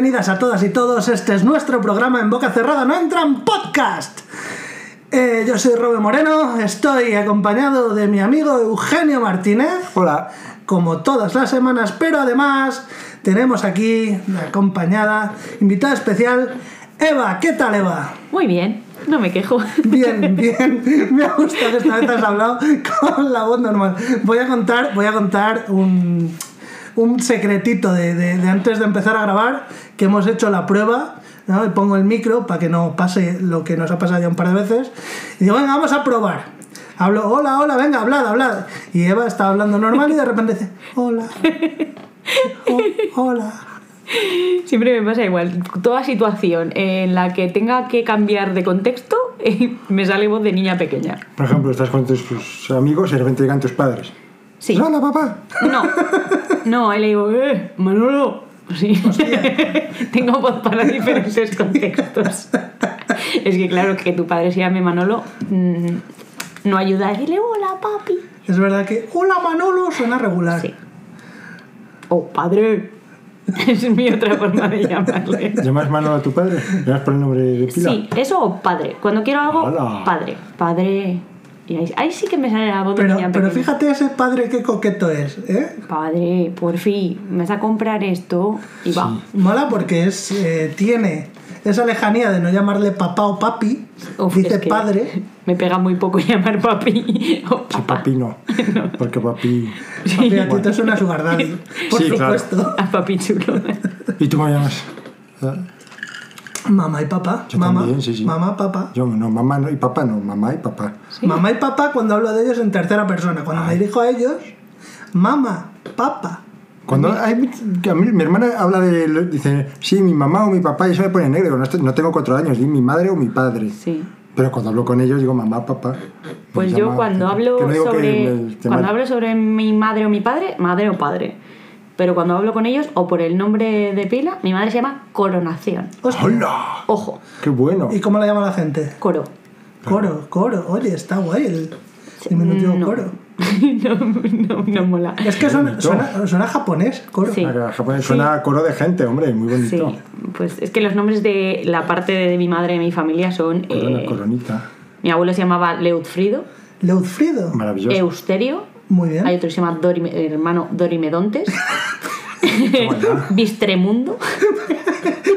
Bienvenidas a todas y todos, este es nuestro programa en Boca Cerrada, no entran podcast. Eh, yo soy Robe Moreno, estoy acompañado de mi amigo Eugenio Martínez. Hola. Como todas las semanas, pero además tenemos aquí acompañada, invitada especial, Eva. ¿Qué tal, Eva? Muy bien, no me quejo. Bien, bien. Me ha gustado que esta vez has hablado con la voz normal. Voy a contar, voy a contar un, un secretito de, de- de antes de empezar a grabar, que hemos hecho la prueba. ¿no? Y pongo el micro para que no pase lo que nos ha pasado ya un par de veces. Y digo, venga, vamos a probar. Hablo, hola, hola, venga, hablad, hablad. Y Eva está hablando normal y de repente dice, hola. Oh, hola. Siempre me pasa igual. Toda situación en la que tenga que cambiar de contexto, me sale voz de niña pequeña. Por ejemplo, estás con tus, tus amigos y de repente llegan tus padres. Sí. Hola, papá. No, no, ahí le digo, eh, Manolo. Sí. Tengo voz para diferentes contextos. Es que claro, que tu padre se llame Manolo mm, no ayuda a decirle hola, papi. Es verdad que, hola Manolo, suena regular. Sí. Oh, padre. Es mi otra forma de llamarle. ¿Llamas Manolo a tu padre? ¿Llamas por el nombre de pila? Sí, eso o padre. Cuando quiero algo, Hola. padre. Padre. Y ahí, ahí sí que me sale la voz de Pero, niña pero pequeña. fíjate ese padre qué coqueto es, ¿eh? Padre, por fin, me vas a comprar esto y va. Mola porque es, eh, tiene esa lejanía de no llamarle papá o papi, Uf, dice es que padre. Me pega muy poco llamar papi o Sí, papi no. Porque papi. Papi, a ti te suena daddy, por Sí, claro. supuesto. A papi chulo. ¿Y tú me llamas? Mamá y papá. Yo mamá, también, sí, sí. mamá, papá. Yo no, mamá no, y papá no, mamá y papá. Mamá y papá cuando hablo de ellos en tercera persona. Cuando me dirijo a ellos, mamá, papá. Cuando hay, a mí, mi hermana habla de. Dice, sí, mi mamá o mi papá, y eso me pone negro. No, estoy- no tengo cuatro años, di mi madre o mi padre. Sí. Pero cuando hablo con ellos digo mamá, papá. Pues yo llama- cuando hablo sobre cuando hablo sobre mi madre o mi padre, madre o padre. Pero cuando hablo con ellos o por el nombre de pila, mi madre se llama Coronación. Hostia. ¡Hola! Ojo, ¡Qué bueno! ¿Y cómo la llama la gente? coro. Coro, coro. Oye, está guay el diminutivo no. coro. no, no, no mola. Es que suena, bonito. suena, suena japonés, coro. Sí. Ah, japonés Suena coro de gente, hombre, muy Sí, bonito. pues es que los nombres de la parte de mi madre y mi familia son. Corona, eh, coronita. mi abuelo se llamaba Leutfrido, Leutfrido. Maravilloso. Eusterio, Muy bien. hay otro que se llama Dorime- hermano Dorimedontes, Bistremundo.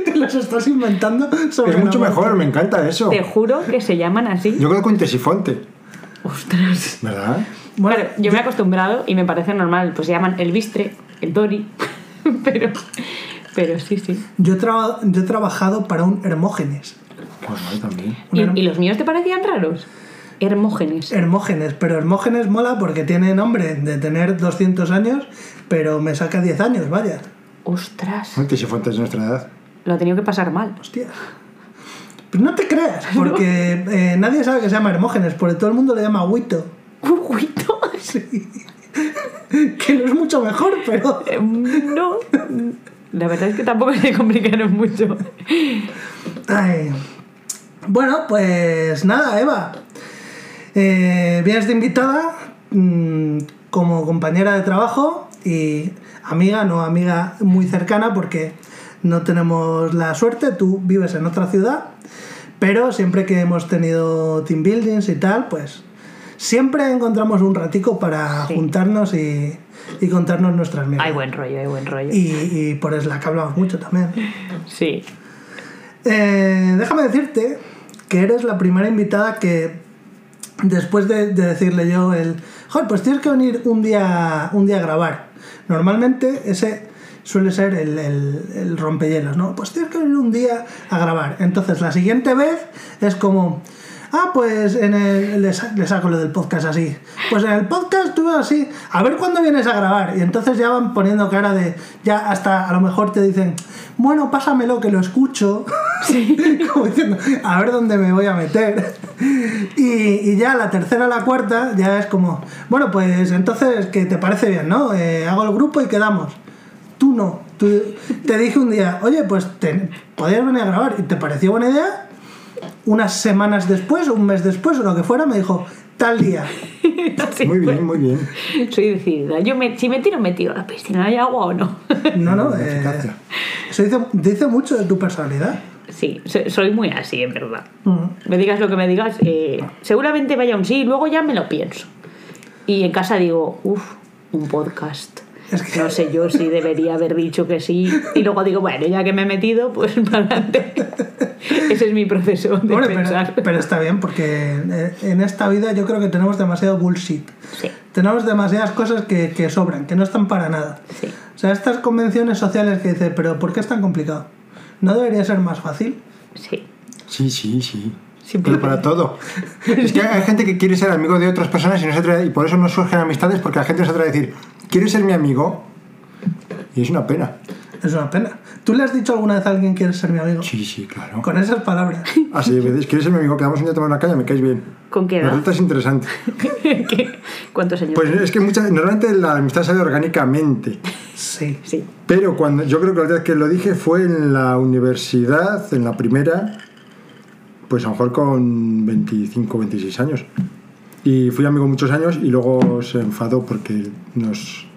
Te los estás inventando sobre es mucho mejor, me encanta eso. Te juro que se llaman así. Yo creo que con Tesifonte, Ostras. ¿verdad? Bueno, Claro, yo me he acostumbrado y me parece normal, pues se llaman el Bistre, el Dori, pero, pero sí, sí. yo, he traba- yo he trabajado para un Hermógenes. Pues vale, también. ¿Y, Una- y los míos te parecían raros? Hermógenes. Hermógenes, pero Hermógenes mola porque tiene nombre de tener 200 años, pero me saca 10 años, vaya. Ostras, Bueno, Tesifonte es nuestra edad. lo ha tenido que pasar mal. Hostia. Pero no te creas, porque eh, nadie sabe que se llama Hermógenes, porque todo el mundo le llama Agüito. Uguito. Sí. que no es mucho mejor, pero... Eh, No. La verdad es que tampoco se complicaron mucho. Ay. Bueno, pues nada, Eva. Eh, vienes de invitada mm, como compañera de trabajo y amiga, no amiga muy cercana porque no tenemos la suerte, tú vives en otra ciudad, pero siempre que hemos tenido team buildings y tal, pues siempre encontramos un ratico para Sí. juntarnos y, y contarnos nuestras mierdas. Hay buen rollo, hay buen rollo. Y, y por Slack hablamos mucho también. Sí. Eh, déjame decirte que eres la primera invitada que después de, de decirle yo el joder pues tienes que venir un día un día a grabar normalmente ese suele ser el, el, el rompehielos no pues tienes que venir un día a grabar entonces la siguiente vez es como ah pues en el le, sa- le saco lo del podcast así pues en el podcast tú así a ver cuándo vienes a grabar y entonces ya van poniendo cara de ya hasta a lo mejor te dicen bueno pásamelo que lo escucho como diciendo, a ver dónde me voy a meter. Y, y ya la tercera, la cuarta, ya es como, bueno, pues entonces, que te parece bien, no? Eh, hago el grupo y quedamos. Tú no. Tú, te dije un día, oye, pues te, podrías venir a grabar. ¿Y te pareció buena idea? Unas semanas después, un mes después o lo que fuera, me dijo, tal día. Sí, Muy pues, bien, muy bien. Soy decidida. Yo me, si me tiro, me tiro a la piscina. ¿Hay agua o no? No, no, eh, eso dice, dice mucho de tu personalidad. Sí, so- soy muy así, en verdad. Mm. Me digas lo que me digas, eh, seguramente vaya un sí y luego ya me lo pienso. Y en casa digo, uff, un podcast. Es que- No sé yo si debería haber dicho que sí. Y luego digo, bueno, ya que me he metido, pues para adelante. Ese es mi proceso de Hombre, pensar. pero está bien, porque en esta vida yo creo que tenemos demasiado bullshit. Sí, Tenemos demasiadas cosas que, que sobran, que no están para nada. sí. O sea, estas convenciones sociales que dices, pero ¿por qué es tan complicado? ¿No debería ser más fácil? Sí. Sí, sí, sí. Sí, Pero para todo. Es que hay gente que quiere ser amigo de otras personas y, no se atreve- y por eso no surgen amistades porque la gente no se atreve a decir, ¿quieres ser mi amigo? Y es una pena. Es una pena. ¿Tú le has dicho alguna vez a alguien quieres ser mi amigo? Sí, sí, claro. Con esas palabras. Así, ¿ves? ¿quieres ser mi amigo? Quedamos un día a tomar una caña, me caes bien. ¿Con qué La edad? ruta es interesante. ¿Qué? ¿Cuántos años? Pues es que muchas, normalmente la amistad sale orgánicamente. Sí. sí. Pero cuando yo creo que la vez que lo dije fue en la universidad, en la primera, pues a lo mejor con 25, 26 años. Y fui amigo muchos años y luego se enfadó porque nos...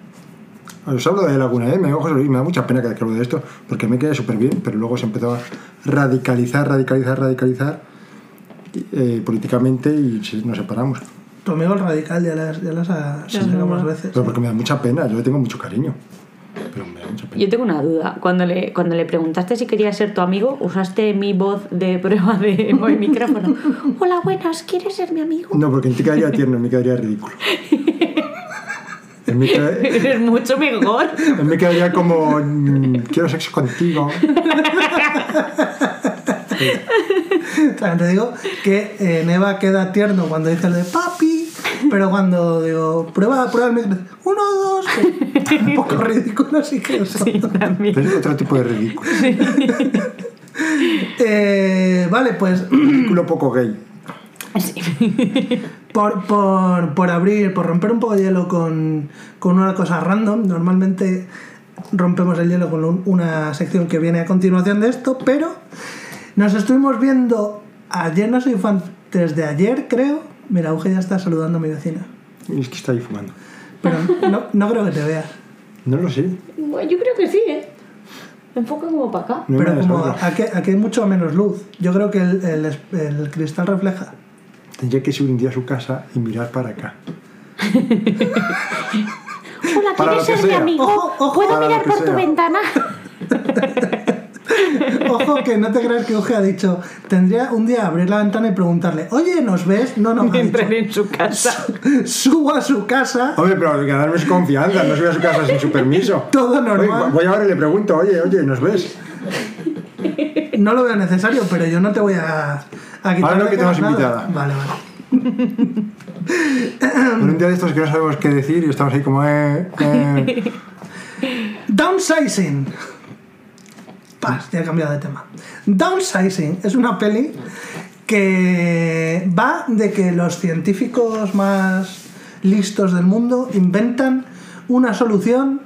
Os hablo de él alguna vez, me, dijo, "José Luis, me da mucha pena que hablo de esto, porque me quedé súper bien, pero luego se empezó a radicalizar, radicalizar, radicalizar eh, políticamente y nos separamos. Tu amigo el radical ya las, ya las ha Sí, sacado no, más no. veces. Pero porque me da mucha pena, yo le tengo mucho cariño. Pero me da mucha pena. Yo tengo una duda. Cuando le, cuando le preguntaste si quería ser tu amigo, usaste mi voz de prueba de mi micrófono. Hola, buenas, ¿quieres ser mi amigo? No, porque en ti quedaría tierno, en mí quedaría ridículo. En mí, queda- Eres mucho mejor. en mí quedaría como mm, quiero sexo contigo. También te digo que eh, Neva queda tierno cuando dice lo de papi, pero cuando digo prueba, prueba el micro, uno, dos, que- un poco ridículo, así que eso. Sí, también. Pero es otro tipo de ridículo. Eh, vale, pues Ridículo poco gay. Sí. por, por, por abrir, por romper un poco de hielo con, con una cosa random, normalmente rompemos el hielo con un- una sección que viene a continuación de esto, pero nos estuvimos viendo ayer, no soy fan desde ayer, creo. Mira, Auge ya está saludando a mi vecina. Y es que está ahí fumando. Pero no, no creo que te vea. No lo sé. Bueno, yo creo que sí, ¿eh? Enfoca como para acá. No Pero como aquí, aquí hay mucho menos luz, yo creo que el, el cristal refleja. Tendría que subir un día a su casa y mirar para acá. Hola, ¿quieres ser mi amigo? Ojo, ojo. ¿Puedo mirar por tu ventana? Ojo, que no te creas que Uge ha dicho, tendría un día abrir la ventana y preguntarle, oye, ¿nos ves? No, no, me ha dicho, Entrar en su casa. subo a su casa, Hombre, pero hay que darme su confianza, no subir a su casa sin su permiso. todo Oye, normal. voy ahora y le pregunto, oye, oye, ¿nos ves? No lo veo necesario, pero yo no te voy a, a quitar Ahora no que tenemos nada. invitada. Vale, vale. En un día de estos que no sabemos qué decir y estamos ahí como, eh, eh. Downsizing. Paz, ya he cambiado de tema. Downsizing es una peli que va de que los científicos más listos del mundo inventan una solución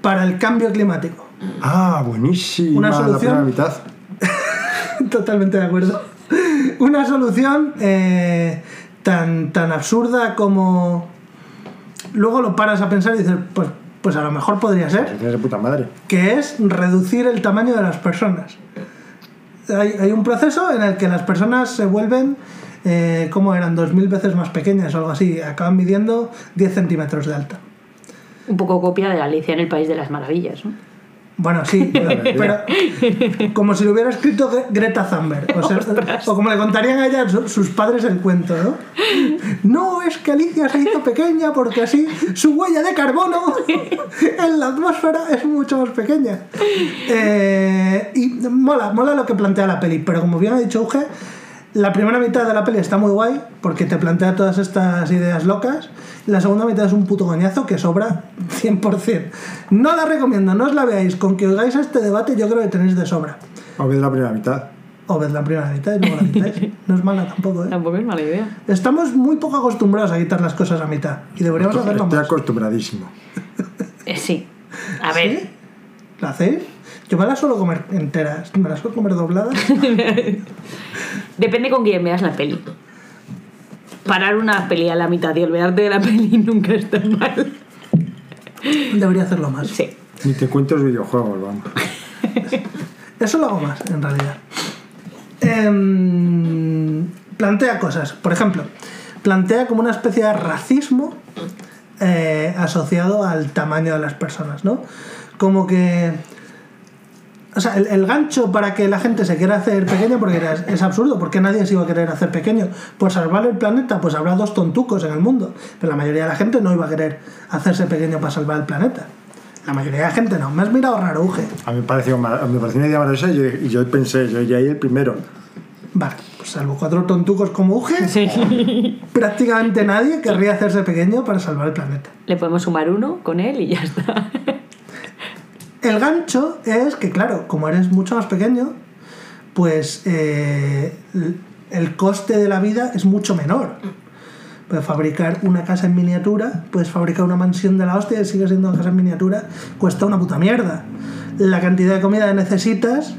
para el cambio climático. Ah, buenísima Una la solución. primera mitad. Totalmente de acuerdo. Una solución eh, tan, tan absurda como... Luego lo paras a pensar y dices, pues, pues a lo mejor podría ser. Tienes de puta madre. que es reducir el tamaño de las personas. Hay, hay un proceso en el que las personas se vuelven, eh, como eran, 2.000 veces más pequeñas o algo así, acaban midiendo 10 centímetros de alta. Un poco copia de Alicia en el País de las Maravillas, ¿no? Bueno, sí, pero, pero como si lo hubiera escrito Gre- Greta Thunberg. O, sea, o como le contarían a ella su- sus padres el cuento, ¿no? No, es que Alicia se hizo pequeña porque así su huella de carbono en la atmósfera es mucho más pequeña. Eh, y mola, mola lo que plantea la peli, pero como bien ha dicho Uge, la primera mitad de la peli está muy guay porque te plantea todas estas ideas locas. La segunda mitad es un puto coñazo que sobra 100%. No la recomiendo, no os la veáis. Con que oigáis este debate, yo creo que tenéis de sobra. O ves la primera mitad. O ved la primera mitad y luego la mitad. No es mala tampoco, ¿eh? Tampoco es mala idea. Estamos muy poco acostumbrados a quitar las cosas a mitad. Y deberíamos hacerlo Estoy más. acostumbradísimo. Eh, sí. A ver, ¿Sí? ¿Lo hacéis? Yo me las suelo comer enteras, me las suelo comer dobladas. Depende con quién veas la peli. Parar una peli a la mitad y olvidarte de la peli nunca está mal. Debería hacerlo más. Sí. Ni te cuento los videojuegos, vamos. Eso lo hago más, en realidad. Em, plantea cosas. Por ejemplo, plantea como una especie de racismo eh, asociado al tamaño de las personas, ¿no? Como que... O sea, el, el gancho para que la gente se quiera hacer pequeño, porque era- es, absurdo, porque nadie se iba a querer hacer pequeño. Por salvar el planeta, pues habrá dos tontucos en el mundo. Pero la mayoría de la gente no iba a querer hacerse pequeño para salvar el planeta. La mayoría de la gente no. Me has mirado raro, Uge. A mí me pareció, me pareció una idea maravillosa y yo, y yo pensé, yo ya ahí el primero. Vale, pues salvo cuatro tontucos como Uge, Sí. prácticamente nadie querría hacerse pequeño para salvar el planeta. Le podemos sumar uno con él y ya está. El gancho es que, claro, como eres mucho más pequeño, pues eh, el coste de la vida es mucho menor. Puedes fabricar una casa en miniatura, puedes fabricar una mansión de la hostia y sigue siendo una casa en miniatura, cuesta una puta mierda. La cantidad de comida que necesitas,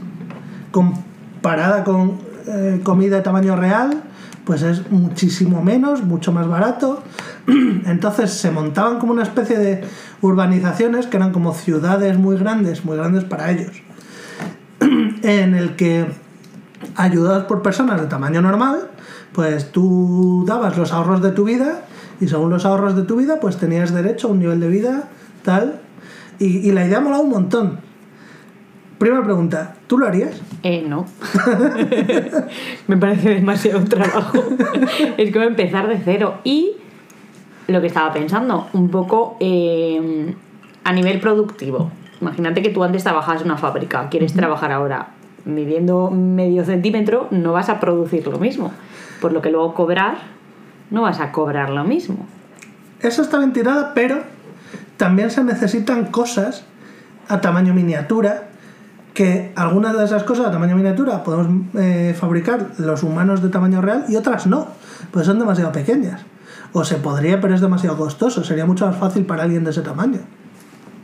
comparada con eh, comida de tamaño real, pues es muchísimo menos, mucho más barato. Entonces se montaban como una especie de urbanizaciones que eran como ciudades muy grandes, muy grandes para ellos, en el que ayudados por personas de tamaño normal, pues tú dabas los ahorros de tu vida y según los ahorros de tu vida, pues tenías derecho a un nivel de vida tal. Y, la idea mola un montón. Primera pregunta, ¿tú lo harías? Eh, no. Me parece demasiado trabajo. es como empezar de cero. Y lo que estaba pensando, un poco eh, a nivel productivo. Imagínate que tú antes trabajabas en una fábrica, quieres trabajar ahora midiendo medio centímetro, no vas a producir lo mismo. Por lo que luego cobrar, no vas a cobrar lo mismo. Eso está bien tirada, pero también se necesitan cosas a tamaño miniatura, que algunas de esas cosas a tamaño miniatura podemos eh, fabricar los humanos de tamaño real y otras no, pues son demasiado pequeñas. O se podría, pero es demasiado costoso. Sería mucho más fácil para alguien de ese tamaño.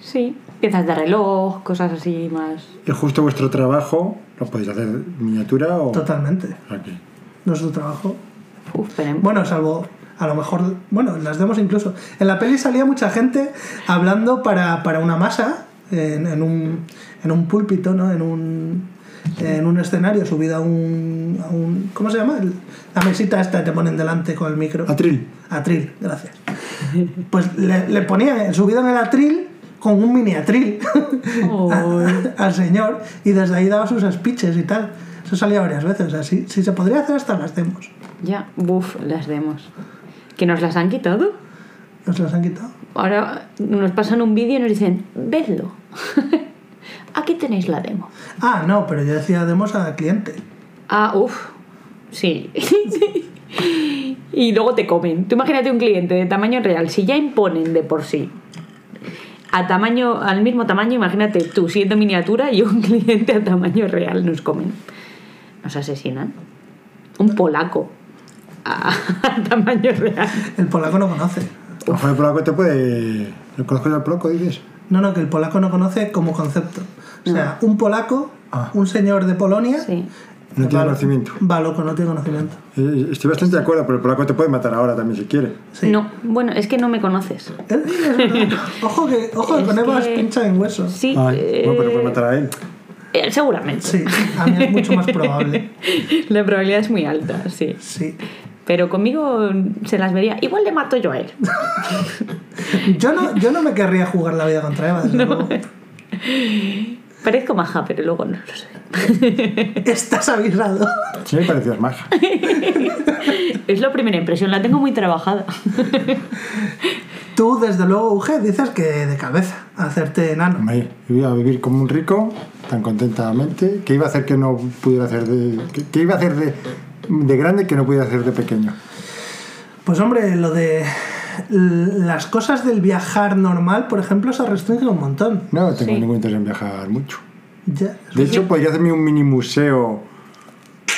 Sí, piezas de reloj, cosas así más. ¿Es justo vuestro trabajo? ¿Lo podéis hacer miniatura o...? Totalmente. Aquí. Nuestro trabajo. Uf, pero Bueno, salvo a lo mejor, bueno, en las demos incluso. En la peli salía mucha gente hablando para, para una masa en, en un, en un púlpito, ¿no? En un, en un escenario subido a un, a un- ¿Cómo se llama? La mesita esta que te ponen delante con el micro. Atril. Atril, gracias. Pues le, le ponía subido en el atril con un mini atril a- al señor y desde ahí daba sus speeches y tal. Eso salía varias veces, así. Si se podría hacer hasta las demos. ya, buf, las demos. ¿Que nos las han quitado? Nos las han quitado. Ahora nos pasan un vídeo y nos dicen, vedlo. Aquí tenéis la demo. Ah, no, pero yo decía demos a cliente. Ah, uff, sí. y luego te comen. Tú imagínate un cliente de tamaño real, si ya imponen de por sí a tamaño, al mismo tamaño, imagínate tú siendo miniatura y un cliente a tamaño real nos comen. Nos asesinan. Un polaco a, a tamaño real. El polaco no conoce. A lo mejor el polaco te puede... ¿Lo conozco el polaco, dices? No, no, que el polaco no conoce como concepto. O sea, un polaco, Ah. un señor de Polonia, Sí. No tiene va- conocimiento. Va loco, no tiene conocimiento. Eh, Estoy bastante de acuerdo, pero el polaco te puede matar ahora también si quiere. Sí. No, bueno, es que no me conoces. Eh. Ojo que, ojo que Es con Eva que- pincha en hueso. Sí, Ay, eh, bueno, pero puede matar a él. eh, seguramente. Sí, a mí es mucho más probable. La probabilidad es muy alta, sí. Sí. Pero conmigo se las vería. Igual le mato yo a él. Yo no, yo no me querría jugar la vida contra Eva, desde luego. Parezco maja, pero luego no lo sé. Estás avisado. Sí, me parecías maja. Es la primera impresión, la tengo muy trabajada. Tú, desde luego, Uge, dices que de cabeza, hacerte enano. Yo iba a vivir como un rico, tan contentamente. ¿Qué iba a hacer que no pudiera hacer de... ¿Qué, qué iba a hacer de, de grande que no pudiera hacer de pequeño? Pues hombre, lo de las cosas del viajar normal, por ejemplo, se restringen un montón. No tengo Sí. ningún interés en viajar mucho. Ya. De hecho, podría hacerme un mini museo.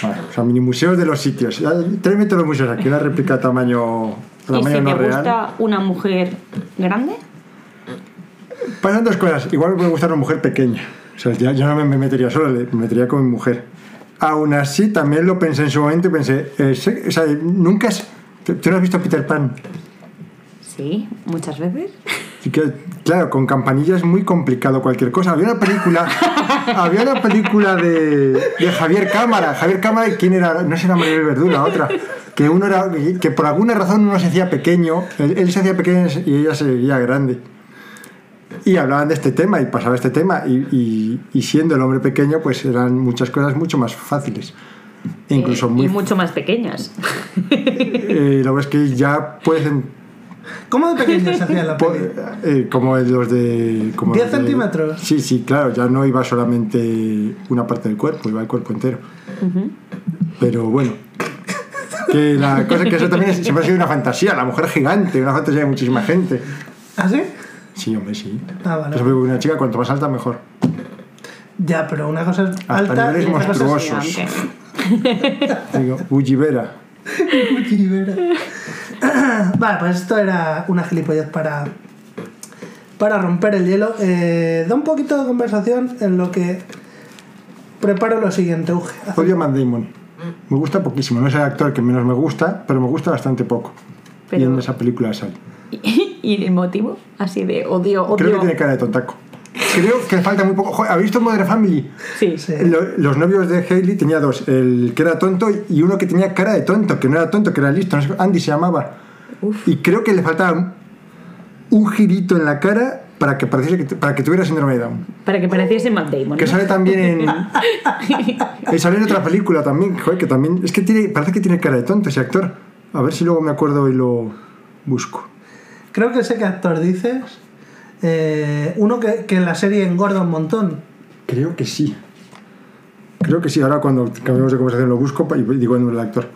Bueno, o sea, mini museos de los sitios. Tráeme todos los museos aquí, una réplica tamaño, ¿Y tamaño si no te real. gusta una mujer grande? Pasan dos cosas. Igual me puede gustar una mujer pequeña. sea, ya, yo no me, me metería solo, me metería con mi mujer. Aún así, también lo pensé en su momento y pensé, eh, o sea, nunca es... ¿Tú tú no has visto Peter Pan? Sí, muchas veces. Que, claro, con campanilla es muy complicado cualquier cosa. Había una película, había una película de, de Javier Cámara. Javier Cámara, ¿y quién era? No sé, era Maribel Verdú, la otra. Que uno era, que por alguna razón uno se hacía pequeño, él, él se hacía pequeño y ella se veía grande. Y hablaban de este tema y pasaba este tema y, y- y siendo el hombre pequeño, pues eran muchas cosas mucho más fáciles. Incluso Eh, muy... Y mucho más pequeñas. eh, lo ves que ya pueden ¿Cómo de pequeño se hacía la Po- peli? eh, como los de. Como 10 los de- centímetros. Sí, sí, claro, ya no iba solamente una parte del cuerpo, iba el cuerpo entero. Pero bueno. Que la cosa es que eso también es- siempre ha sido una fantasía, la mujer gigante, una fantasía de muchísima gente. ¿Ah, sí? Sí, hombre, sí. Ah, vale. Eso una chica, cuanto más alta, mejor. Ya, pero una cosa es alta y niveles otra cosa es gigante. Digo, Ullivera. Rivera. vale, pues esto era una gilipollez para, para romper el hielo. Eh, da un poquito de conversación en lo que preparo lo siguiente, Uge. Odio a Matt Damon. Me gusta poquísimo. No es el actor que menos me gusta, pero me gusta bastante poco. Y en esa película sale. ¿Y el motivo? Así de odio, odio. Creo que tiene cara de tontaco. Creo que le falta muy poco. ¿Habéis visto Modern Family? Sí. Sí. Lo- los novios de Hailey tenía dos, el que era tonto y uno que tenía cara de tonto, que no era tonto, que era listo, no sé, Andy se llamaba. Y creo que le faltaba un, un girito en la cara para que pareciese que, para que tuviera síndrome de Down. Para que pareciese Matt Damon. Que sale también en. eh, sale en otra película también, joder, que también. Es que tiene, parece que tiene cara de tonto ese actor. A ver si luego me acuerdo y lo busco. Creo que sé qué actor dices. Eh, uno que, que en la serie engorda un montón. Creo que sí. Creo que sí. Ahora cuando cambiamos de conversación lo busco y digo el nombre del actor.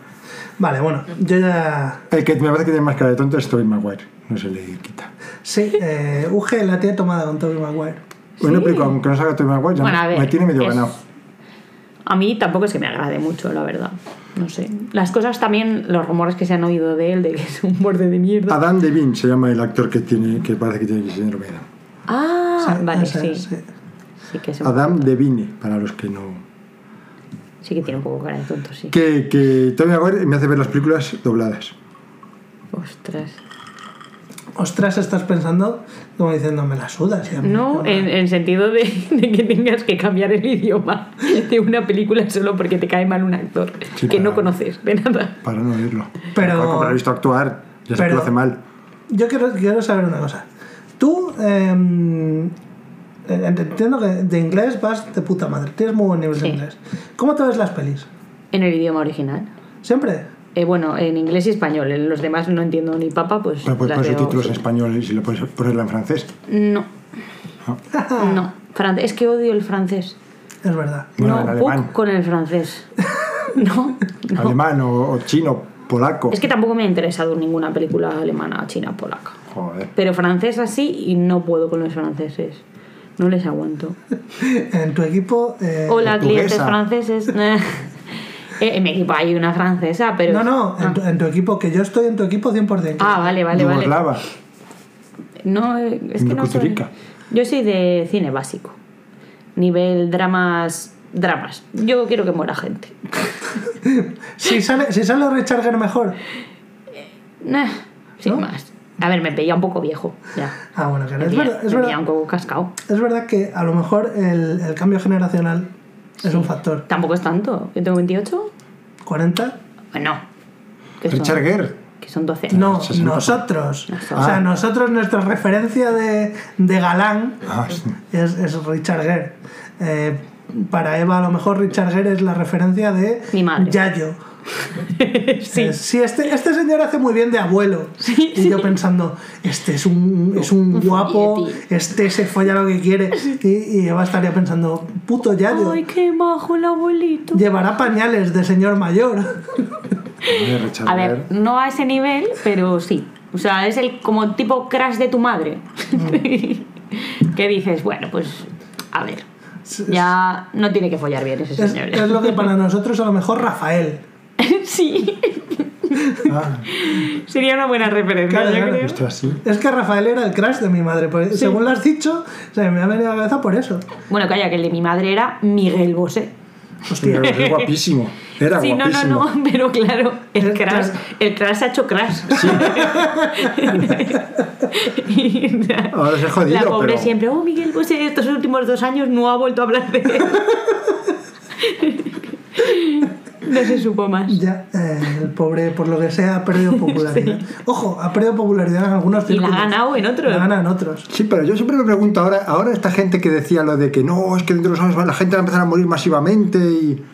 Vale, bueno, yo ya. El que me parece que tiene más cara de tonto es Tobey Maguire. No se le quita. Sí, eh, Uge la tiene tomada con Tobey Maguire. Bueno, pero aunque no salga Tobey Maguire, ya Bueno, me, ver, me tiene medio es- ganado. A mí tampoco es que me agrade mucho, la verdad. No sé. Las cosas también, los rumores que se han oído de él, de que es un borde de mierda. Adam Devine se llama el actor que tiene que parece que tiene síndrome de Down. Ah, Sí, vale, sí. sí. Sí que, se Adam Devine, para los que no... sí que tiene un poco cara de tonto, sí. Que, que Tobey Maguire me hace ver las películas dobladas. Ostras. Ostras, estás pensando como diciendo, me la sudas. No, me- en, en sentido de, de que tengas que cambiar el idioma de una película solo porque te cae mal un actor Sí, que no conoces de nada. Para no oírlo. Pero- lo he visto actuar, ya sé que pero- lo hace mal. Yo quiero, quiero saber una cosa. Tú, em, eh, entiendo que de inglés vas de puta madre, tienes muy buen nivel de inglés. ¿Cómo te ves las pelis? En el idioma original. ¿Siempre? Eh, bueno, en inglés y español. En los demás no entiendo ni papa, pues. Pero puedes poner subtítulos en español y si lo puedes ponerla en francés. No, no. Fran- Es que odio el francés. Es verdad. Bueno, no, alemán. con el francés. no, no. Alemán o, o chino, polaco. Es que tampoco me ha interesado ninguna película alemana, china, polaca. Joder. Pero francés así y no puedo con los franceses. No les aguanto. En tu equipo... eh, Hola, portuguesa. clientes franceses. Eh, en mi equipo hay una francesa, pero. No, no, en Ah, tu, en tu equipo, que yo estoy en tu equipo 100%. Ah, vale, vale, vale. No, eh, es De que no soy. Yo soy de cine básico. Nivel dramas. Dramas. Yo quiero que muera gente. Si sale, si sale Richard Gere mejor. Nah, sin ¿No? más. A ver, me veía un poco viejo. Ya. Ah, bueno, que no. Me Es veía, verdad, es, me verdad, un poco cascado. es verdad que a lo mejor el, el cambio generacional es un factor. Tampoco es tanto. Yo tengo 28. ¿40? Bueno. Que son, Richard Gere. que son 12. No, nosotros. Nosotros. O sea, Ah. nosotros, nuestra referencia de, de galán Ah, sí. es, es Richard Gere. Eh, para Eva, a lo mejor Richard Gere es la referencia de Mi madre. Yayo. sí. Eh, sí, este, este señor hace muy bien de abuelo. Sí, y yo pensando, este es un, es un guapo, este se folla lo que quiere. Y, y Eva estaría pensando, puto Yayo. Ay, qué majo el abuelito. Llevará pañales de señor mayor. A ver, no a ese nivel, pero sí. O sea, es el como tipo crash de tu madre. que dices, bueno, pues a ver. Ya no tiene que follar bien ese Es, señor. es lo que para nosotros a lo mejor Rafael. sí. Ah, Sería una buena referencia, Claro, yo claro. creo. esto así. Es que Rafael era el crush de mi madre, pues, según lo has dicho, se me ha venido a la cabeza por eso. Bueno, calla, que el de mi madre era Miguel Bosé. Hostia, es guapísimo. Era sí, no, no, guapísimo. no, pero claro, el crash, el crash ha hecho crash. La- Ahora se ha jodido, La pobre pero- siempre, oh, Miguel Bosé, estos últimos dos años no ha vuelto a hablar de él. No se supo más. Ya, eh, el pobre, por lo que sea, ha perdido popularidad. Ojo, ha perdido popularidad en algunos Y la ha ganado en otros. La gana en otros. Sí, pero yo siempre me pregunto ahora, ahora esta gente que decía lo de que no, es que dentro de unos años la gente va a empezar a morir masivamente y,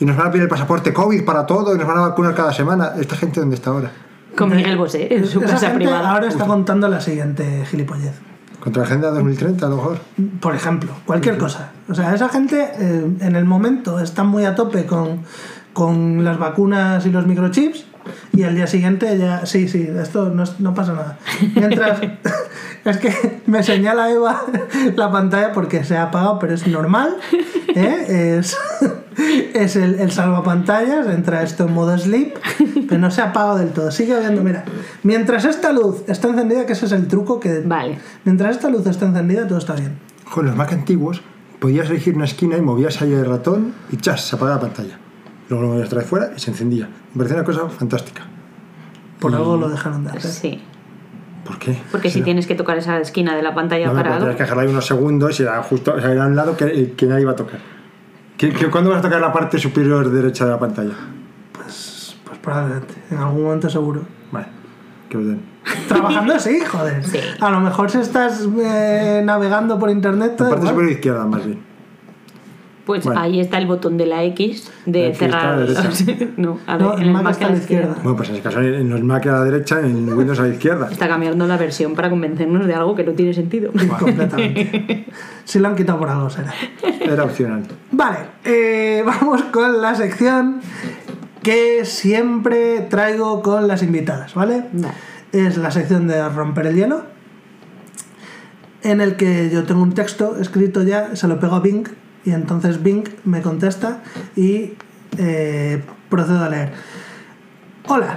y nos van a pedir el pasaporte COVID para todo y nos van a vacunar cada semana. ¿Esta gente dónde está ahora? Con Miguel Bosé, en su Esa casa gente privada. ahora está contando la siguiente gilipollez. Contra la Agenda 2030 a lo mejor. Por ejemplo, cualquier cosa. O sea, esa gente eh, en el momento está muy a tope con, con las vacunas y los microchips y al día siguiente ya, sí, sí, esto no, es- no pasa nada. Mientras, es que me señala Eva la pantalla porque se ha apagado, pero es normal. ¿eh? Es, es el, el salvapantallas, entra esto en modo sleep, pero no se ha apagado del todo. Sigue viendo, mira, mientras esta luz está encendida, que ese es el truco que... Vale. Mientras esta luz está encendida, todo está bien. Con los Mac antiguos podías elegir una esquina y movías ahí el ratón y chas, se apagaba la pantalla. Luego lo movías otra vez fuera y se encendía. Me parecía una cosa fantástica. Por Y- algo lo dejaron de hacer. Sí. ¿Por qué? Porque si Será- tienes que tocar esa esquina de la pantalla No, no, para algo. tenías que dejarla ahí unos segundos y era justo, o sea, era un lado que, que nadie iba a tocar. ¿Qué, qué- cuándo vas a tocar la parte superior derecha de la pantalla? Pues, pues probablemente, en algún momento seguro. Vale, que os den. Trabajando así, joder. Sí. A lo mejor si estás eh, navegando por internet, La parte igual. superior izquierda, más bien. Pues Bueno. ahí está el botón de la X de La X está a cerrar. no, a No, ver, el en el Mac Mac está a la izquierda. Bueno, pues en ese caso en los Mac a la derecha, en Windows a la izquierda. Está cambiando la versión para convencernos de algo que no tiene sentido. Completamente. Si lo han quitado por algo será. Era opcional. Vale, eh, vamos con la sección que siempre traigo con las invitadas, ¿vale? Vale. Es la sección de romper el hielo, en el que yo tengo un texto escrito ya, se lo pego a Bing y entonces Bing me contesta y eh, procedo a leer. Hola,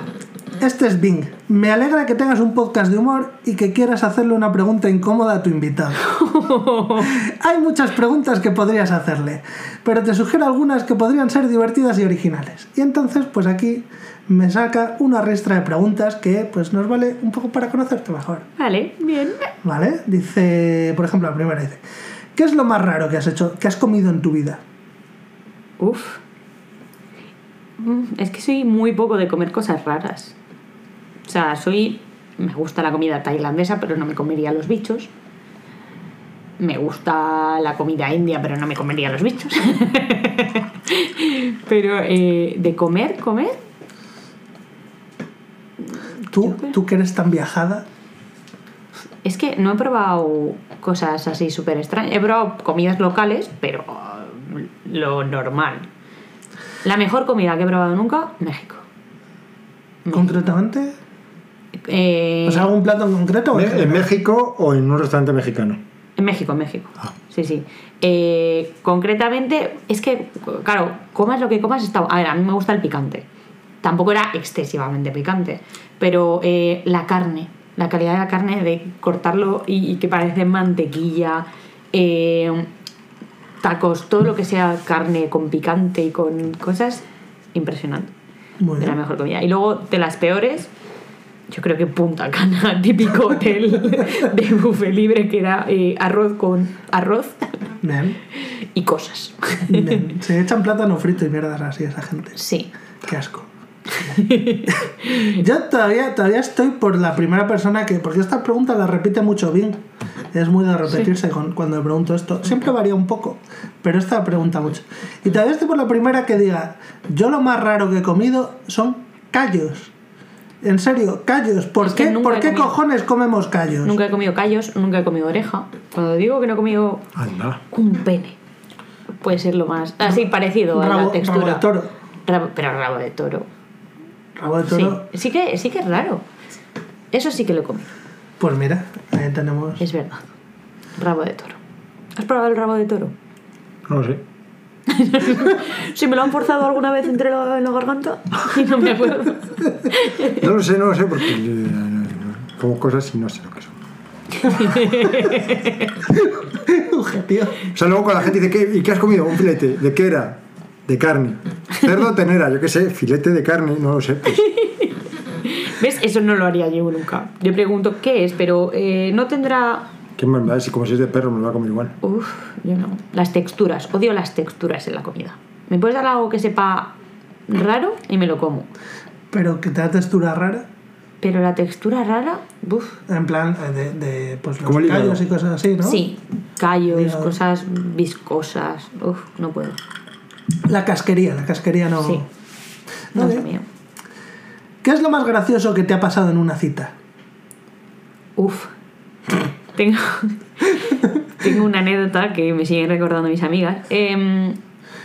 este es Bing. Me alegra que tengas un podcast de humor y que quieras hacerle una pregunta incómoda a tu invitado. Hay muchas preguntas que podrías hacerle, pero te sugiero algunas que podrían ser divertidas y originales. Y entonces, pues aquí me saca una ristra de preguntas que pues nos vale un poco para conocerte mejor. Vale, bien. ¿Vale? Dice, por ejemplo, la primera dice, ¿qué es lo más raro que has hecho, que has comido en tu vida? Uf. Mm, Es que soy muy poco de comer cosas raras. O sea, soy. Me gusta la comida tailandesa, pero no me comería los bichos. Me gusta la comida india, pero no me comería los bichos. pero eh, de comer, comer. Tú, tú que eres tan viajada, Es que no he probado cosas así súper extrañas. He probado comidas locales, pero lo normal. La mejor comida que he probado nunca, México. concretamente, Eh, o sea, algún plato en concreto. en. México o en un restaurante mexicano? en México, en México. Ah. Sí, sí. Eh, concretamente, es que, claro, comas lo que comas, está... A ver, a mí me gusta el picante. Tampoco era excesivamente picante, pero eh, la carne, la calidad de la carne, de cortarlo y, y que parece mantequilla, eh, tacos, todo lo que sea carne con picante y con cosas, impresionante. Muy de la mejor comida. Y luego, de las peores, yo creo que Punta Cana, típico hotel de buffet libre, que era eh, arroz con arroz Bien, y cosas. bien. Se echan plátano frito y mierdas así esa gente. Sí. Qué asco. Yo todavía, todavía estoy por la primera persona que. Porque esta pregunta la repite mucho bien. Es muy de repetirse con, cuando le pregunto esto. Siempre varía un poco, pero esta pregunta mucho. Y todavía estoy por la primera que diga: Yo lo más raro que he comido son callos. En serio, callos. ¿Por Es qué, nunca ¿por he qué comido. cojones comemos callos? Nunca he comido callos, nunca he comido oreja. Cuando digo que no he comido Anda. un pene, puede ser lo más. Así, parecido a Rabo- la textura. rabo de toro. Rabo- pero rabo de toro. Rabo de Sí. toro. sí, que, sí que es raro. Eso sí que lo he comido, Pues mira, ahí tenemos. es verdad. Rabo de toro. ¿Has probado el rabo de toro? No lo sé. si me lo han forzado alguna vez entre la, en la garganta y no me acuerdo. No lo sé, no lo sé, porque eh, como cosas y no sé lo que son. O sea, luego cuando la gente dice, ¿qué, ¿y qué has comido? Un filete. ¿De qué era? De carne. Cerdo tenera, yo qué sé, filete de carne, no lo sé. Pues. ¿Ves? Eso no lo haría yo nunca. Yo pregunto qué es, pero eh, no tendrá. ¿Qué más me da? Si como si es de perro me lo va a comer igual. Uf, yo no. Las texturas. Odio las texturas en la comida. ¿Me puedes dar algo que sepa raro y me lo como? Pero que te da textura rara. Pero la textura rara, uf. En plan, eh, de, de pues los callos y cosas así, ¿no? Sí, callos, cosas viscosas. Uf, no puedo. La casquería, la casquería no. Sí, no Vale. es mío. ¿Qué es lo más gracioso que te ha pasado en una cita? Uf. Tengo, tengo una anécdota que me siguen recordando mis amigas. Em,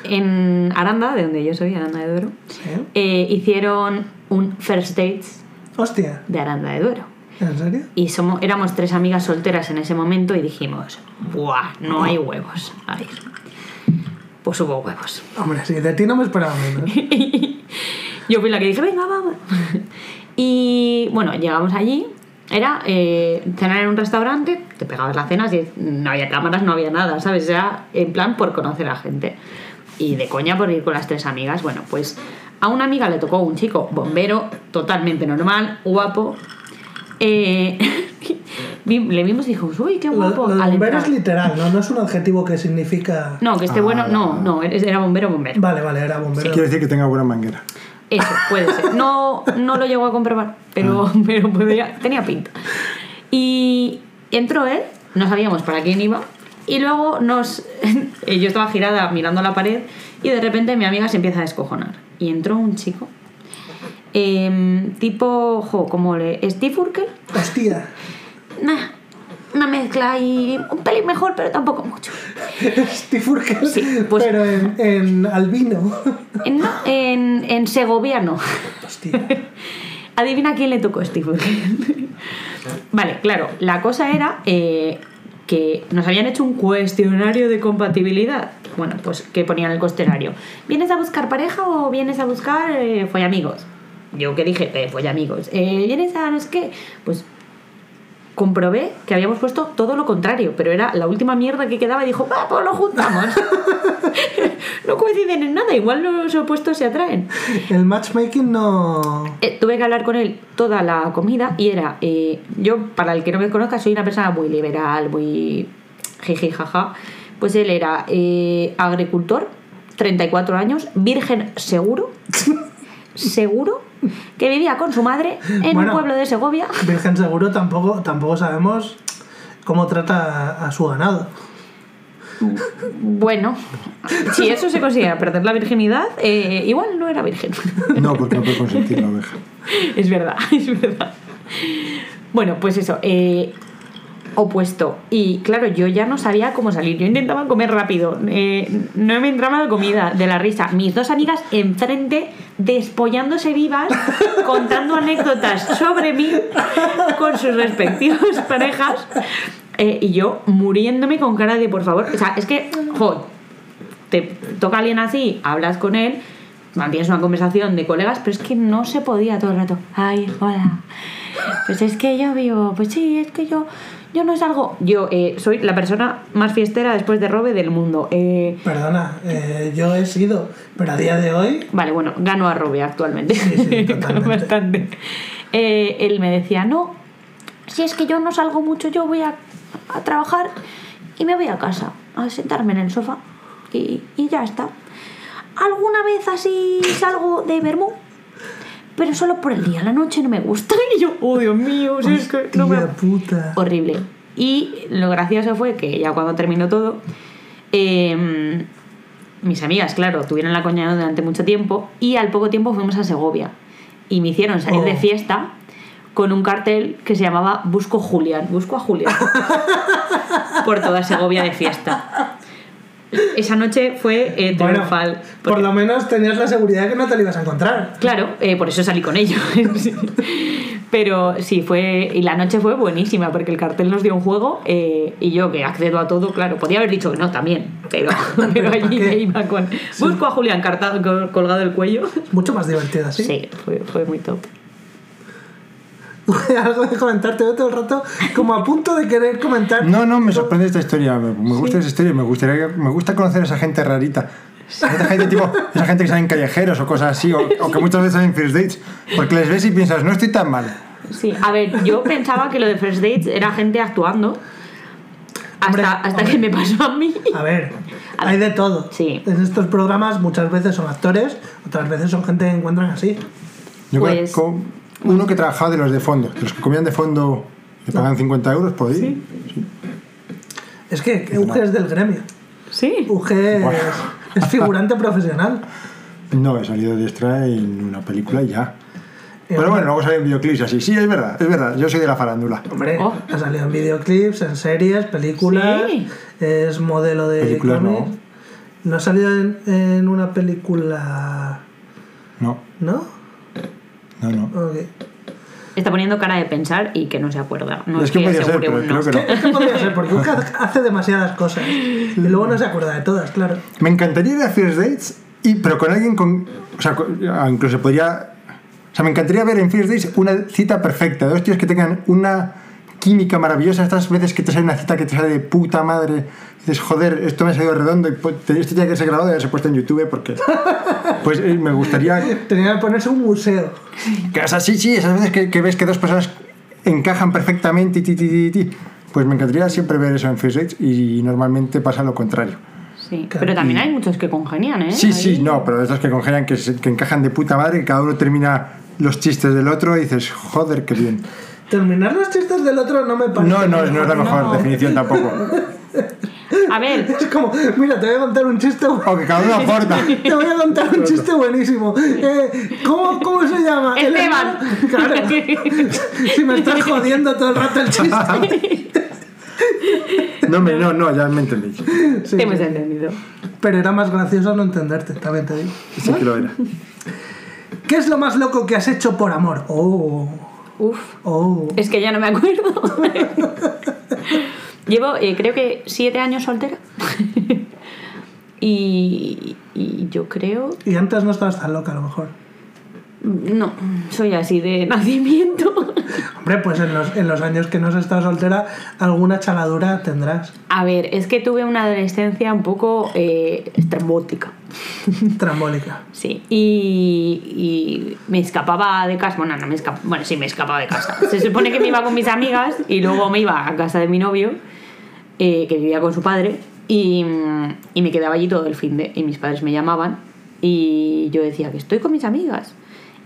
en Aranda, de donde yo soy, Aranda de Duero, ¿Sí? eh, hicieron un first dates Hostia, de Aranda de Duero. ¿en serio? Y somos, éramos tres amigas solteras en ese momento y dijimos, ¡buah! No hay huevos. A ir. Pues hubo huevos. Hombre, sí, de ti no me esperaba menos. Yo fui la que dije, venga, vamos. Y bueno, llegamos allí. Era eh, cenar en un restaurante, te pegabas la cena, si no había cámaras, no había nada, ¿sabes? Era en plan por conocer a gente. Y de coña por ir con las tres amigas. Bueno, pues a una amiga le tocó un chico bombero, totalmente normal, guapo. Eh, le vimos y dijimos, uy, qué Lo, guapo. lo al bombero entrar. es literal, ¿no? No es un adjetivo que significa. No, que esté Ah, bueno, no, no, era bombero, bombero. Vale, vale, era bombero. Quiere decir que tenga buena manguera. Eso, puede ser. No, no lo llegó a comprobar, pero, pero podía- tenía pinta. Y entró él, no sabíamos para quién iba, y luego nos. Yo estaba girada mirando la pared, y de repente mi amiga se empieza a descojonar. Y entró un chico, em, tipo, jo, como le. Steve Urkel, Hostia. nah, una mezcla y un pelín mejor, pero tampoco mucho. Steve Urkel, Sí, pues- pero en, en albino. En, no, en, en segoviano. Hostia. Adivina quién le tocó Steve Urkel. vale, claro, la cosa era eh, que nos habían hecho un cuestionario de compatibilidad. Bueno, pues que ponían el cuestionario. ¿Vienes a buscar pareja o vienes a buscar eh, follamigos? Yo que dije, eh, follamigos. Eh, ¿Vienes a no sé qué? Pues comprobé que habíamos puesto todo lo contrario, pero era la última mierda que quedaba y dijo, va, pues lo juntamos. no coinciden en nada, igual los opuestos se atraen. El matchmaking no. Eh, tuve que hablar con él toda la comida y era, eh, yo para el que no me conozca soy una persona muy liberal, muy jiji jaja, pues él era eh, agricultor, 34 años, virgen seguro, seguro, que vivía con su madre en Bueno. un pueblo de Segovia. Virgen seguro tampoco, tampoco sabemos cómo trata a, a su ganado. Bueno, si eso se considera perder la virginidad, eh, igual no era virgen. No, porque no puede consentir la oveja. es verdad, es verdad. Bueno, pues eso, eh, opuesto. Y claro, yo ya no sabía cómo salir. Yo intentaba comer rápido. eh, no me entraba la comida de la risa. Mis dos amigas enfrente, despollándose vivas, contando anécdotas sobre mí con sus respectivas parejas. eh, y yo muriéndome con cara de por favor. O sea, es que, jo, te toca alguien así, hablas con él, mantienes una conversación de colegas, pero es que no se podía todo el rato. Ay, hola. Pues es que yo vivo, pues sí, es que yo, yo no salgo. Yo eh, soy la persona más fiestera después de Robe del mundo. Eh, Perdona, eh, yo he sido, pero a día de hoy. vale, bueno, gano a Robe actualmente. Sí, sí, Gano totalmente. bastante. Eh, él me decía, no, si es que yo no salgo mucho, yo voy a, a trabajar y me voy a casa a sentarme en el sofá y, y ya está. Alguna vez así salgo de Bermú, pero solo por el día, la noche no me gusta. Y yo, oh Dios mío, si es que no me... Puta. Horrible. Y lo gracioso fue que ya cuando terminó todo, eh, mis amigas, claro, tuvieron la coña durante mucho tiempo y al poco tiempo fuimos a Segovia y me hicieron salir de Oh. fiesta con un cartel que se llamaba Busco Julián, busco a Julián por toda Segovia de fiesta. Esa noche fue eh, Bueno, triunfal. por lo menos tenías la seguridad de que no te lo ibas a encontrar. Claro, eh, por eso salí con ellos. Pero sí, fue. Y la noche fue buenísima porque el cartel nos dio un juego eh, y yo, que accedo a todo, claro, podía haber dicho que no también, pero, pero ¿para allí me iba con. Busco a Julián cartado, col- colgado del cuello. Mucho más divertida, ¿sí? Sí, fue, fue muy top. Algo de comentarte todo el rato, como a punto de querer comentar. No, no, me sorprende esta historia. Me, gusta esa historia. Me, gustaría, me gusta conocer a esa gente rarita. Esa gente, tipo, esa gente que sale en callejeros o cosas así, o, o que muchas veces salen en first dates, porque les ves y piensas, no estoy tan mal. Sí, a ver, yo pensaba que lo de First Dates era gente actuando. Hasta, Hombre, hasta hombre. que me pasó a mí. A ver, hay de todo. Sí. En estos programas muchas veces son actores, otras veces son gente que encuentran así. Yo Pues- conozco uno que trabajaba de los de fondo, de los que comían de fondo, le pagan 50 euros por ir. Es que UG es del gremio. Sí. UG es, figurante profesional. No, he salido de extra en una película y ya. Eh, Pero bueno, luego salen videoclips así. Sí, es verdad, es verdad. Yo soy de la farándula. Hombre, Oh. ha salido en videoclips, en series, películas. Sí. Es modelo de Películas no. No ha salido en, en una película. No, ¿No? No, no. Está poniendo cara de pensar y que no se acuerda. No es que podría ser, asegure pero un no. creo que no. Es que podría ser, porque UG hace demasiadas cosas. Y luego no se acuerda de todas, claro. Me encantaría ir a First Dates, y, pero con alguien con. O sea, con- ah, incluso podría. O sea, me encantaría ver en First Dates una cita perfecta. Dos tíos que tengan una química maravillosa. Estas veces que te sale una cita que te sale de puta madre. y Dices, joder, esto me ha salido redondo. Y pues, esto tiene que ser grabado y haberse puesto en YouTube porque. Pues eh, me gustaría. Tenía que ponerse un museo. que- O sea, sí, sí, esas veces que, que ves que dos personas encajan perfectamente y ti, ti, ti, ti. Pues me encantaría siempre ver eso en Dates y normalmente pasa lo contrario. Sí, Claro. pero también hay muchos que congenian, ¿eh? Sí, sí, no, pero de estos que congenian, que, que encajan de puta madre, que cada uno termina los chistes del otro y dices, joder, qué bien. Terminar los chistes del otro no me parece. No, no, no es la mejor no. definición tampoco. A ver, Es como, mira, te voy a contar un chiste. bu- O que cada uno aporta. Te voy a contar un chiste buenísimo. Eh, ¿cómo, ¿Cómo se llama? El Esteban. hermano- Claro. Si me estás jodiendo todo el rato el chiste. No, me, no, no, ya me entendí. Sí, te hemos sí. entendido. Pero era más gracioso no entenderte, también te digo. Sí que lo era. ¿Qué es lo más loco que has hecho por amor? Oh, Uf, oh. es que ya no me acuerdo. Llevo, eh, creo que siete años soltera. y, y yo creo. Y antes no estabas tan loca, a lo mejor. No, soy así de nacimiento. Hombre, pues en los, en los años que no has estado soltera, alguna chaladura tendrás. A ver, es que tuve una adolescencia un poco eh, estrambótica. Trambólica. Sí, y, y me escapaba de casa. Bueno, no me escapaba. Bueno, sí, me escapaba de casa. Se supone que me iba con mis amigas y luego me iba a casa de mi novio, eh, que vivía con su padre, y, y me quedaba allí todo el fin de. Y mis padres me llamaban y yo decía que estoy con mis amigas.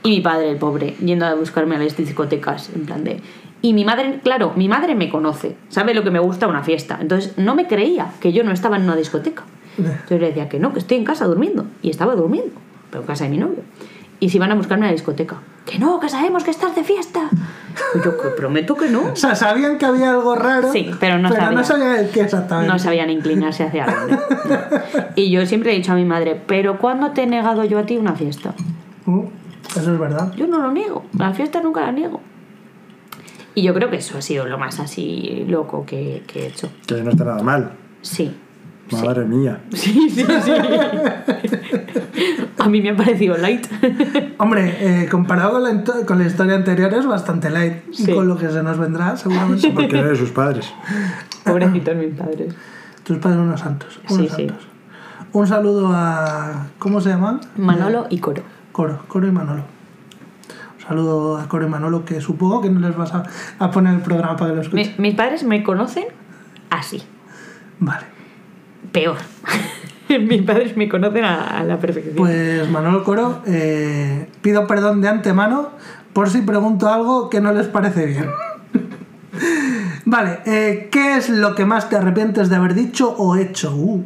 Y mi padre, el pobre, yendo a buscarme a las discotecas, en plan de. Y mi madre, claro, mi madre me conoce, sabe lo que me gusta una fiesta. Entonces no me creía que yo no estaba en una discoteca. Entonces le decía que no, que estoy en casa durmiendo. Y estaba durmiendo, pero en casa de mi novio. Y se iban a buscarme a la discoteca. Que no, que sabemos que estás de fiesta. Y yo que prometo que no. O sea, sabían que había algo raro. Sí, pero no pero no sabían. sabían el qué exactamente. No sabían inclinarse hacia dónde. No. Y yo siempre he dicho a mi madre, pero ¿cuándo te he negado yo a ti una fiesta? Mm, Eso es verdad. Yo no lo niego, la fiesta nunca la niego. Y yo creo que eso ha sido lo más así loco que, que he hecho. Que no está nada mal. Sí. Madre mía. Sí, sí, sí. A mí me ha parecido light. Hombre, eh, comparado con la, con la historia anterior es bastante light. Y con lo que se nos vendrá, seguramente. Porque no eres sus padres. Pobrecitos mis padres. Tus padres unos santos. Unos Sí, sí. santos. Un saludo a. ¿Cómo se llaman? Manolo y Coro. Coro, Coro y Manolo. Un saludo a Coro y Manolo, que supongo que no les vas a, a poner el programa para que lo escuchen. Mi- mis padres me conocen así. Vale. Peor. mis padres me conocen a, a la perfección. Pues Manolo Coro, eh, pido perdón de antemano por si pregunto algo que no les parece bien. vale, eh, ¿qué es lo que más te arrepientes de haber dicho o hecho? Uh,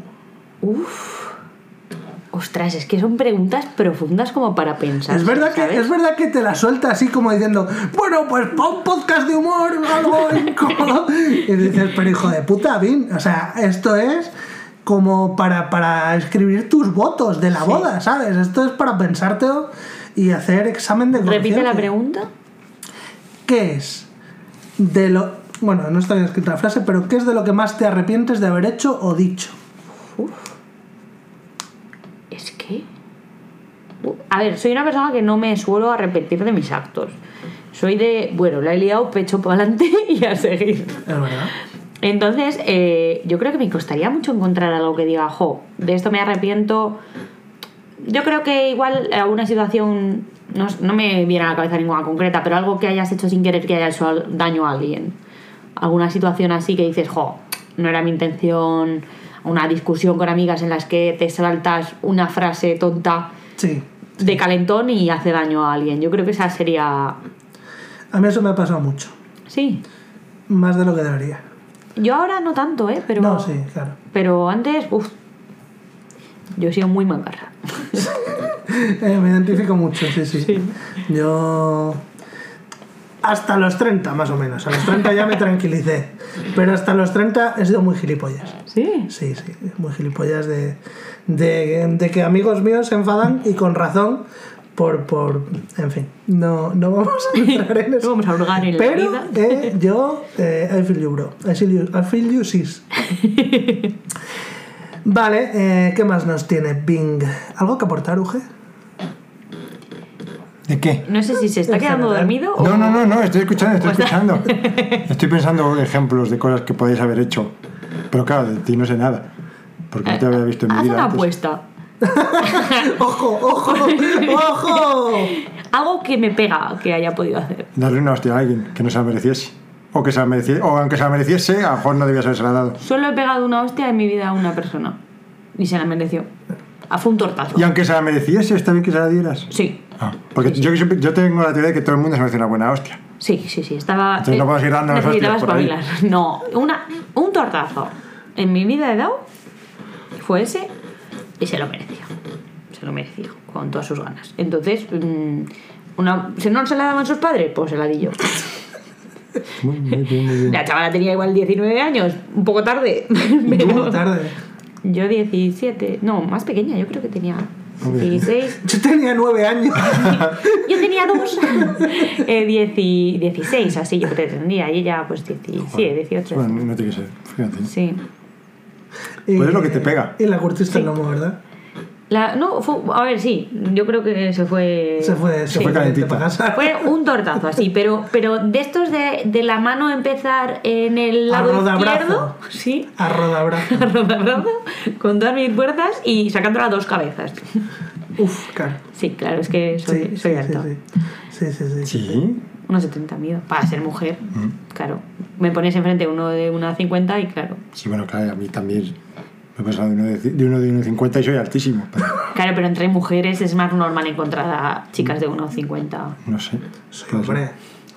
Ostras, es que son preguntas profundas como para pensar. es, verdad que, es verdad que te la suelta así como diciendo, bueno, pues pa' un podcast de humor, algo incómodo. Y dices, pero hijo de puta, Vin, o sea, esto es como para, para escribir tus votos de la boda, ¿sabes? Esto es para pensarte y hacer examen de Repite la pregunta. ¿qué es de lo... Bueno, no está bien escrita la frase, pero ¿qué es de lo que más te arrepientes de haber hecho o dicho? Es que. A ver, soy una persona que no me suelo arrepentir de mis actos. Soy de, bueno, la he liado, pecho para adelante y a seguir. Es verdad. Entonces, eh, yo creo que me costaría mucho encontrar algo que diga, jo, de esto me arrepiento. Yo creo que igual alguna situación, no, no me viene a la cabeza ninguna concreta, pero algo que hayas hecho sin querer que haya hecho daño a alguien. Alguna situación así que dices, jo, no era mi intención. Una discusión con amigas en las que te saltas una frase tonta Sí. de calentón y hace daño a alguien. Yo creo que esa sería. A mí eso me ha pasado mucho. Sí. Más de lo que debería. Yo ahora no tanto, ¿eh? Pero, No, sí, claro. pero antes, uff. Yo he sido muy mancarra. Eh, me identifico mucho, sí, sí, Yo. Hasta los 30, más o menos. A los 30 ya me tranquilicé. Pero hasta los 30 he sido muy gilipollas. Sí. Sí, sí, muy gilipollas de, de, de que amigos míos se enfadan y con razón por. por en fin, no, no vamos a entrar en No eso. vamos a hurgar en la Pero vida. eh, yo, eh, I feel you, bro. I feel you, I feel you sis. Vale, eh, ¿qué más nos tiene Bing? ¿Algo que aportar, Uge? ¿De qué? No sé si se está quedando general. dormido o. No, no, no, no, estoy escuchando, estoy está- escuchando. Estoy pensando ejemplos de cosas que podéis haber hecho. Pero claro, de ti no sé nada. Porque no te había visto en mi Haz vida. una antes. apuesta. ¡Ojo, ojo, ojo! Algo que me pega que haya podido hacer. Darle una hostia a alguien que no se la mereciese. O que se la mereciese, o aunque se la mereciese, a lo mejor no debías haberse la dado. Solo he pegado una hostia en mi vida a una persona. Y se la mereció. Ah, fue un tortazo. Y aunque se la mereciese, está bien que se la dieras. Sí. Ah, porque Yo, siempre- yo tengo la teoría de que todo el mundo se merece una buena hostia. Sí, sí, sí. Estaba. Entonces no puedes ir dando las necesitaba hostias por ahí. espabilar. No, una, un tortazo. En mi vida he dado. Fue ese. Y se lo mereció. Se lo mereció. Con todas sus ganas. Entonces. mm, una, si no se la daban sus padres, pues se la di yo. Muy, bien, muy bien. La chavala tenía igual 19 años, un poco tarde. Un poco tarde. Yo 17, no, más pequeña, yo creo que tenía Hombre. 16. Yo tenía nueve años. Yo tenía dos. eh, 10 y 16, así yo pretendía. Y ella, pues 17, 18. Bueno, no tiene que ser. Fíjate. Sí. Y- Pues es lo que te pega. Y la curtiste el lomo, ¿verdad? La, no, fue, a ver, sí, yo creo que se fue. Se fue, Se fue calentita. Fue un tortazo así, pero, pero de estos de, de la mano empezar en el A lado rodabrazo. izquierdo, sí, A rodabrazo. a rodabrazo, con todas mis fuerzas y sacándola a dos cabezas. Uf, claro. Sí, claro, es que soy, Sí, soy sí, alta. sí, sí. Sí, sí, sí. Sí. Unos 70 mido. Para ser mujer, claro. Me pones enfrente uno de una 50 y claro. Sí, bueno, claro, a mí también. Me he pasado de uno de, de uno de 1,50 y soy altísimo. Pero Claro, pero entre mujeres es más normal encontrar a chicas de 1,50. no sé. Ser. hombre.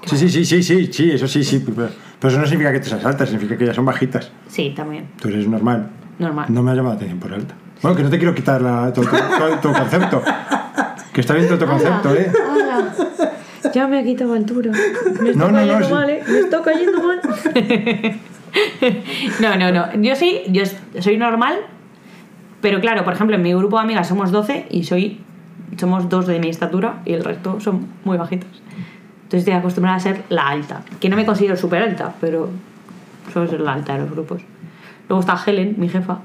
Sí, sí, sí, sí, sí, sí, eso sí, sí. Pero, pero eso no significa que tú seas alta, significa que ellas son bajitas. Sí, también. Tú eres normal. Normal. No me ha llamado la atención por alta. Bueno, que no te quiero quitar la, tu, tu- tu- tu concepto. Que está bien todo tu concepto, ¿eh? Hola. Ya me ha quitado altura. Me está No, no, no, cayendo sí. mal, ¿eh? Me está cayendo mal. no, no, no. Yo sí, yo soy normal. Pero claro, por ejemplo, en mi grupo de amigas somos 12 y soy somos dos de mi estatura y el resto son muy bajitas. Entonces estoy acostumbrada a ser la alta. Que no me considero súper alta, pero suelo ser la alta de los grupos. Luego está Helen, mi jefa,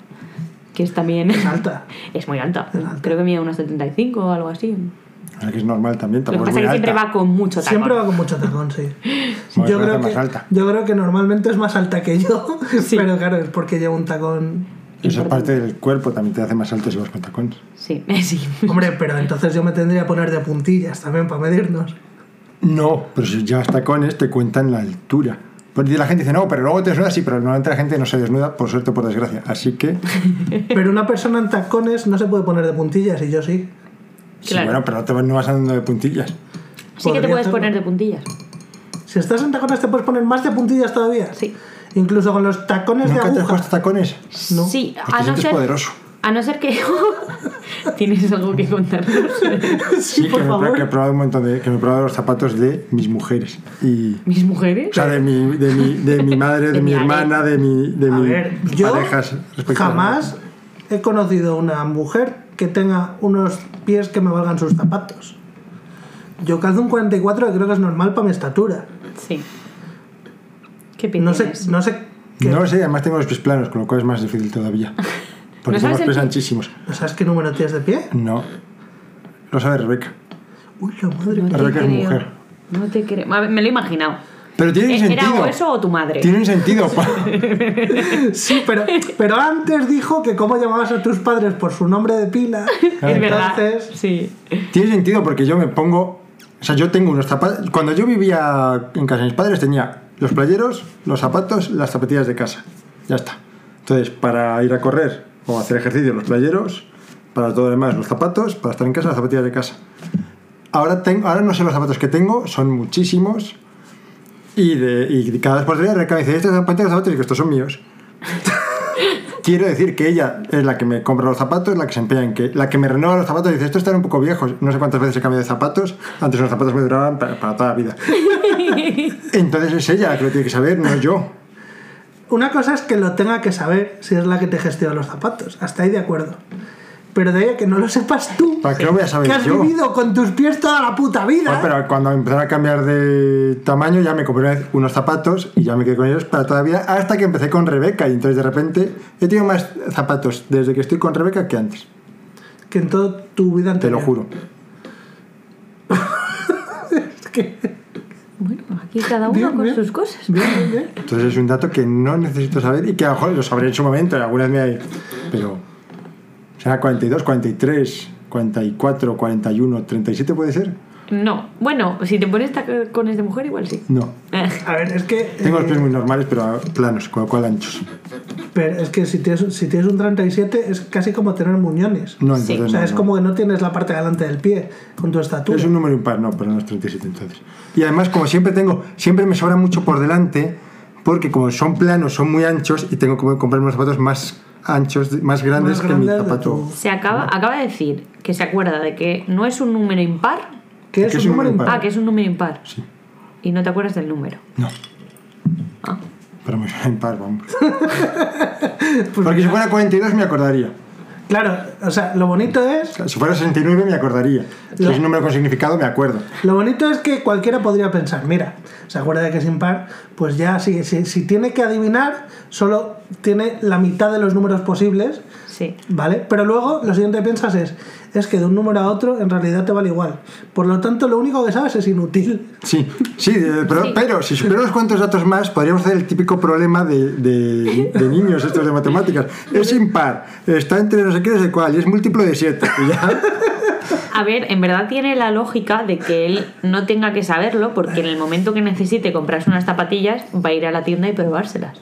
que es también... Es alta. es muy alta. Es alta. Creo que mide unos 75 o algo así. Que es normal también, Lo que es pasa es que siempre alta. va con mucho tacón. Siempre va con mucho tacón, sí. Bueno, yo, creo que, más alta. yo creo que normalmente es más alta que yo, Sí. pero claro, es porque lleva un tacón. Esa parte del cuerpo también te hace más alto si vas con tacones. Sí, sí. Hombre, pero entonces yo me tendría que poner de puntillas también para medirnos. No, pero si llevas tacones te cuentan la altura. Porque la gente dice, no, pero luego te desnudas, sí, pero normalmente la gente no se desnuda, por suerte o por desgracia. Así que, Pero una persona en tacones no se puede poner de puntillas y yo sí. Sí, bueno, pero no, te, no vas andando de puntillas. Sí que te puedes hacerlo. poner de puntillas. Si estás en tacones te puedes poner más de puntillas todavía. Sí. Incluso con los tacones de ¿Nunca te has aguja. puesto tacones? No. Sí, Pues te a no ser... poderoso. A no ser que... ¿Tienes algo que contarnos? Sí, que, por me, he- favor. que he probado un montón de, que me he probado los zapatos de mis mujeres. Y, ¿Mis mujeres? o sea, de mi, de mi, de mi madre, de, De mi mi hermana, de mi, de A mi ver, yo parejas. respectivamente. jamás he conocido una mujer que tenga unos pies que me valgan sus zapatos. Yo calzo un 44 que creo que es normal para mi estatura. Sí. ¿Qué No sé, no sé qué. No lo sé, además tengo los pies planos, con lo cual es más difícil todavía. Porque ¿No sabes tengo los pies pi- anchísimos. ¿No sabes qué número tienes de pie? No. Lo sabe Rebeca. Uy, la madre. No Rebeca es mujer. No te creo. A ver, me lo he imaginado. Pero tiene un ¿E- ¿Era sentido. o eso o tu madre? Tiene un sentido. Sí, pero, pero antes dijo que cómo llamabas a tus padres por su nombre de pila. Es verdad. Entonces, Sí. Tiene sentido porque yo me pongo. O sea, yo tengo unos zapatos. Cuando yo vivía en casa de mis padres tenía los playeros, los zapatos, las zapatillas de casa. Ya está. Entonces, para ir a correr o hacer ejercicio, los playeros. Para todo lo demás, los zapatos. Para estar en casa, las zapatillas de casa. Ahora, tengo, ahora no sé los zapatos que tengo, son muchísimos. Y, de, y cada vez por día Rebeca me dice: Estos zapatos, zapatos, y que estos son míos. Quiero decir que ella es la que me compra los zapatos, la que se empeña en que, la que me renueva los zapatos y dice, estos están un poco viejos. No sé cuántas veces he cambiado de zapatos. Antes los zapatos me duraban para, para toda la vida. Entonces es ella la que lo tiene que saber, no yo. una cosa es que lo tenga que saber si es la que te gestiona los zapatos. Hasta ahí de acuerdo. Pero de que no lo sepas tú, ¿Para qué lo voy a que saber has yo? vivido con tus pies toda la puta vida. Bueno, pero cuando empezaron a cambiar de tamaño ya me compré unos zapatos y ya me quedé con ellos para toda la vida hasta que empecé con Rebeca y entonces de repente he tenido más zapatos desde que estoy con Rebeca que antes. Que en toda tu vida Te anterior. lo juro. Es que- Bueno, aquí cada uno Bien, con bien. sus cosas. Bien, bien, bien. Entonces es un dato que no necesito saber y que a lo mejor lo sabré en su momento, alguna vez me hay, pero será 42, 43, 44, 41, 37 puede ser. No. Bueno, si te pones tacones de mujer, igual sí. No. A ver, es que. Tengo los eh, pies muy normales, pero planos, con lo cual anchos. pero es que si tienes, si tienes un 37 es casi como tener muñones. No, Sí. entonces O sea, no, es no. como que no tienes la parte delante del pie con tu estatura. Es un número impar, no, pero no es 37 entonces. Y además, como siempre tengo, siempre me sobra mucho por delante, porque como son planos, son muy anchos y tengo que comprarme unos zapatos más anchos, más grandes Más que mi zapato. Se acaba, acaba de decir que se acuerda de que no es un número impar. ¿Qué es ¿Qué un número impar? Ah, que es un número impar. Sí. Y no te acuerdas del número. No, Ah. pero me suena impar, vamos. Pues Porque si fuera 42 me acordaría. Claro, o sea, lo bonito es. Si fuera 69 me acordaría. Si La- es un número con significado me acuerdo. Lo bonito es que cualquiera podría pensar, mira, se acuerda de que es impar, pues ya si, si, si tiene que adivinar, solo tiene la mitad de los números posibles, Sí. ¿vale? Pero luego lo siguiente que piensas es, es que de un número a otro en realidad te vale igual. Por lo tanto, lo único que sabes es inútil. Sí, sí, eh, pero, Sí. pero si supiera unos cuantos datos más, podríamos hacer el típico problema de, de- de niños estos de matemáticas. Es impar, está entre no sé qué, no sé cuál, y es múltiplo de 7. Y ya. A ver, en verdad tiene la lógica de que él no tenga que saberlo porque en el momento que necesite comprarse unas zapatillas va a ir a la tienda y probárselas.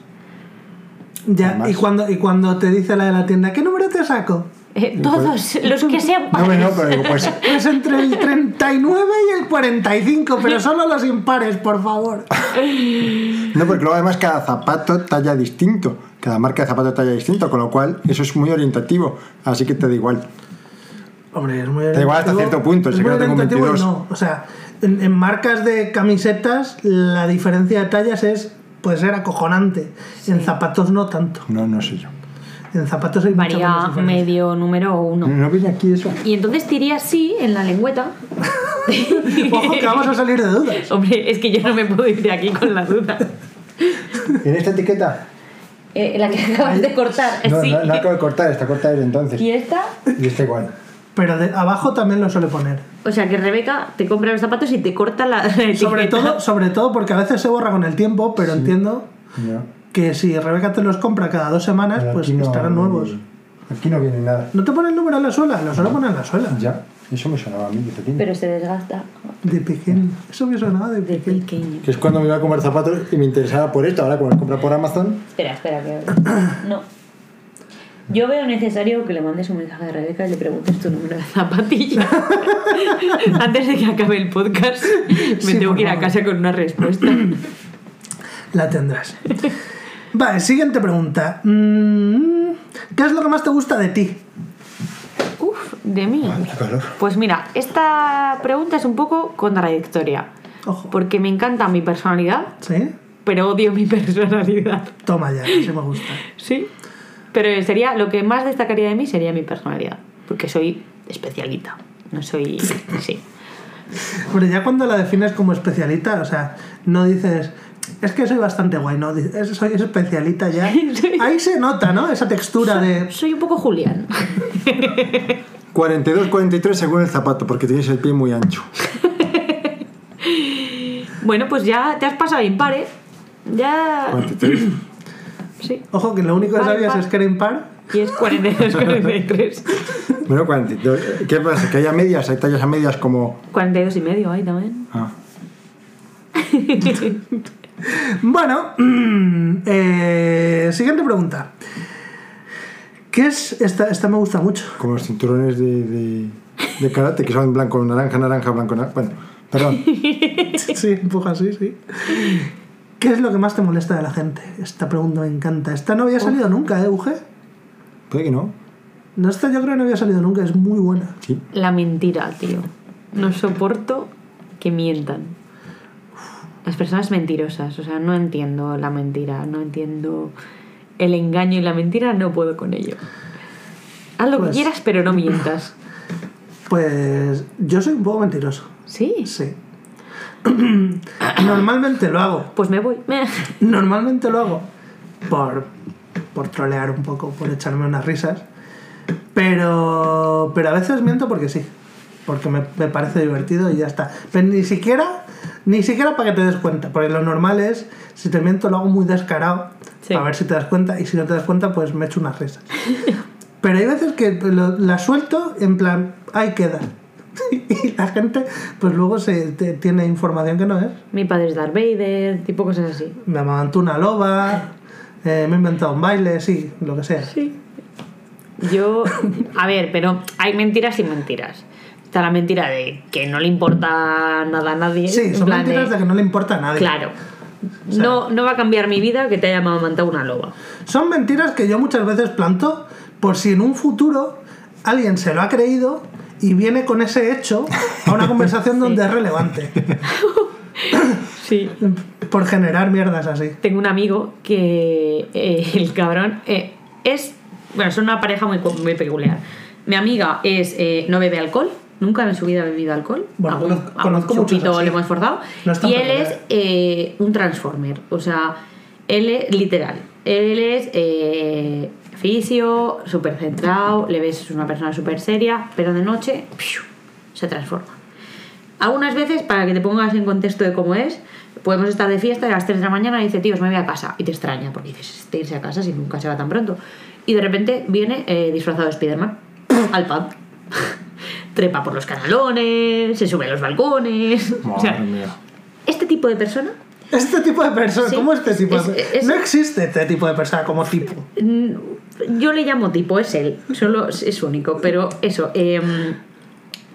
Ya, Además- y cuando, y cuando te dice la de la tienda, ¿qué número te saco? Eh, todos los que sean No, pares. no, pero digo, pues Pues entre el 39 y el 45, pero solo los impares, por favor. No, porque luego además cada zapato talla distinto, cada marca de zapato talla distinto, con lo cual eso es muy orientativo, así que te da igual. Hombre, es muy Da igual hasta orientativo. cierto punto, Es sé que muy no tengo orientativo y 22. no. O sea, en, en marcas de camisetas la diferencia de tallas es puede ser acojonante. En zapatos no tanto. No, no sé yo. En zapatos hay Varía medio número uno. ¿No viene aquí eso? Y entonces te iría así en la lengüeta. Ojo que vamos a salir de dudas. Hombre, es que yo no me puedo ir de aquí con la duda. ¿En esta etiqueta? Eh, la que acabas de cortar, No, sí. no, no acabo de cortar, está cortada desde entonces. ¿Y esta? Y está igual. Pero de abajo también lo suele poner. O sea que Rebeca te compra los zapatos y te corta la, la etiqueta. Sobre todo, sobre todo porque a veces se borra con el tiempo, pero entiendo No. Que si Rebeca te los compra cada dos semanas, Pero pues no- estarán nuevos. Aquí no viene nada. ¿No te pone el número en la suela? Lo suele poner en la suela. Ya, eso me sonaba a mí de pequeño. Pero se desgasta De pequeño. Eso me sonaba de de pequeño. pequeño. Que es cuando me iba a comprar zapatos y me interesaba por esto. Ahora, los compra por Amazon, Espera, espera, que No. Yo veo necesario que le mandes un mensaje a Rebeca y le preguntes tu número de zapatilla. Antes de que acabe el podcast, me Sí, tengo que ir a casa con una respuesta. La tendrás. Vale, siguiente pregunta. Mm, ¿Qué es lo que más te gusta de ti? Uf, de mí. qué calor. Pues mira, esta pregunta es un poco contradictoria. Ojo. Porque me encanta mi personalidad, ¿Sí? pero odio mi personalidad. Toma ya, así me gusta. Sí. Pero sería lo que más destacaría de mí sería mi personalidad. Porque soy especialita. No soy. Sí. Hombre, ya cuando la defines como especialita, o sea, no dices, es que soy bastante guay, no, soy especialita ya. Ahí se nota, ¿no? Esa textura de... Soy un poco Julián. 42-43 según el zapato, porque tienes el pie muy ancho. Bueno, pues ya te has pasado impar, ¿eh? Ya. 43. Sí. Ojo, que lo único que sabías es que era impar. Y es 42, 43. Bueno, 42. ¿Qué pasa? Que haya medias, hay tallas a medias como. 42 y medio ahí también. Ah. Bueno, eh, siguiente pregunta. ¿Qué es? Esta, esta me gusta mucho. Como los cinturones de, de, de karate que son blanco, naranja, naranja, blanco, naranja. Bueno, perdón. Sí, poco así, sí. ¿Qué es lo que más te molesta de la gente? Esta pregunta me encanta. Esta no había salido nunca, ¿eh, Uge? Puede que no. No, esta yo creo que no había salido nunca, es muy buena. Sí. La mentira, tío. No soporto que mientan. Las personas mentirosas, o sea, no entiendo la mentira, no entiendo el engaño y la mentira, no puedo con ello. Haz lo Pues- que quieras, pero no mientas. Pues yo soy un poco mentiroso, Sí, sí. Normalmente lo hago. pues me voy. Normalmente lo hago por, por trolear un poco, por echarme unas risas. Pero, pero a veces miento porque sí. Porque me, me parece divertido y ya está. Pero ni siquiera, ni siquiera para que te des cuenta. Porque lo normal es, si te miento, lo hago muy descarado. Sí. Para ver si te das cuenta. Y si no te das cuenta, pues me echo unas risas. Pero hay veces que lo- la suelto en plan, ahí queda. Y la gente, pues luego se te- tiene información que no es. Mi padre es Darth Vader, tipo cosas así. Me amamantó una loba, eh, me he inventado un baile, sí, lo que sea. Sí. Yo, a ver, pero hay mentiras y mentiras. Está la mentira de que no le importa nada a nadie. Sí, son mentiras de... que no le importa a nadie. Claro. No, no va a cambiar mi vida que te haya amamantado una loba. Son mentiras que yo muchas veces planto por si en un futuro alguien se lo ha creído y viene con ese hecho a una conversación donde es relevante. Sí. Por generar mierdas así. Tengo un amigo que eh, el cabrón eh, es. Bueno, son una pareja muy, muy peculiar. Mi amiga es eh, no bebe alcohol, nunca en su vida ha bebido alcohol. Bueno, Algún- conozco- algún conozco chupito le hemos forzado. No y él es eh, un transformer. O sea, él es literal. Él es eh, fisio, súper centrado, le ves es una persona súper seria, pero de noche ¡piu! se transforma. Algunas veces, para que te pongas en contexto de cómo es, podemos estar de fiesta y a las 3 de la mañana y dice, tíos, me voy a casa. Y te extraña, porque dices, este irse a casa si nunca se va tan pronto. Y de repente viene eh, disfrazado de Spiderman al pub. Trepa por los canalones, se sube a los balcones. O sea, Madre mía. este tipo de persona Este tipo de persona, Sí, ¿cómo este tipo de es- No existe este tipo de persona como tipo. Mm, Yo le llamo tipo, es él, solo es- es único, pero eso, em,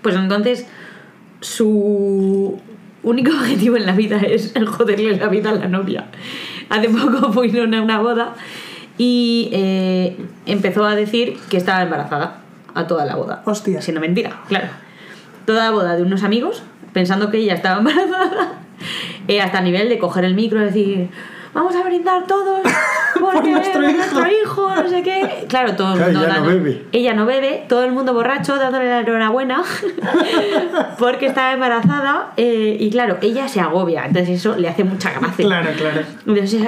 pues entonces su único objetivo en la vida es el joderle la vida a la novia. Hace poco fueron a una boda y eh, empezó a decir que estaba embarazada a toda la boda. Hostia. Siendo mentira, claro. Toda la boda de unos amigos, pensando que ella estaba embarazada, eh, hasta a nivel de coger el micro y decir, vamos a brindar todos porque nuestro hijo". nuestro hijo, no sé qué. Claro, todo el mundo ella no bebe. ella no bebe, todo el mundo borracho dándole la enhorabuena porque estaba embarazada eh, y claro, ella se agobia, entonces eso le hace mucha gracia. Claro, claro. Entonces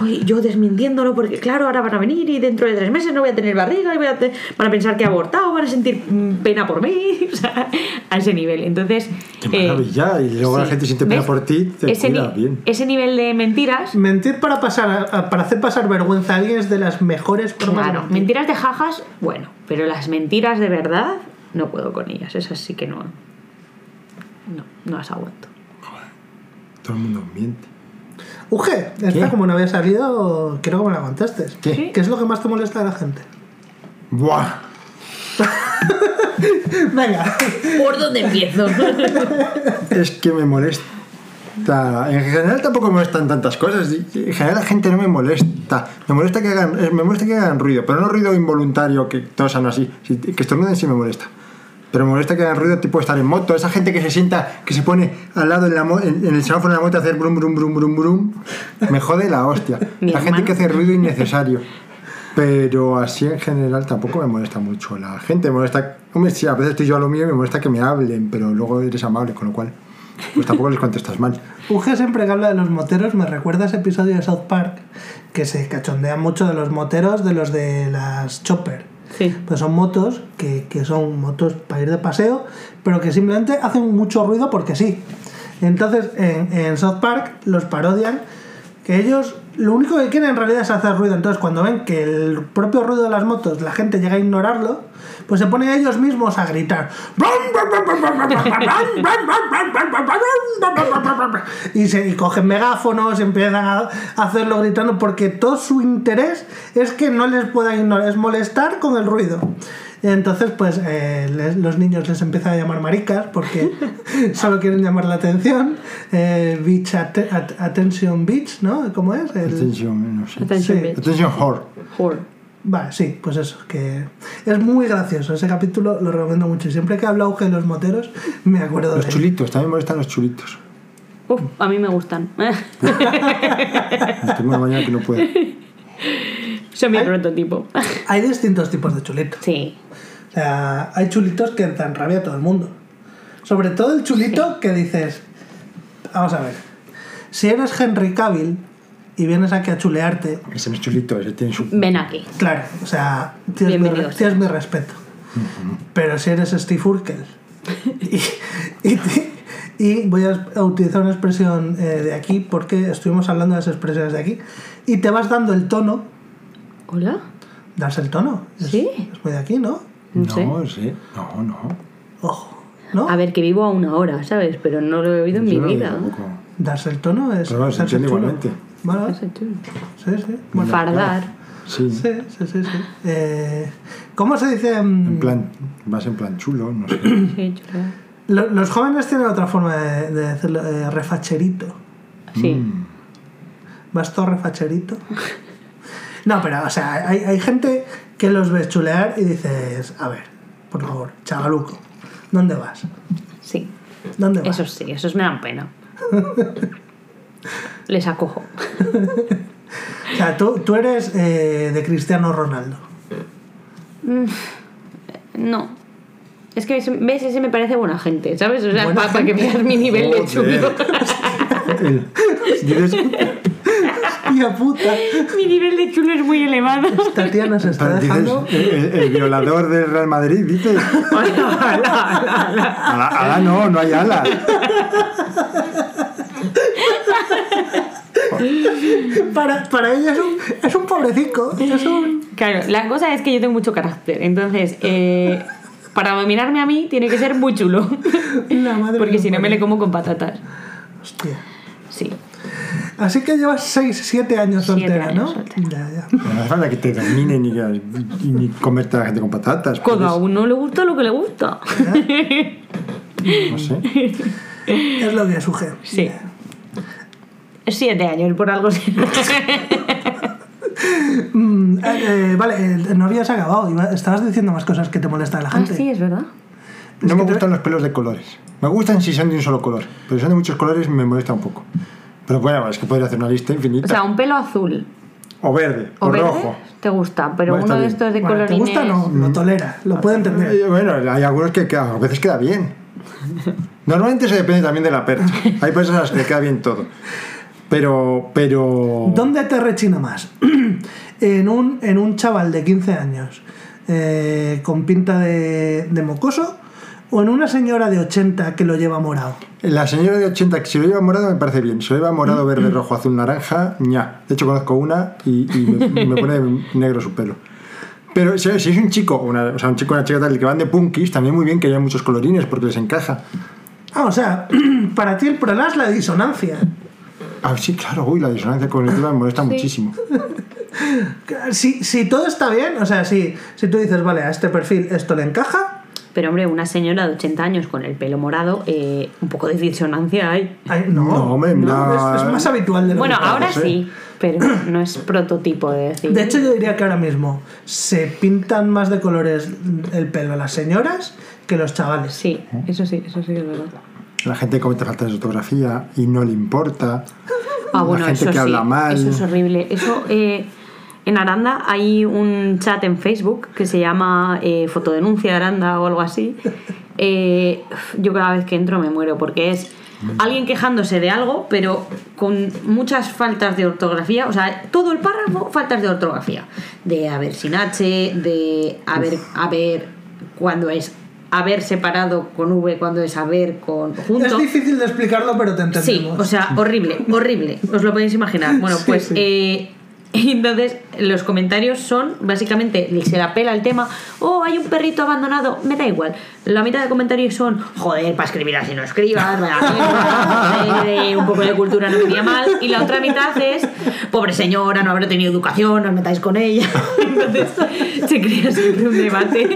"Uy, yo desmintiéndolo porque claro, ahora van a venir y dentro de tres meses no voy a tener barriga y voy a te- van a pensar que he abortado, van a sentir mm, pena por mí, o sea, a ese nivel. Entonces... Qué eh, maravilla. y luego la gente siente pena ¿Ves? por ti, te ese, cuida ni- bien. ese nivel de mentiras Mentir para pasar a- para hacer pasar vergüenza a alguien es de las mejores formas Claro, de mentiras de jajas, bueno, pero las mentiras de verdad no puedo con ellas, esas sí que no. No, no las aguanto. Todo el mundo miente. Uge, esta ¿Qué? como no había salido, quiero que me la contestes. ¿Qué? ¿Qué es lo que más te molesta de la gente? ¡Buah! Venga, ¿Por dónde empiezo? Es que me molesta. En general tampoco me molestan tantas cosas. En general la gente no me molesta. Me molesta que hagan, me molesta que hagan ruido, pero no ruido involuntario que tosan así. Que estornuden sí me molesta. Pero me molesta que hagan ruido tipo estar en moto. Esa gente que se sienta, que se pone al lado en, la mo- en, en el semáforo de la moto a hacer brum brum brum brum brum. Me jode la hostia. La gente que hace ruido innecesario. Pero así en general tampoco me molesta mucho la gente. Me molesta, hombre, sí, a veces estoy yo a lo mío y me molesta que me hablen, pero luego eres amable, con lo cual, pues tampoco les contestas mal. Uge siempre que habla de los moteros me recuerda a ese episodio de South Park que se cachondea mucho de los moteros de los de las Chopper. Pues son motos que, que son motos para ir de paseo, pero que simplemente hacen mucho ruido porque sí. Entonces en, en South Park los parodian que ellos lo único que quieren en realidad es hacer ruido. Entonces cuando ven que el propio ruido de las motos la gente llega a ignorarlo, pues se ponen ellos mismos a gritar. Y, cogen megáfonos y empiezan a hacerlo gritando porque todo su interés es que no les puedan ignorar, es molestar con el ruido. Y entonces, pues eh, les- los niños les empiezan a llamar maricas porque solo quieren llamar la atención. Eh, beach at- at- attention beach, ¿no? ¿Cómo es? El- Atención, no sé. Atención, Sí. bitch. Atención, whore. Whore. Vale, sí, pues eso, que es muy gracioso. Ese capítulo lo recomiendo mucho. Y siempre que habla Auge de los moteros, me acuerdo Los de él. chulitos, también me molestan los chulitos. Uf, a mí me gustan. Tengo una mañana que no puedo. Son mi prototipo. Hay distintos tipos de chulitos. Sí. O sea, hay chulitos que dan rabia a todo el mundo. Sobre todo el chulito que dices, vamos a ver, si eres Henry Cavill y vienes aquí a chulearte, Ese no es chulito, ese tiene su... Ven aquí. claro, o sea, tienes, mi, tienes respeto. Pero si eres Steve Urkel y, y te- y voy a, a utilizar una expresión eh, de aquí porque estuvimos hablando de las expresiones de aquí y te vas dando el tono, ¿Hola? das el tono. Es- Sí. Es muy de aquí, ¿no? No sé. No, sí. No, no. Ojo, ¿no? A ver, que vivo a una hora, ¿sabes? Pero no lo he oído en mi no vida. Darse el tono es. Pero bueno, se entiende igualmente. Chulo. sí, sí. Bueno, Fardar. Sí. sí, sí, sí. sí. Eh, ¿Cómo se dice? mm, En plan, vas en plan chulo, no sé. Sí, chulo. lo- los jóvenes tienen otra forma de, de decirlo, eh, refacherito. Sí. Mm. ¿Vas todo refacherito? No, pero, o sea, hay, hay gente que los ves chulear y dices, a ver, por favor, chavaluco, ¿dónde vas? Sí. ¿Dónde vas? Esos sí, esos me dan pena. Les acojo. O sea, tú, tú eres eh, de Cristiano Ronaldo. No. Es que, ¿ves? Ese me parece buena gente, ¿sabes? O sea, Buena para que veas mi nivel de chulo. ¡Hija puta! mi nivel de chulo es muy elevado. Esta tía nos está dejando... el, el- el violador del Real Madrid, dices. Ala, ala no, no hay alas. Para, para ella es un, es un pobrecico. Es un... Claro, la cosa es que yo tengo mucho carácter. Entonces, eh, para dominarme a mí, tiene que ser muy chulo. La madre Porque que si no, me le como con patatas. Hostia. Sí. Así que llevas 6, 7 años soltera, ¿no? soltera. Ya, ya. No hace falta que te dominen ni, ni comerte a la gente con patatas. Cada puedes- uno le gusta lo que le gusta. No sé. Es lo que suje. Sí. Siete años, por algo así. Mm, eh, eh, vale, el novio se ha acabado. Iba- Estabas diciendo más cosas que te molestan a la Ah, gente. sí, es verdad. No me gustan los pelos de colores. Me gustan si son de un solo color. Pero si son de muchos colores me molesta un poco. Pero bueno, es que podría hacer una lista infinita. O sea, un pelo azul O verde, o, o, verde rojo. te gusta, pero Bueno, uno de estos de Bueno, ¿Te colorines... gusta? No, lo tolera, lo puede entender. Eh, Bueno, hay algunos que, a veces queda bien. Normalmente eso depende también de la percha. Hay personas a las que le queda bien todo. Pero, pero... ¿Dónde te rechina más? en, un, en un chaval de 15 años eh, con pinta de, de mocoso o en una señora de 80 que lo lleva morado. La señora de 80, que si lo lleva morado me parece bien. Si lo lleva morado, verde, rojo, azul, naranja, ña. De hecho, conozco una y, y me, me pone negro su pelo. Pero si, es un chico, o una, o sea, un chico o una chica tal, que van de punkis, también muy bien que haya muchos colorines porque les encaja. Ah, o sea, para ti el problema es la disonancia. Ah, sí, claro, uy, la disonancia cognitiva me molesta muchísimo. Si, si todo está bien, o sea, si, si tú dices, vale, a este perfil esto le encaja, Pero hombre, una señora de 80 años con el pelo morado, eh, un poco de disonancia hay. ay, no, No, hombre, mira- es, es más habitual de lo Bueno, que ahora sí, pero no es prototipo de decir. De hecho, yo diría que ahora mismo se pintan más de colores el pelo las señoras que los chavales. Sí, eso sí, eso sí es verdad. La gente comete faltas de ortografía y no le importa. Ah, bueno, la gente eso que sí, habla mal. Eso es horrible. Eso, eh, En Aranda hay un chat en Facebook que se llama eh, Fotodenuncia Aranda o algo así. Eh, yo cada vez que entro me muero porque es alguien quejándose de algo, pero con muchas faltas de ortografía. O sea, todo el párrafo, faltas de ortografía. De haber sin H, de haber, haber cuando es haber separado con V, cuando es haber con junto. Es difícil de explicarlo, pero te entendemos. Sí, o sea, horrible, horrible. Os lo podéis imaginar. Bueno, Sí, pues sí. eh, entonces los comentarios son básicamente se la pela el tema. Oh, hay un perrito abandonado. Me da igual. La mitad de comentarios son joder, para escribir así no escribas, mierda, un poco de cultura no iría mal. Y la otra mitad es pobre señora, no habrá tenido educación, no os metáis con ella. Entonces se crea siempre un debate.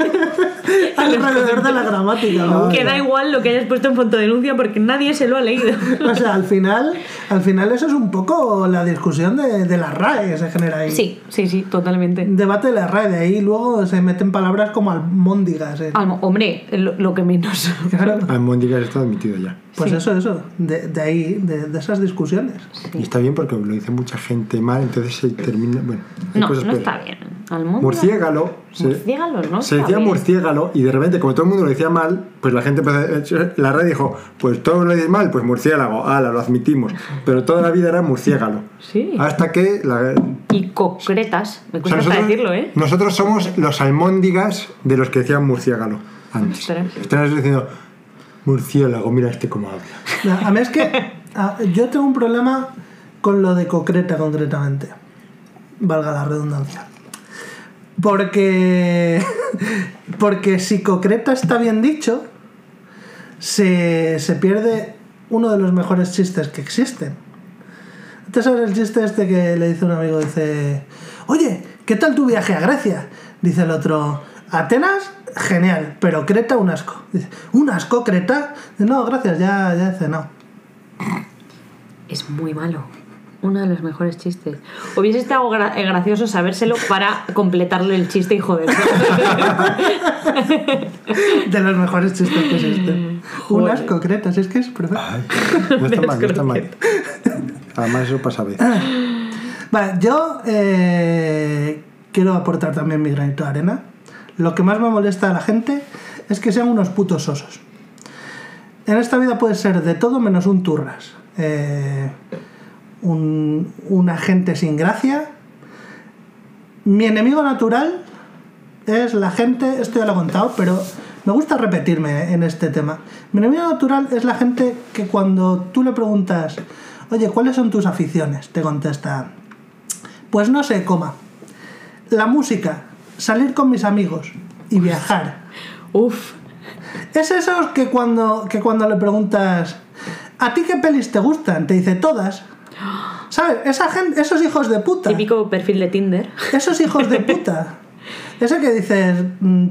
Alrededor de la gramática, ¿no? Que da igual lo que hayas puesto en fotodenuncia porque nadie se lo ha leído. O sea, al final, al final eso es un poco la discusión de, de la RAE que se genera ahí. Sí, sí, sí, totalmente. Debate de la RAE, de ahí luego se meten palabras como almóndigas. ¿eh? Almo- hombre, lo, lo que menos. Claro. Almóndigas está admitido ya. Pues Sí. eso, eso, de, de ahí, de, de esas discusiones. Y está bien porque lo dice mucha gente mal, entonces se termina. Bueno, hay No, cosas no está bien. Almóndiga. Murciégalo. Se, Murciégalo, no se decía bien. murciégalo y de repente, como todo el mundo lo decía mal, pues la gente empezó- La red dijo: Pues todo lo dices mal, pues murciélago, ala, lo admitimos. Pero toda la vida era murciégalo. Sí. Hasta que. La, Y concretas. Me o sea, cuesta hasta decirlo, ¿eh? nosotros somos los almóndigas de los que decían murciégalo antes. Estás diciendo: Murciélago, mira este cómo habla. A mí es que a- yo tengo un problema con lo de concreta concretamente. Valga la redundancia. Porque. Porque si concreta está bien dicho, se, se pierde uno de los mejores chistes que existen. ¿Te sabes el chiste este que le dice un amigo? Dice, oye, ¿qué tal tu viaje a Grecia? Dice el otro, Atenas, genial, pero Creta un asco. Dice, ¿un asco Creta? Dice, no, gracias, ya, ya he cenado. Es muy malo. Uno de los mejores chistes. Hubiese estado gra- eh, gracioso sabérselo para completarle el chiste y joder. De los mejores chistes que existen. Un Joder. asco Creta, si es que es perfecto. No está mal, no está mal. Además, eso pasa a veces. Vale, yo eh, quiero aportar también mi granito de arena. Lo que más me molesta a la gente es que sean unos putos osos. En esta vida puede ser de todo menos un turras. Eh, un, un agente sin gracia. Mi enemigo natural es la gente, esto ya lo he contado, pero me gusta repetirme en este tema. Mi enemigo natural es la gente que cuando tú le preguntas, oye, ¿cuáles son tus aficiones? Te contesta, pues no sé, coma. La música, salir con mis amigos y viajar. Uf. Es esos que cuando, que cuando le preguntas, ¿a ti qué pelis te gustan? Te dice todas. ¿Sabes? Esa gente, esos hijos de puta. Típico perfil de Tinder. Esos hijos de puta. Ese que dices,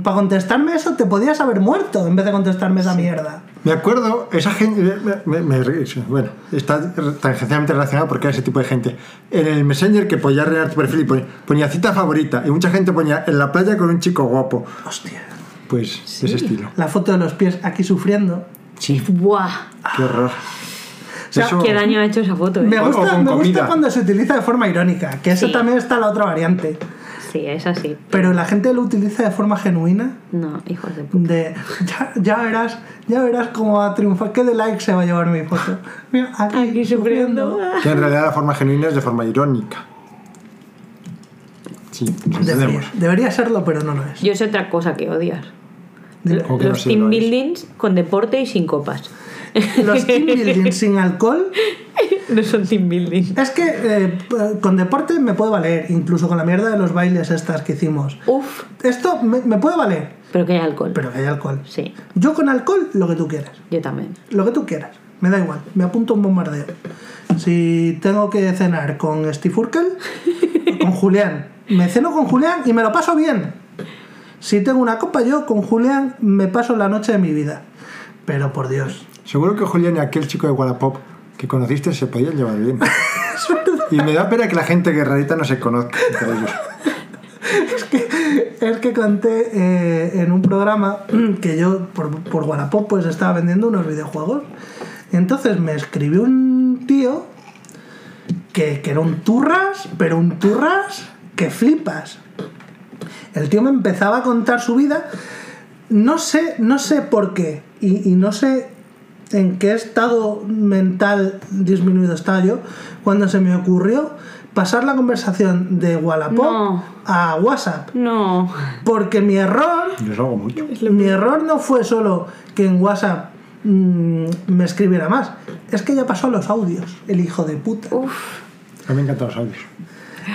para contestarme eso te podías haber muerto en vez de contestarme esa mierda. Me acuerdo, esa gente. me- me- me- bueno, está tangencialmente relacionado porque era ese tipo de gente. En el Messenger que podía rellenar tu perfil y ponía, ponía cita favorita y mucha gente ponía en la playa con un chico guapo. Hostia. Pues ese estilo. La foto de los pies aquí sufriendo. Sí, Buah. qué horror. Sea, Eso- Qué daño ha hecho esa foto, Me ¿eh? O gusta, me gusta cuando se utiliza de forma irónica, que eso Sí. también está la otra variante. Sí, es así. Pero la gente lo utiliza de forma genuina. No, hijos de puta. De ya, ya verás, ya verás cómo va a triunfar, qué de like se va a llevar mi foto. Mira, aquí, Aquí sufriendo. Que en realidad la forma genuina es de forma irónica. Sí, nos Debería, entendemos. debería serlo, pero no lo es. Yo sé otra cosa que odias. Dime. ¿Cómo que no Los sé, team lo es? buildings con deporte y sin copas. Los team building sin alcohol no son team building. Es que eh, con deporte me puede valer, incluso con la mierda de los bailes estas que hicimos. Uf, Esto me, me puede valer, pero que hay alcohol. pero que hay alcohol. Sí, Yo con alcohol, lo que tú quieras. yo también. Lo que tú quieras. Me da igual. Me apunto un bombardeo. Si tengo que cenar con Steve Urkel, con Julián, me ceno con Julián y me lo paso bien. Si tengo una copa, yo con Julián me paso la noche de mi vida. Pero por Dios. Seguro que Julián y aquel chico de Wallapop que conociste se podían llevar bien. y me da pena que la gente guerrerita no se conozca entre ellos. Es que conté eh, en un programa que yo por, por Wallapop pues estaba vendiendo unos videojuegos. Entonces me escribió un tío que, que era un turras, pero un turras que flipas. El tío me empezaba a contar su vida. No sé, no sé por qué. Y no sé en qué estado mental disminuido estaba yo cuando se me ocurrió pasar la conversación de Wallapop No. a WhatsApp. No. Porque mi error Yo hago mucho. mi error no fue solo que en WhatsApp mm, me escribiera más, es que ya pasó a los audios, el hijo de puta. Uf. A mí me encantan los audios.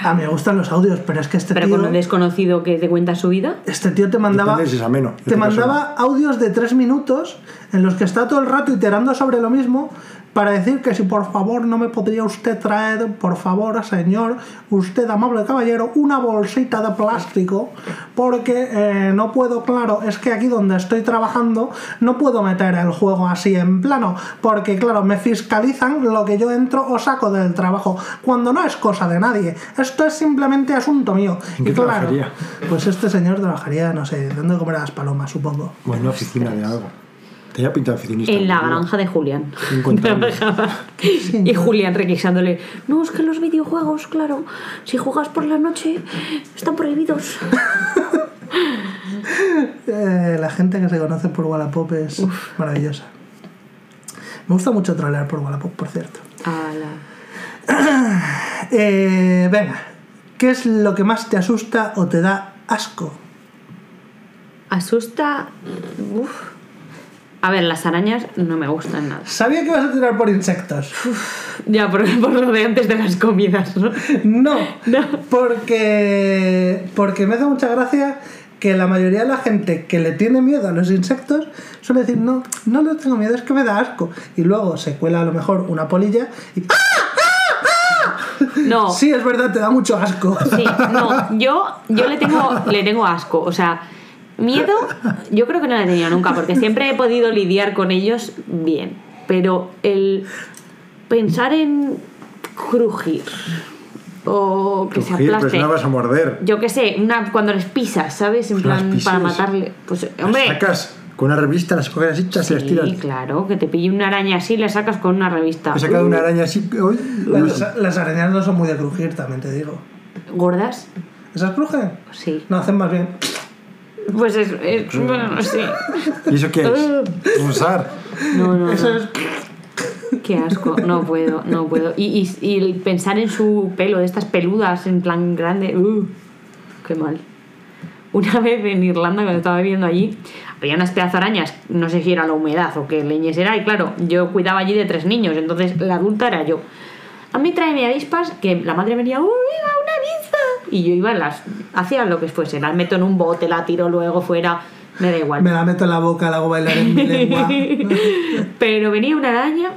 A mí me gustan los audios, pero es que este Pero tío, con un desconocido que te cuenta su vida. este tío te mandaba, Depende es ameno. En te este caso, mandaba audios de tres minutos en los que está todo el rato iterando sobre lo mismo para decir que si por favor no me podría usted traer, por favor, señor, usted amable caballero, una bolsita de plástico, porque eh, no puedo, claro, es que aquí donde estoy trabajando no puedo meter el juego así en plano, porque claro, me fiscalizan lo que yo entro o saco del trabajo, cuando no es cosa de nadie, esto es simplemente asunto mío. ¿En Y claro, trabajaría? pues este señor trabajaría, no sé, dando de comer a las palomas, supongo. O en una oficina de algo. Tenía pinta oficinista. En la granja de Julián. Y Julián requisándole. No, es que los videojuegos, claro, si juegas por la noche, están prohibidos. Eh, la gente que se conoce por Wallapop es maravillosa. Me gusta mucho trolear por Wallapop, por cierto. Ala. Eh, venga, ¿qué es lo que más te asusta o te da asco? Asusta. Uf. A ver, las arañas no me gustan nada. Sabía que ibas a tirar por insectos. Ya, por, por lo de antes de las comidas, ¿no? No, No. porque porque me hace mucha gracia que la mayoría de la gente que le tiene miedo a los insectos suele decir no, no les tengo miedo, es que me da asco. Y luego se cuela a lo mejor una polilla y No. sí, es verdad, te da mucho asco. Sí, no, yo, yo le, tengo, le tengo asco. O sea, miedo, yo creo que no le he tenido nunca, porque siempre he podido lidiar con ellos bien. Pero el pensar en crujir o que se Crujir, pero aplaste. si no vas a morder. Yo qué sé, una, cuando les pisas, ¿sabes? En Las plan, para matarle. Pues, Las hombre. sacas con una revista, las coges así, chas, y las tiras. Sí, claro, que te pille una araña así y le sacas con una revista. He sacado una araña así. uy, Las, las arañas no son muy de crujir, también te digo. ¿Gordas? ¿Esas crujen? Sí. No, hacen más bien. Pues es. es bueno, sí. ¿Y eso qué es? Usar. No, no. Eso no. es... Qué asco, no puedo, no puedo. Y, y, pensar en su pelo, de estas peludas en plan grande, uh, qué mal. Una vez en Irlanda, cuando estaba viviendo allí, había unas pedazos arañas, no sé si era la humedad o qué leñes era, y claro, yo cuidaba allí de tres niños, entonces la adulta era yo. A mí tráeme avispas, que la madre venía, ¡uy, viva una avispa! Y yo iba, las hacía lo que fuese, las meto en un bote, la tiro luego fuera, me da igual. Me la meto en la boca, la hago bailar en mi lengua. pero venía una araña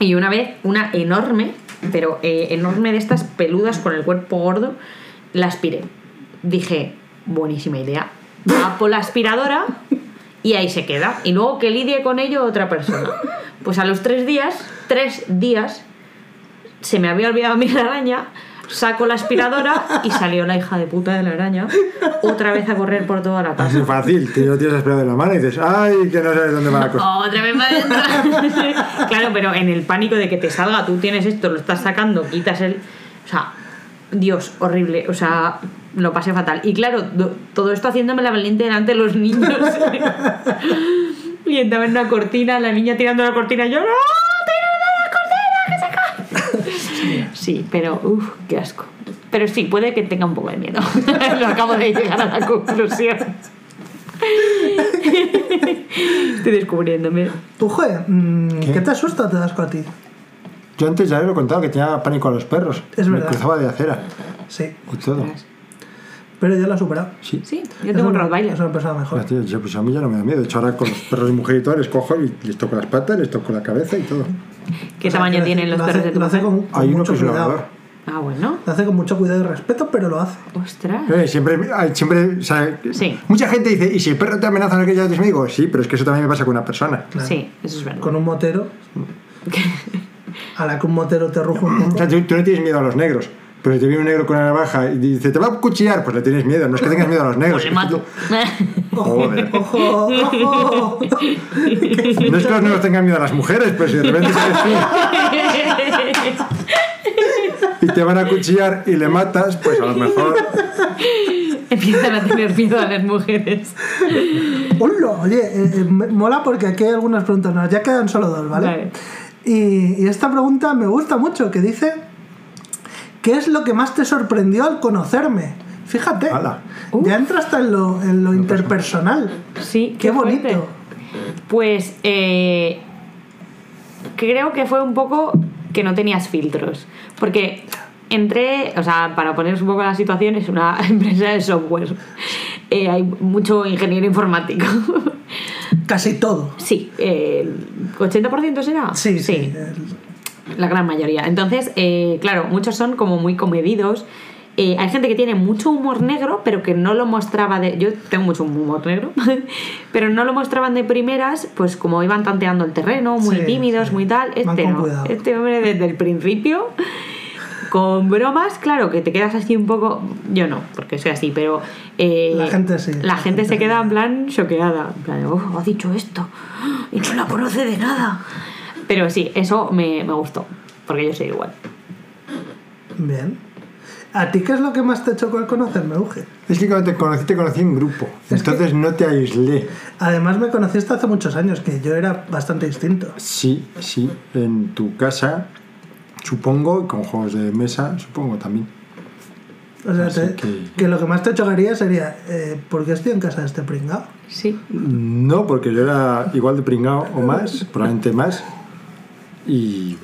y una vez una enorme, pero eh, enorme de estas peludas con el cuerpo gordo, la aspiré. Dije, buenísima idea. Tapo la aspiradora y ahí se queda. Y luego que lidie con ello otra persona. Pues a los tres días, tres días, se me había olvidado la araña. Saco la aspiradora y salió la hija de puta de la araña otra vez a correr por toda la casa. Así fácil. Te lo tienes esperado en la mano y dices, ¡ay, que no sabes dónde va la cosa! Otra vez adentro. claro, pero en el pánico de que te salga, tú tienes esto, lo estás sacando, quitas el. O sea, Dios, horrible. O sea, lo pasé fatal. Y claro, do- todo esto haciéndome la valiente delante de los niños. y estaba en una cortina, la niña tirando la cortina, y yo, ¡no! Sí, pero, uff, qué asco. Pero sí, puede que tenga un poco de miedo. lo acabo de llegar a la conclusión. Estoy descubriéndome. Tú, joder, mm, ¿Qué? ¿qué te asusta o te das con a ti? Yo antes ya lo he contado que tenía pánico a los perros. Es Me verdad. cruzaba de acera Sí, y todo. Pero yo lo he superado. Sí. Sí, yo tengo un Rottweiler. Es una persona mejor. Hostia, yo, pues a mí ya no me da miedo. De hecho, ahora con los perros de mujer y todo, les cojo y les toco las patas, les toco la cabeza y todo. ¿Qué O sea, tamaño tienen los lo perros hace- de tu Lo hace con, con Hay uno mucho que es lavador. Ah, bueno. Lo hace con mucho cuidado y respeto, pero lo hace. Ostras. Eh, siempre, siempre, o sea, Sí. Mucha gente dice, ¿y si el perro te amenaza no que ya tienes miedo? Sí, pero es que eso también me pasa con una persona. Claro. Sí, eso es verdad. Con un motero. A la que un motero te ruja un O poco. sea, tú, tú no tienes miedo a los negros. Pero si te viene un negro con una navaja y dice, te va a cuchillar, pues le tienes miedo. No es que tengas miedo a los negros. Pues le es que mato. tú- Joder. ¡Ojo! ¡Ojo! No es que los negros tengan miedo a las mujeres, pero si de repente sales tú y te van a cuchillar y le matas, pues a lo mejor. Empiezan a tener miedo a las mujeres. Hola, oye, eh, eh, mola porque aquí hay algunas preguntas más. Ya quedan solo dos, ¿vale? Vale. Y, y esta pregunta me gusta mucho, que dice, ¿qué es lo que más te sorprendió al conocerme? Fíjate, ya entra hasta en lo, en lo interpersonal. Sí, Qué bonito. fuerte. Pues eh, creo que fue un poco que no tenías filtros. Porque entré, o sea, para poneros un poco en la situación, es una empresa de software. Eh, hay mucho ingeniero informático. Casi todo. sí, eh, el 80% será. Sí, sí. el- La gran mayoría. Entonces, eh, claro, muchos son como muy comedidos. Eh, hay gente que tiene mucho humor negro, pero que no lo mostraba de. Yo tengo mucho humor negro, pero no lo mostraban de primeras, pues como iban tanteando el terreno, muy Sí, tímidos, sí. muy tal. Este no. Este hombre desde el principio, con bromas, claro, que te quedas así un poco. Yo no, porque soy así, pero. eh, La gente sí, La la gente se queda en plan choqueada. En plan, oh, ha dicho esto. Y no la conoce de nada. Pero sí, eso me, me gustó, porque yo soy igual. Bien. ¿A ti qué es lo que más te chocó al conocerme, Uge? Es que cuando te conocí, te conocí en grupo. Es que- Entonces no te aislé. Además me conociste hace muchos años, que yo era bastante distinto. Sí, sí, en tu casa, supongo, y con juegos de mesa, supongo también. O sea, te- que- que... lo que más te chocaría sería, eh, ¿por qué estoy en casa de este pringao? Sí. No, porque yo era igual de pringao o más, probablemente más. Y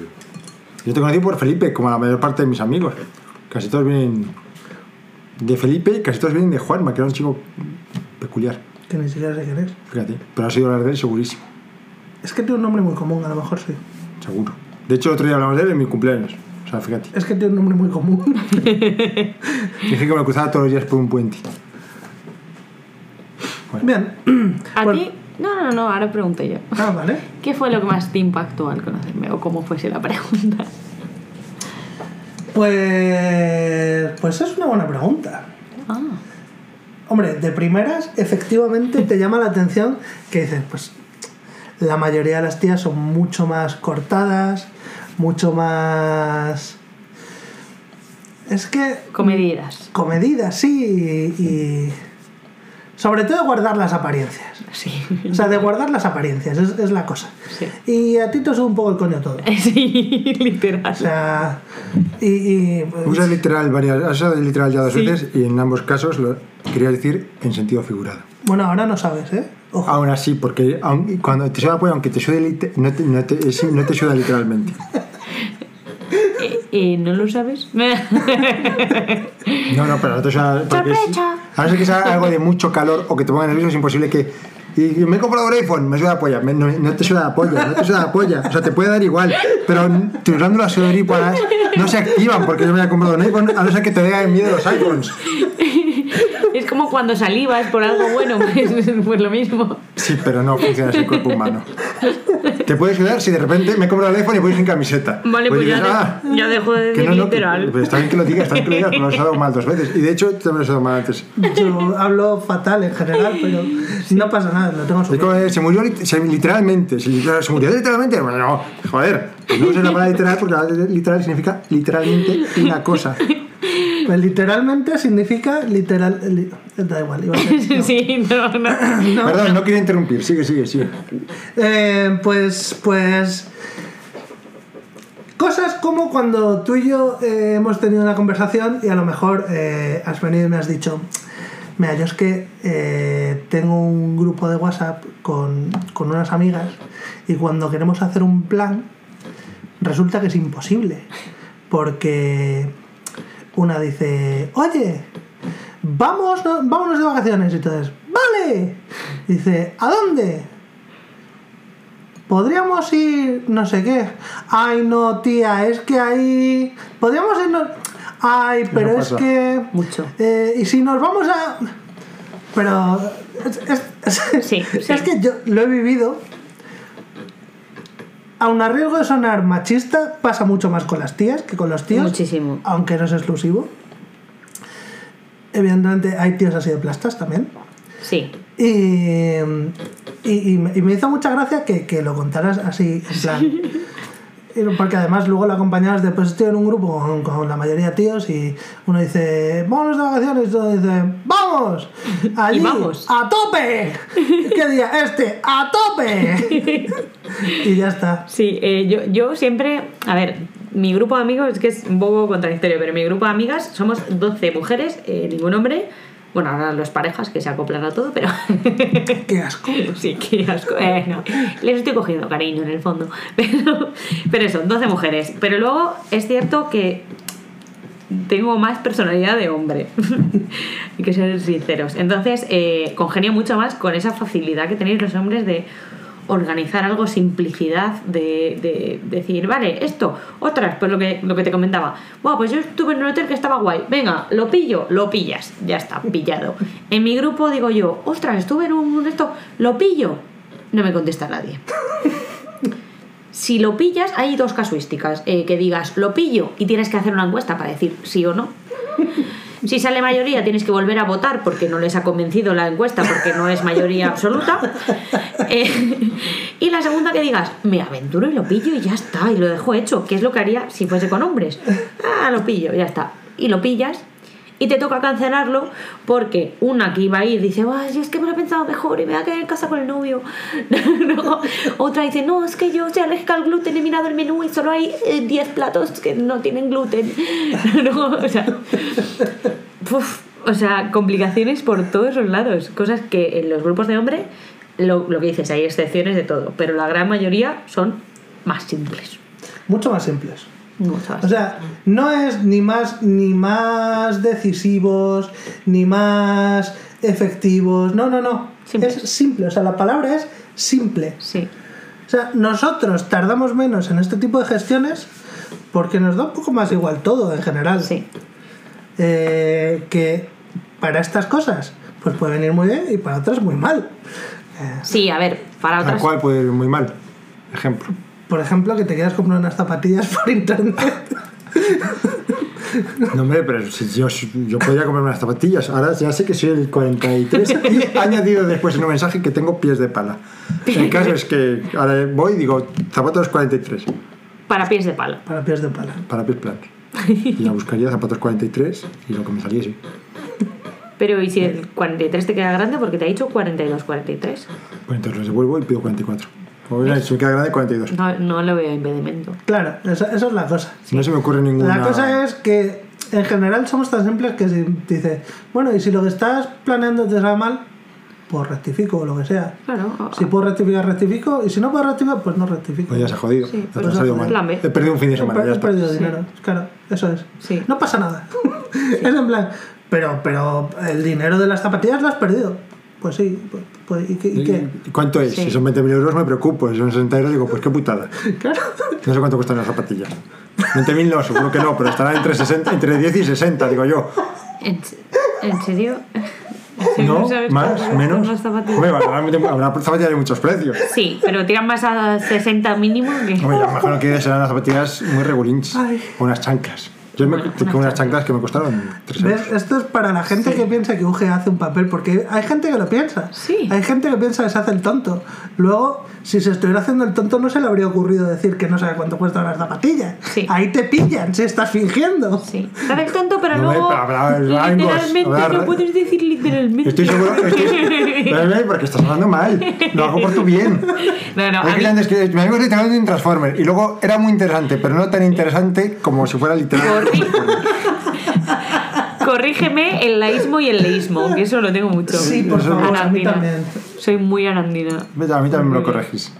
yo te conocí por Felipe, como la mayor parte de mis amigos. Casi todos vienen de Felipe y casi todos vienen de Juanma, que era un chico peculiar, Que ni siquiera sé quién es. fíjate. Pero has oído hablar de él segurísimo, Es que tiene un nombre muy común, a lo mejor sí. seguro. De hecho, otro día hablamos de él en mi cumpleaños. O sea, fíjate. Es que tiene un nombre muy común. Dije que me lo cruzaba todos los días por un puente. Bien. ¿A Bueno. No, no, no, ahora pregunto yo. Ah, vale. ¿Qué fue lo que más te impactó al conocerme? O cómo fuese la pregunta. Pues, pues es una buena pregunta. Ah, Hombre, de primeras, efectivamente te llama la atención que dices, pues la mayoría de las tías son mucho más cortadas, mucho más... Es que... comedidas. Comedidas, sí, y... y Sobre todo de guardar las apariencias. Sí. O sea, de guardar las apariencias, es, es la cosa. Sí. Y a ti te sube un poco el coño todo. Sí, literal. O sea, y... y, pues, Usas literal varias, has usado literal ya dos Sí. veces y en ambos casos lo quería decir en sentido figurado. bueno, ahora no sabes, ¿eh? Ojo. Aún así, porque aun- cuando te suda la polla, aunque te sude no te, no te, es- no te suda literalmente. Eh, eh, ¿No lo sabes? No, no, pero no te suda. Porque es- a no ser que sea algo de mucho calor o que te ponga nervioso, es imposible que. Y me he comprado un iPhone, me suda la polla. Me- no, no te suda la polla, no te suda la polla. O sea, te puede dar igual. Pero tus glándulas sudoríparas no se activan porque yo me haya comprado un iPhone, a no ser que te den miedo los iPhones. es como cuando salivas por algo bueno, pues, pues lo mismo. Sí, pero no funciona así el cuerpo humano. Te puedes sudar si de repente me he comprado el iPhone y voy sin camiseta. Vale, pues ya, dices, de- "Ah, ya dejo de que decir no, no, que- literal. pero está bien que lo digas, está bien que lo digas, pero lo has dado mal dos veces. Y de hecho, te lo has dado mal antes. Yo hablo fatal en general, pero no pasa nada, lo tengo Es subido. como, eh, se murió se- literalmente. Se, literal- se murió literalmente. Bueno, no, joder. pues No uses la palabra literal porque la palabra literal significa literalmente una cosa. Pues literalmente significa literal. li- da igual, iba a decir, no. Sí, no, no. No. Perdón, no quería interrumpir. Sigue, sigue, sigue. Eh, pues, pues. Cosas como cuando tú y yo eh, hemos tenido una conversación y a lo mejor eh, has venido y me has dicho, mira, yo es que eh, tengo un grupo de WhatsApp con, con unas amigas y cuando queremos hacer un plan resulta que es imposible porque una dice, oye, vamos, no- vámonos de vacaciones y entonces, vale, dice, ¿a dónde? Podríamos ir, no sé qué. Ay, no, tía, es que ahí. Podríamos irnos. Ay, pero es que. Mucho. eh, y si nos vamos a. Pero. Es, Sí, es que yo lo he vivido. Aun a riesgo de sonar machista, pasa mucho más con las tías que con los tíos. Muchísimo. Aunque no es exclusivo. Evidentemente hay tíos así de plastas también. Sí. Y, y, y me- y me hizo mucha gracia que, que lo contaras así, en plan. Porque además luego lo acompañabas después estoy en un grupo con, con la mayoría de tíos y uno dice, vamos de vacaciones, y otro dice, vamos, allí, vamos. a tope. ¿Qué día? Este, a tope. y ya está. Sí, eh, yo, yo siempre, a ver, mi grupo de amigos es que es un poco contradictorio, pero mi grupo de amigas somos 12 mujeres, eh, ningún hombre. Bueno, ahora los parejas que se acoplan a todo, pero. Qué asco. sí, qué asco. Eh, no. Les estoy cogiendo cariño en el fondo. Pero, pero eso, 12 mujeres. Pero luego es cierto que tengo más personalidad de hombre. Hay que ser sinceros. Entonces, eh, congenio mucho más con esa facilidad que tenéis los hombres de organizar algo, simplicidad, de, de decir, vale, esto, otras, pues lo que, lo que te comentaba. Bueno, pues yo estuve en un hotel que estaba guay. Venga, lo pillo, lo pillas. Ya está, pillado. En mi grupo digo yo, ostras, estuve en un esto, lo pillo. No me contesta nadie. Si lo pillas, hay dos casuísticas. eh, que digas, lo pillo y tienes que hacer una encuesta para decir sí o no. Si sale mayoría, tienes que volver a votar porque no les ha convencido la encuesta, porque no es mayoría absoluta. Eh, y la segunda, que digas, me aventuro y lo pillo y ya está, y lo dejo hecho, que es lo que haría si fuese con hombres. Ah, lo pillo, ya está. Y lo pillas. Y te toca cancelarlo porque una que iba a ir dice, ay, es que me lo he pensado mejor y me voy a quedar en casa con el novio. Otra dice, no, es que yo soy alérgica al gluten, he mirado el menú y solo hay eh, 10 platos que no tienen gluten. O sea, uf, o sea, complicaciones por todos los lados. Cosas que en los grupos de hombre, lo, lo que dices, hay excepciones de todo, pero la gran mayoría son más simples. Mucho más simples. O sea, no es ni más ni más decisivos, ni más efectivos. No, no, no. Simple. Es simple. O sea, la palabra es simple. sí. O sea, nosotros tardamos menos en este tipo de gestiones porque nos da un poco más igual todo en general. Sí. Eh, que para estas cosas, pues puede venir muy bien y para otras muy mal. Eh, Sí, a ver, para otras. cual puede ir muy mal. Ejemplo. Por ejemplo, que te quieras comprar unas zapatillas por internet. No, hombre, pero si yo, yo podría comprarme unas zapatillas. Ahora ya sé que soy el 43 y he añadido después en un mensaje que tengo pies de pala. El caso es que ahora voy y digo zapatos 43 Para pies de palo. para pies de pala. para pies planos. Y ya buscaría zapatos 43 y lo que me saliese. Pero ¿y si el 43 te queda grande? Porque te ha dicho 42, 43. Pues entonces los devuelvo y pido 44. O sea, si me queda grande, 42. No, no le veo impedimento. Claro, eso, eso es la cosa. No se me ocurre ninguna. La cosa es que en general somos tan simples que si dices, bueno, y si lo que estás planeando te sale mal, pues rectifico o lo que sea. Claro. Si puedo rectificar, rectifico. Y si no puedo rectificar, pues no rectifico. Pues ya se ha jodido. Sí, Ya pues te ha salido mal. He perdido un fin de semana. Ya he está. perdido Sí. dinero. Claro, eso es. Sí. No pasa nada. es en plan, pero, pero el dinero de las zapatillas lo has perdido. Pues sí, pues, pues, ¿y, qué, y qué? ¿Y ¿Cuánto es? Sí. Si son 20.000 euros me preocupo. Si son 60 euros digo, pues qué putada. Claro. No sé cuánto cuestan las zapatillas. 20.000 no, seguro que no, pero estará entre, 60, entre 10 y 60, digo yo. ¿En, en serio? ¿No? sabes ¿Más? ¿Menos? Hombre, habrá, habrá zapatillas de muchos precios. Sí, pero tiran más a 60 mínimo que... Hombre, yo imagino que serán las zapatillas muy. O unas chanclas. Yo me, Bueno, tengo unas chanclas que me costaron 3 euros. ¿Ves? Esto es para la gente que piensa que UG hace un papel, porque hay gente que lo piensa. Sí. Hay gente que piensa que se hace el tonto. Luego, si se estuviera haciendo el tonto, no se le habría ocurrido decir que no sabe cuánto cuestan las zapatillas. Sí. Ahí te pillan si estás fingiendo. Sí. Te haces tonto, pero No, luego... literalmente, habrá- no puedes decir literalmente. Estoy seguro estoy, porque estás hablando mal. Lo hago por tu bien. No, no, Es a que mí- antes que mi amigo se estaba en Transformer y luego era muy interesante, pero no tan interesante como si fuera literal. Corrígeme el laísmo y el leísmo, que eso lo tengo mucho. Sí, por Eso favor, a mí también. Soy muy arandina. A mí también me lo corregís.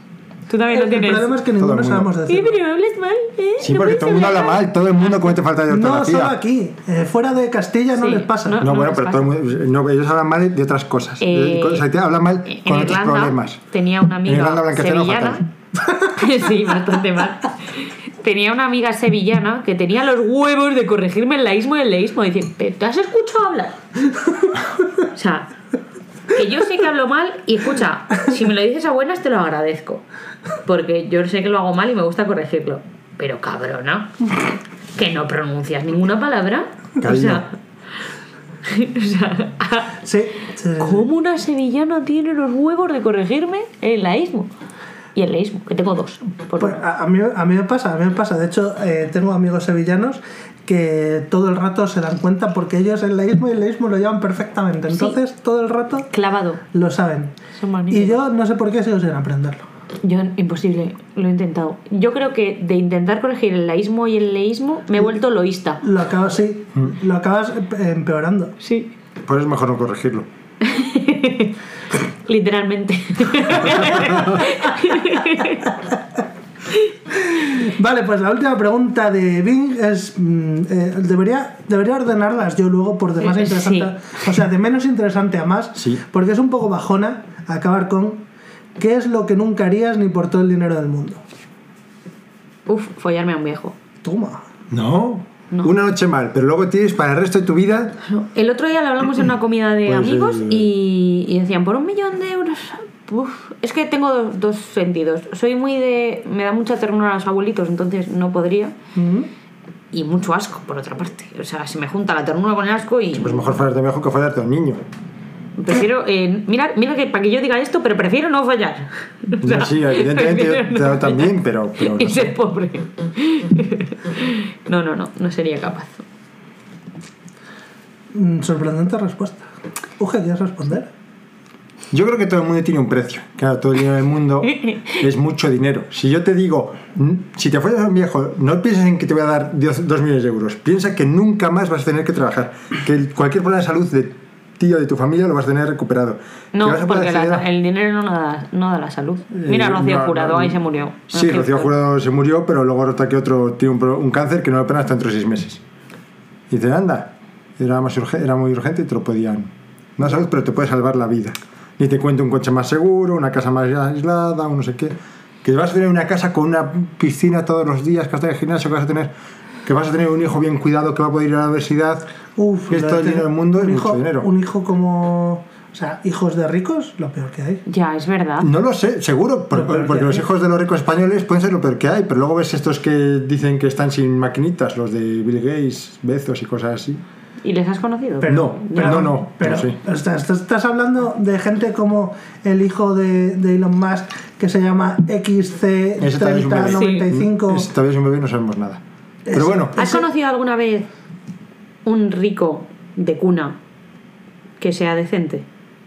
Tú también lo El tienes. problema es que Todo ninguno el mundo. sabemos Sí, decirlo. pero hablas mal, ¿eh? Sí, No porque todo el mundo habla mal, todo el mundo comete falta de No ortografía. solo aquí, eh, fuera de Castilla no Sí, les pasa. no. No, bueno, les pero pasa. todo el mundo, no, ellos hablan mal de otras cosas. Eh, o sea, te hablan mal En con otros Irlanda problemas. tenía una En Irlanda amiga castellano sevillana. sí, bastante mal. Tenía una amiga sevillana que tenía los huevos de corregirme el laísmo y el leísmo. Dice, ¿pero te has escuchado hablar? o sea, que yo sé que hablo mal y escucha, si me lo dices a buenas te lo agradezco. Porque yo sé que lo hago mal y me gusta corregirlo. Pero cabrona, que no pronuncias ninguna palabra. O sea, o sea, Sí, sí, sí. ¿Cómo una sevillana tiene los huevos de corregirme el laísmo? Y el leísmo, que tengo dos. Por Pues a, a mí, a mí me pasa, a mí me pasa. De hecho, eh, tengo amigos sevillanos que todo el rato se dan cuenta porque ellos el leísmo y el leísmo lo llevan perfectamente. Entonces, todo el rato Clavado. lo saben. Son Y yo no sé por qué sigo sin aprenderlo. Yo, imposible, lo he intentado. Yo creo que de intentar corregir el laísmo y el leísmo me he vuelto loísta. Lo acabas, sí, lo acabas eh, empeorando. Sí. Pues es mejor no corregirlo. Literalmente. Vale, pues la última pregunta de Bing es. mm, eh, debería, debería ordenarlas yo luego por de más Eh, interesante. O sea, de menos interesante a más. Sí. Porque es un poco bajona acabar con. ¿Qué es lo que nunca harías ni por todo el dinero del mundo? Uf, follarme a un viejo. Toma. No. No. Una noche mal, pero luego tienes para el resto de tu vida. El otro día lo hablamos en una comida de Pues, amigos eh, y, y decían, por un millón de euros. Uf, es que tengo dos, dos sentidos. Soy muy de. Me da mucha ternura a los abuelitos, entonces no podría. Y mucho asco, por otra parte. O sea, se me junta la ternura con el asco y. Pues mejor fallarte viejo que fallarte a un niño. Prefiero. eh, mira, mira que para que yo diga esto, pero prefiero no fallar. O sea, sí, evidentemente yo no también, pero, pero Y no sé. ser pobre. No, no, no, no sería capaz. Mm, Sorprendente respuesta. Uge, ¿quieres responder? Yo creo que todo el mundo tiene un precio. Claro, todo el dinero del mundo es mucho dinero. Si yo te digo, si te follas a un viejo, no pienses en que te voy a dar 2 millones de euros. Piensa que nunca más vas a tener que trabajar. Que cualquier problema de salud de ti o de tu familia lo vas a tener recuperado. No, vas a porque la- acceder el dinero no da, no da la salud. Mira, Eh, Rocío no, Jurado, no, ahí se murió. Sí, Rocío Jurado se murió, pero luego resulta que otro tiene un, un cáncer que no lo opera hasta dentro de seis meses. Y dice, anda, era, más urge- era muy urgente y te lo podían. No salud, pero te puede salvar la vida. Ni te cuento un coche más seguro, una casa más aislada, un no sé qué. Que vas a tener una casa con una piscina todos los días, que vas a tener gimnasio, que vas a tener, que vas a tener un hijo bien cuidado que va a poder ir a la universidad. Uf, que es lo todo de el dinero tener del mundo, es mucho hijo, dinero. Un hijo como. O sea, hijos de ricos, lo peor que hay. Ya, es verdad. No lo sé, seguro, por- Lo peor porque que los hijos de los ricos españoles pueden ser lo peor que hay, pero luego ves estos que dicen que están sin maquinitas, los de Bill Gates, Bezos y cosas así. ¿Y les has conocido? Pero, No, pero- no, no, Pero, pero sí. estás, estás- hablando de gente como el hijo de, de Elon Musk que se llama Ese también es un bebé. XC3095. Es- todavía es un bebé y no sabemos nada. Pero Es- bueno, ¿Has conocido alguna vez un rico de cuna que sea decente?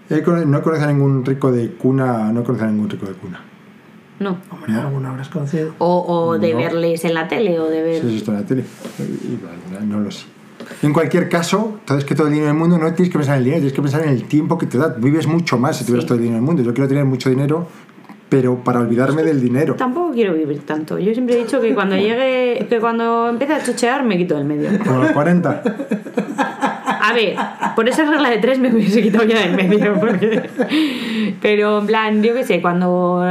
no conozco a ningún rico de cuna, no conozco a ningún rico de cuna. No. Hombre, alguno habrás conocido. O, o de No. verles en la tele o de ver... Has visto en la tele. No lo sé. En cualquier caso, sabes que todo el dinero del mundo no tienes que pensar en el dinero, tienes que pensar en el tiempo que te da. Vives mucho más si tuvieras Sí. todo el dinero del mundo. Yo quiero tener mucho dinero, pero para olvidarme del dinero. Tampoco quiero vivir tanto. Yo siempre he dicho que cuando llegue, que cuando empiece a chochear me quito del medio. Como los 40. A ver, por esa regla de tres me hubiese quitado ya del medio. porque- Pero en plan, yo qué sé, cuando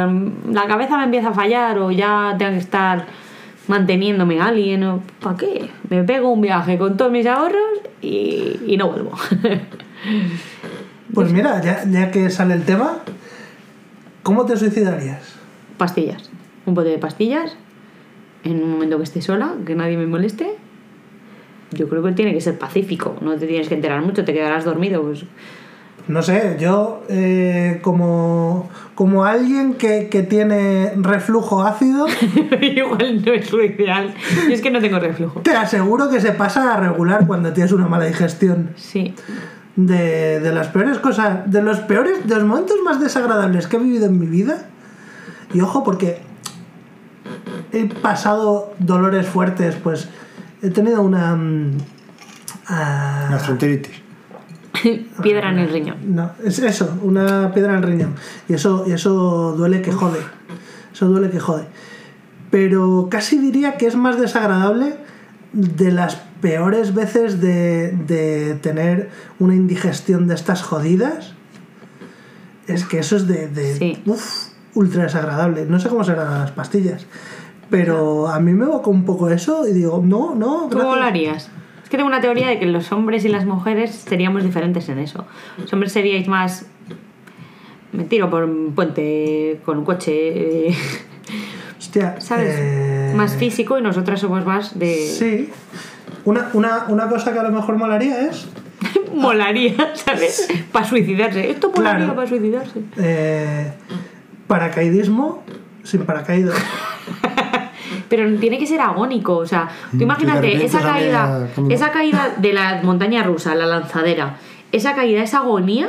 la cabeza me empieza a fallar o ya tengo que estar manteniéndome a alguien, o ¿para qué? Me pego un viaje con todos mis ahorros y, y no vuelvo. Pues mira, ya, ya que sale el tema, ¿cómo te suicidarías? pastillas. Un bote de pastillas en un momento que esté sola, que nadie me moleste. Yo creo que tiene que ser pacífico, no te tienes que enterar mucho, te quedarás dormido. Pues. No sé, yo eh, como, como alguien que, que tiene reflujo ácido, Igual no es lo ideal. Yo es que no tengo reflujo. te aseguro que se pasa a regular cuando tienes una mala digestión. Sí. De, de las peores cosas, de los peores, de los momentos más desagradables que he vivido en mi vida. Y ojo, porque he pasado dolores fuertes, pues he tenido una. ah, Gastroenteritis. Piedra en el riñón. No, es eso, una piedra en el riñón. Y eso, y eso duele que jode. Eso duele que jode. Pero casi diría que es más desagradable de las peores veces de, de tener una indigestión de estas jodidas. Es que eso es de, de Sí. uf, ultra desagradable. No sé cómo serán las pastillas. Pero a mí me evoca un poco eso y digo, no, no, ¿Tú cómo gracias. lo harías? Es que tengo una teoría de que los hombres y las mujeres seríamos diferentes en eso. Los hombres seríais más. Me tiro por un puente con un coche, eh, Hostia, ¿sabes? eh, Más físico y nosotras somos más de. Sí. Una, una, una cosa que a lo mejor molaría es Molaría, ¿sabes? Para suicidarse. Esto molaría Claro. para suicidarse. eh, paracaidismo sin paracaídas. Pero tiene que ser agónico, o sea, tú Mm, imagínate esa caída, esa caída de la montaña rusa, la lanzadera, esa caída, esa agonía,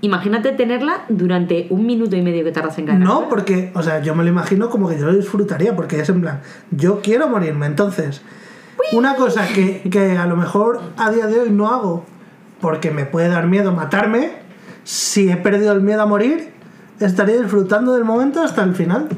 imagínate tenerla durante un minuto y medio que tardas en caer. No, porque, o sea, yo me lo imagino como que yo lo disfrutaría, porque es en plan, yo quiero morirme. Entonces, una cosa que, que a lo mejor a día de hoy no hago, porque me puede dar miedo matarme, si he perdido el miedo a morir, estaría disfrutando del momento hasta el final.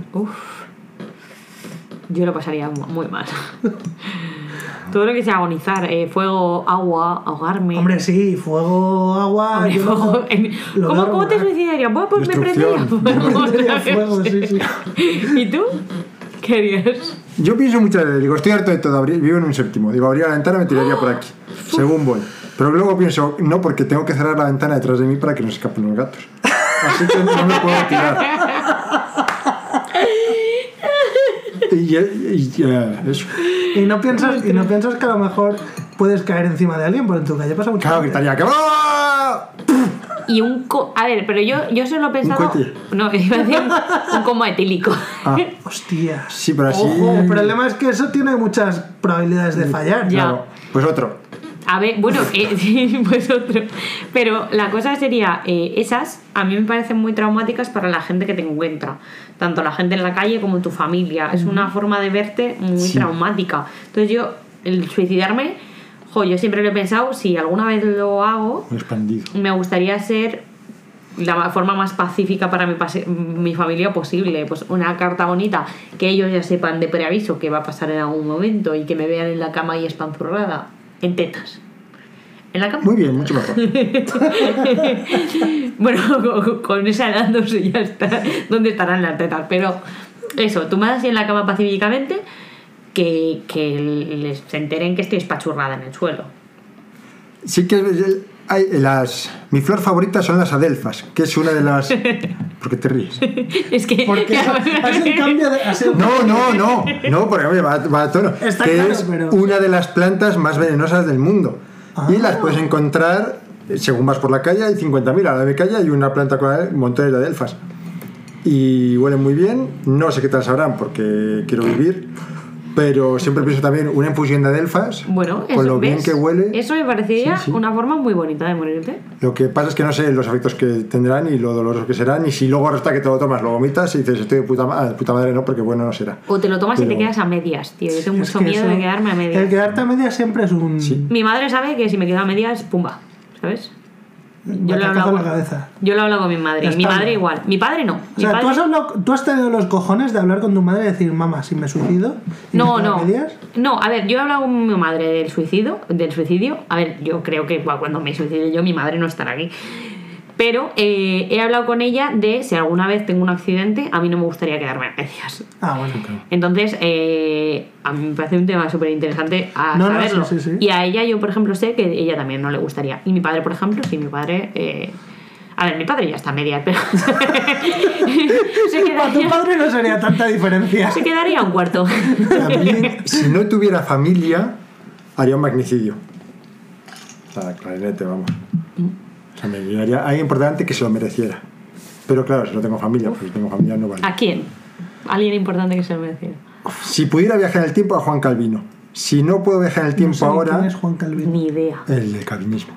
Yo lo pasaría mu- muy mal. Todo lo que sea agonizar, eh, fuego, agua, ahogarme. Hombre, sí, fuego, agua. Hombre, fuego, en- lo ¿Cómo, cómo te suicidarías? Bueno, pues me Destrucción. prendería fuego. Prendería ¿sabes? fuego, sí, sí. ¿Y tú? ¿Qué harías? Yo pienso muchas veces, digo, estoy harto de todo, vivo en un séptimo. Digo, abriría la ventana y me tiraría por aquí, según voy. Pero luego pienso, no, porque tengo que cerrar la ventana detrás de mí para que no se escapen los gatos. Así que no me puedo tirar. Y, y- y, eso. Y no piensas, y no piensas que a lo mejor puedes caer encima de alguien, porque en tu calle pasa mucho. Claro, gritaría, ¡que va! Y un... co- a ver, pero yo, yo solo he pensado... cohete. No, iba a decir un, un como etílico. Ah, Hostias. sí, pero así. Ojo, el problema es que eso tiene muchas probabilidades de fallar. Ya. Claro, pues otro. A ver, bueno, eh, sí, pues otro. Pero la cosa sería, eh, esas a mí me parecen muy traumáticas para la gente que te encuentra. Tanto la gente en la calle como tu familia. Es una forma de verte muy Sí. traumática. Entonces yo, el suicidarme, jo, yo siempre lo he pensado, si alguna vez lo hago, expandido. me gustaría ser la ma- forma más pacífica para mi, mi familia posible. Pues una carta bonita, que ellos ya sepan de preaviso que va a pasar en algún momento y que me vean en la cama y espanzurrada, en tetas. En la cama. Muy bien, mucho mejor. Bueno, con, con esa edad no sé ya está, dónde estarán las tetas, pero eso, tú me das en la cama pacíficamente que, que les se enteren que estoy espachurrada en el suelo. Sí que hay las. Mi flor favorita son las adelfas, que es una de las. ¿Por qué te ríes? Es que... Porque has un cambio de. has un- No, no, no, no, porque oye, va, va a tono. Está que claro, es pero- una de las plantas más venenosas del mundo. Y Ah. las puedes encontrar, según vas por la calle, hay 50.000. A la de mi calle hay una planta con montones de adelfas. Y huelen muy bien. No sé qué tal sabrán porque quiero vivir. Pero siempre pienso también una infusión de adelfas. Bueno, eso, con lo bien ¿ves? que huele. Eso me parecería Sí, sí. una forma muy bonita de morirte. Lo que pasa es que no sé los efectos que tendrán y lo dolorosos que serán. Y si luego resulta que te lo tomas, lo vomitas y dices, estoy de puta, ma- puta madre, no, porque bueno no será. O te lo tomas y te quedas a medias, tío. Yo tengo Es mucho miedo eso- de quedarme a medias. El quedarte a medias siempre es un. Sí. Mi madre sabe que si me quedo a medias, pumba, ¿sabes? Yo lo, he batacazo hablado en la con, cabeza. yo lo he hablado con mi madre. Mi madre igual. Mi padre no. O sea, padre... ¿tú has, hablado- tú has tenido los cojones de hablar con tu madre y decir, mamá, si me suicido. No, no. medias"? No, a ver, yo he hablado con mi madre del suicidio, del suicidio. A ver, yo creo que cuando me suicide yo, mi madre no estará aquí. Pero eh, he hablado con ella de si alguna vez tengo un accidente, a mí no me gustaría quedarme a medias. Ah, bueno. Entonces, eh, a mí me parece un tema súper interesante a No, no, saberlo. sí, sí, sí. Y a ella, yo, por ejemplo, sé que ella también no le gustaría. Y mi padre, por ejemplo, sí, mi padre. eh, a ver, mi padre ya está a medias, pero. se, Para tu quedaría, padre no sería tanta diferencia. se quedaría un cuarto. También, si no tuviera familia, haría un magnicidio. O sea, clarinete, vamos. O sea, me haría alguien importante que se lo mereciera. Pero claro, si no tengo familia, pues si tengo familia no vale. ¿A quién? Alguien importante que se lo mereciera. Si pudiera viajar en el tiempo, a Juan Calvino. Si no puedo viajar en el tiempo No sé ahora, quién es Juan Calvino? Ni idea. el del calvinismo.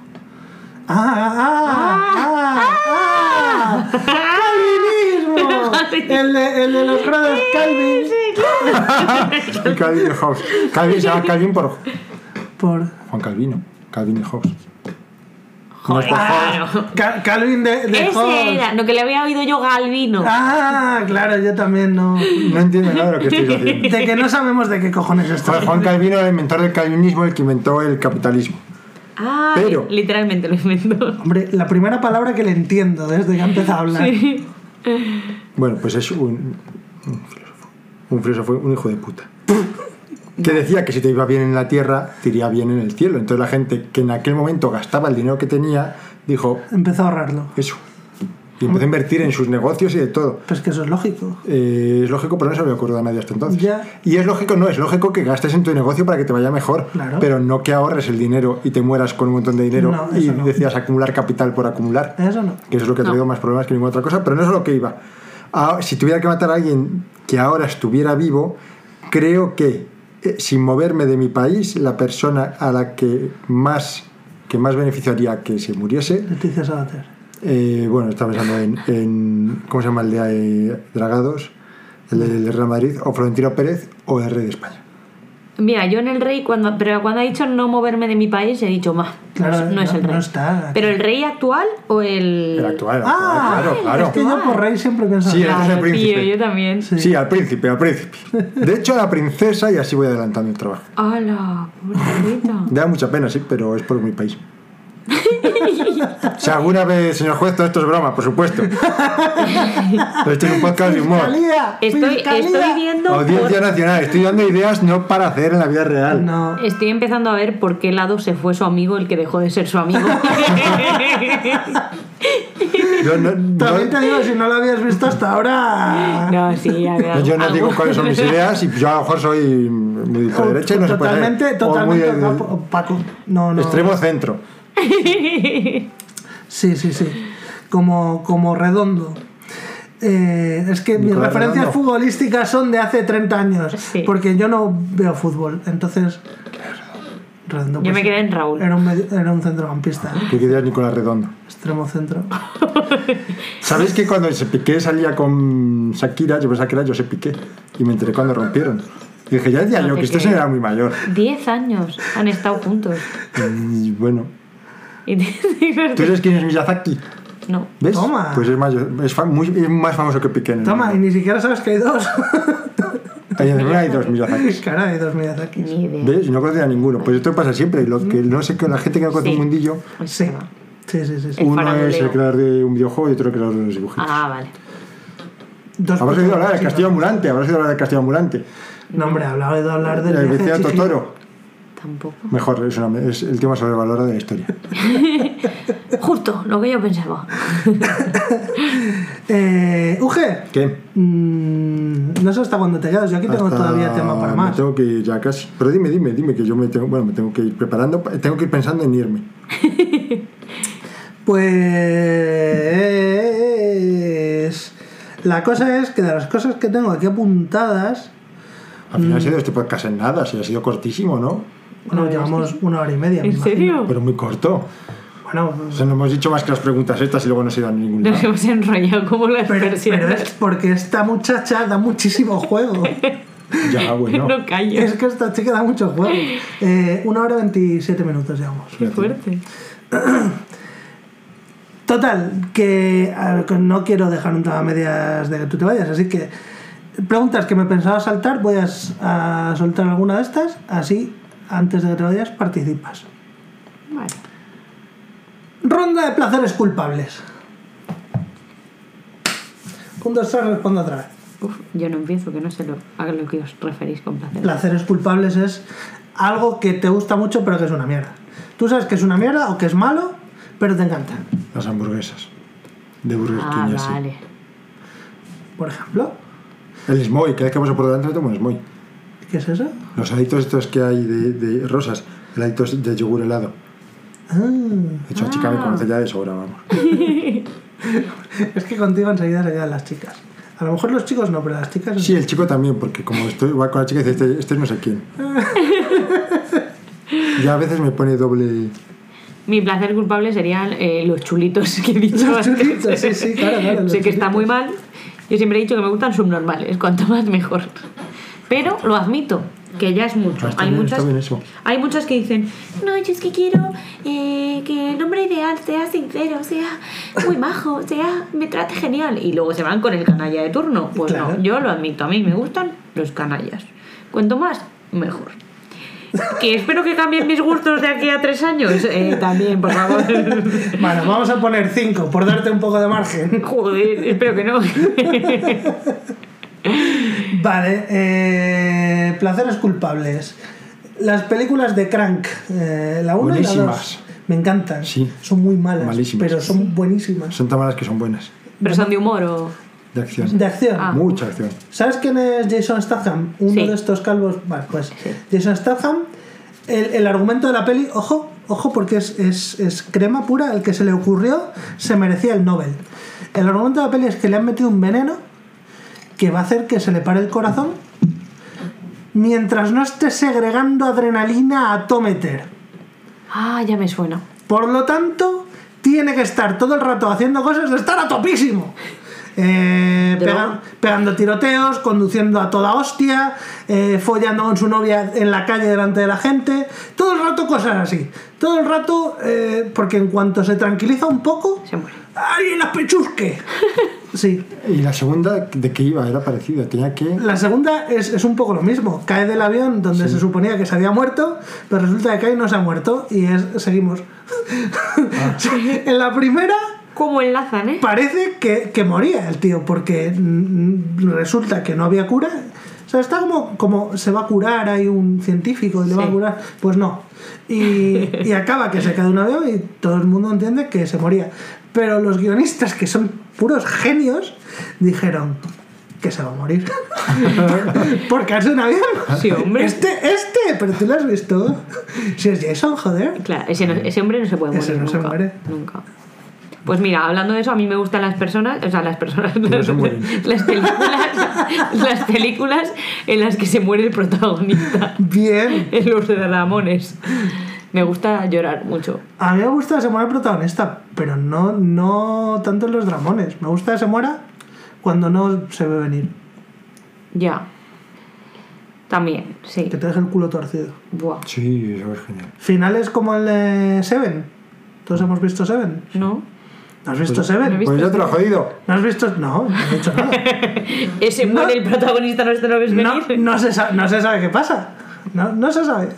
¡Ah! ¡Ah! ¡Ah! ¡Ah! ¡Calvinismo! El de, el de los grados Calvin. El Calvin y Hobbes. Calvin se llama Calvin por Por. Juan Calvino. Calvin y es Joder. Ca- Calvin de, de. Ese era, no que le había oído yo Galvino. Ah, claro, yo también no. No entiendo nada de lo que estoy haciendo. De que no sabemos de qué cojones esto. Juan Calvino, el inventor del calvinismo, el que inventó el capitalismo. Ah, Pero- literalmente lo inventó. Hombre, la primera palabra que le entiendo desde que ha empezado a hablar. Sí. Bueno, pues es un, un filósofo. Un filósofo, un hijo de puta. Que decía que si te iba bien en la tierra, te iría bien en el cielo. Entonces la gente que en aquel momento gastaba el dinero que tenía, dijo Empezó a ahorrarlo. eso. Y empezó a invertir en sus negocios y de todo. Pues que eso es lógico. Eh, es lógico, pero no se me ocurrido a nadie hasta entonces. Ya. Y es lógico, no, es lógico que gastes en tu negocio para que te vaya mejor. Claro. Pero no que ahorres el dinero y te mueras con un montón de dinero No, y no. decidas acumular capital por acumular. Eso no. Que eso es lo que ha traído No. más problemas que ninguna otra cosa, pero no es a lo que iba. Ah, si tuviera que matar a alguien que ahora estuviera vivo, creo que eh, sin moverme de mi país, la persona a la que más, que más beneficiaría que se muriese, Leticia Sabater. eh, bueno, estaba pensando en, en- ¿cómo se llama el de eh, Dragados? El Real Madrid, o Florentino Pérez, o el Rey de España. Mira, yo en el rey, cuando, pero cuando ha dicho no moverme de mi país, he dicho, ma, Claro, no, es- no es el rey. no está. ¿Pero el rey actual o el...? El actual, el Ah, actual, claro, claro. es que yo por rey siempre pienso Sí, el- Claro, el príncipe. tío, yo también. Sí. Sí, al príncipe, al príncipe. De hecho, a la princesa, y así voy adelantando el trabajo. ¡Hala! Pobrecita. Da mucha pena, sí, pero es por mi país. Si alguna vez, señor juez, todo esto es broma, por supuesto. Pero esto es un podcast de humor. Estoy, estoy viendo... Audiencia por- nacional, estoy dando ideas no para hacer en la vida real. No. Estoy empezando a ver por qué lado se fue su amigo el que dejó de ser su amigo. Yo no, no- También te digo, si no lo habías visto hasta ahora. no, sí, había yo no algo. digo cuáles son mis ideas y yo a lo mejor soy muy de derecha y no se puede totalmente, muy totalmente opaco. No, no. extremo centro. Sí, sí, sí. Como, como redondo. Eh, es que mis Nicolás referencias Redondo. futbolísticas son de hace 30 años. Sí. Porque yo no veo fútbol. Entonces. Redondo, Yo pues, me quedé en Raúl. Era un, medio- era un centrocampista. ¿eh? ¿Qué querías Nicolás Redondo? Extremo centro. ¿Sabéis que cuando se Piqué salía con Shakira, yo pensaba que era José Piqué y me enteré cuando rompieron? Y dije, ya decía No yo que este señor era muy mayor. Diez años han estado juntos. Y bueno, Y te- ¿tú sabes quién es Miyazaki? No. ¿Ves? Toma. Pues es, mayor, es, fa- muy- es más famoso que Piqué. en el Toma, y ni siquiera sabes que hay dos. Hay dos Miyazakis. Cara, hay dos Miyazakis. Ni idea. ¿Ves? Y no conocía a ninguno. Pues esto pasa siempre. Lo que no sé que la gente que no conoce Sí. un mundillo, Pues Sí. se va. Sí, sí, sí. sí. El uno es el creador de un videojuego y otro el creador de los dibujitos. Ah, vale. Dos Habrás oído hablar del castillo ambulante, habrás oído hablar del castillo ambulante. No, hombre, hablaba de hablar del El viaje de. Totoro. Tampoco. Mejor, es, una- es el tema sobrevalorado de la historia. Justo, lo que yo pensaba. Eh, Uge, ¿Qué? mm, no sé hasta cuándo te quedas. Yo aquí tengo Hasta- todavía tema para Me más. tengo que ir ya casi. Pero dime, dime, dime que yo me tengo, bueno, me tengo que ir preparando, tengo que ir pensando en irme. Pues. La cosa es que de las cosas que tengo aquí apuntadas. Al final Mm. ha sido este podcast en nada, si ha sido cortísimo, ¿no? Bueno, llevamos una hora y media. me ¿En imagino. serio? Pero muy corto. Bueno, O sea, no hemos dicho más que las preguntas estas y luego no se ido a ningún Nos hemos enrollado como las pero, pero es porque esta muchacha da muchísimo juego. Ya, bueno. No callo. es que esta chica da mucho juego. Eh, una hora veintisiete minutos llevamos. Qué fuerte. Total, que, ver, no quiero dejar un tema a medias de que tú te vayas, así que preguntas que me pensaba saltar, voy a, a soltar alguna de estas, así antes de que te vayas participas. Vale. Ronda de placeres culpables. Un, dos, tres, respondo otra vez. Uf, yo no empiezo, que no sé lo, a lo que os referís con placer. Placeres culpables es algo que te gusta mucho pero que es una mierda. Tú sabes que es una mierda o que es malo, pero te encanta. Las hamburguesas. De Burger Ah, King y así. vale. Por ejemplo, El Smoy, cada vez que paso por delante tomo un Smoy. ¿Qué es eso? Los aditos estos que hay de, de rosas, el aditos de yogur helado. Ah, De hecho, la chica Ah. me conoce ya de sobra, vamos. es que contigo enseguida se quedan las chicas. A lo mejor los chicos no, pero las chicas Sí, el chico también, porque como estoy va con la chica y dice, este, este es no sé quién. Y a veces me pone doble... Mi placer culpable serían eh, los chulitos que he dicho Los antes. chulitos, sí, sí, claro, claro, sé que está chulitos. muy mal. Yo siempre he dicho que me gustan subnormales, cuanto más mejor. Pero lo admito, que ya es mucho. Está hay, bien, muchas, hay muchas que dicen, no, yo es que quiero eh, que el hombre ideal sea sincero, sea muy majo, sea me trate genial. Y luego se van con el canalla de turno. Pues Claro. no, yo lo admito, a mí me gustan los canallas. Cuanto más, mejor. Que espero que cambien mis gustos de aquí a tres años. Eh, también, por favor. Bueno, vamos a poner 5 por darte un poco de margen. Joder, espero que no. Vale, eh, placeres culpables. Las películas de Crank, eh, la 1 y la 2. Buenísimas. Me encantan. Sí. Son muy malas, Malísimas. pero son buenísimas. Son tan malas que son buenas. Pero son de humor o. De acción. De acción. Ah. Mucha acción. ¿Sabes quién es Jason Statham? Uno Sí. de estos calvos. Vale, pues Jason Statham. El, el argumento de la peli, ojo, ojo, porque es, es, es crema pura. El que se le ocurrió se merecía el Nobel. El argumento de la peli es que le han metido un veneno que va a hacer que se le pare el corazón mientras no esté segregando adrenalina a tometer. Ah, ya me suena. Por lo tanto, tiene que estar todo el rato haciendo cosas de estar a topísimo. Eh, pega- pegando tiroteos, conduciendo a toda hostia, eh, follando con su novia en la calle delante de la gente, todo el rato cosas así. Todo el rato, eh, porque en cuanto se tranquiliza un poco, Se muere. ¡alguien la pechusque! Sí. Y la segunda, ¿de qué iba? Era parecida. Tenía que. La segunda es, es un poco lo mismo. Cae del avión donde se suponía que se había muerto, pero resulta que cae y no se ha muerto. Y es, seguimos. en la primera ¿Cómo enlazan, eh? parece que, que moría el tío, porque resulta que no había cura. O sea, está como, como se va a curar, hay un científico y le va a curar. Pues no. Y, y acaba que se cae un avión y todo el mundo entiende que se moría. Pero los guionistas, que son puros genios, dijeron que se va a morir. Porque es un avión. Sí, hombre. Este, este, pero tú lo has visto. Si es Jason, joder. Claro, ese, no- ese hombre no se puede morir Ese no se nunca. muere. Nunca. Pues mira, hablando de eso, a mí me gustan las personas, o sea, las personas, las, se mueren. las películas, las películas en las que se muere el protagonista, Bien. en los de Ramones. Me gusta llorar mucho. A mí me gusta que se muera el protagonista, pero no, no tanto en los dramones. Me gusta que se muera cuando no se ve venir. Ya. También, sí. Que te deje el culo torcido. Buah. Sí, eso es genial. Finales como el de Seven. ¿Todos hemos visto Seven? ¿No? ¿No has visto no he Seven? visto. Pues ya te lo he jodido. ¿No has visto? No, no he dicho nada. Ese No. muere el protagonista, no lo ves No, venir. no, se, sa- no se sabe qué pasa. No, no se sabe.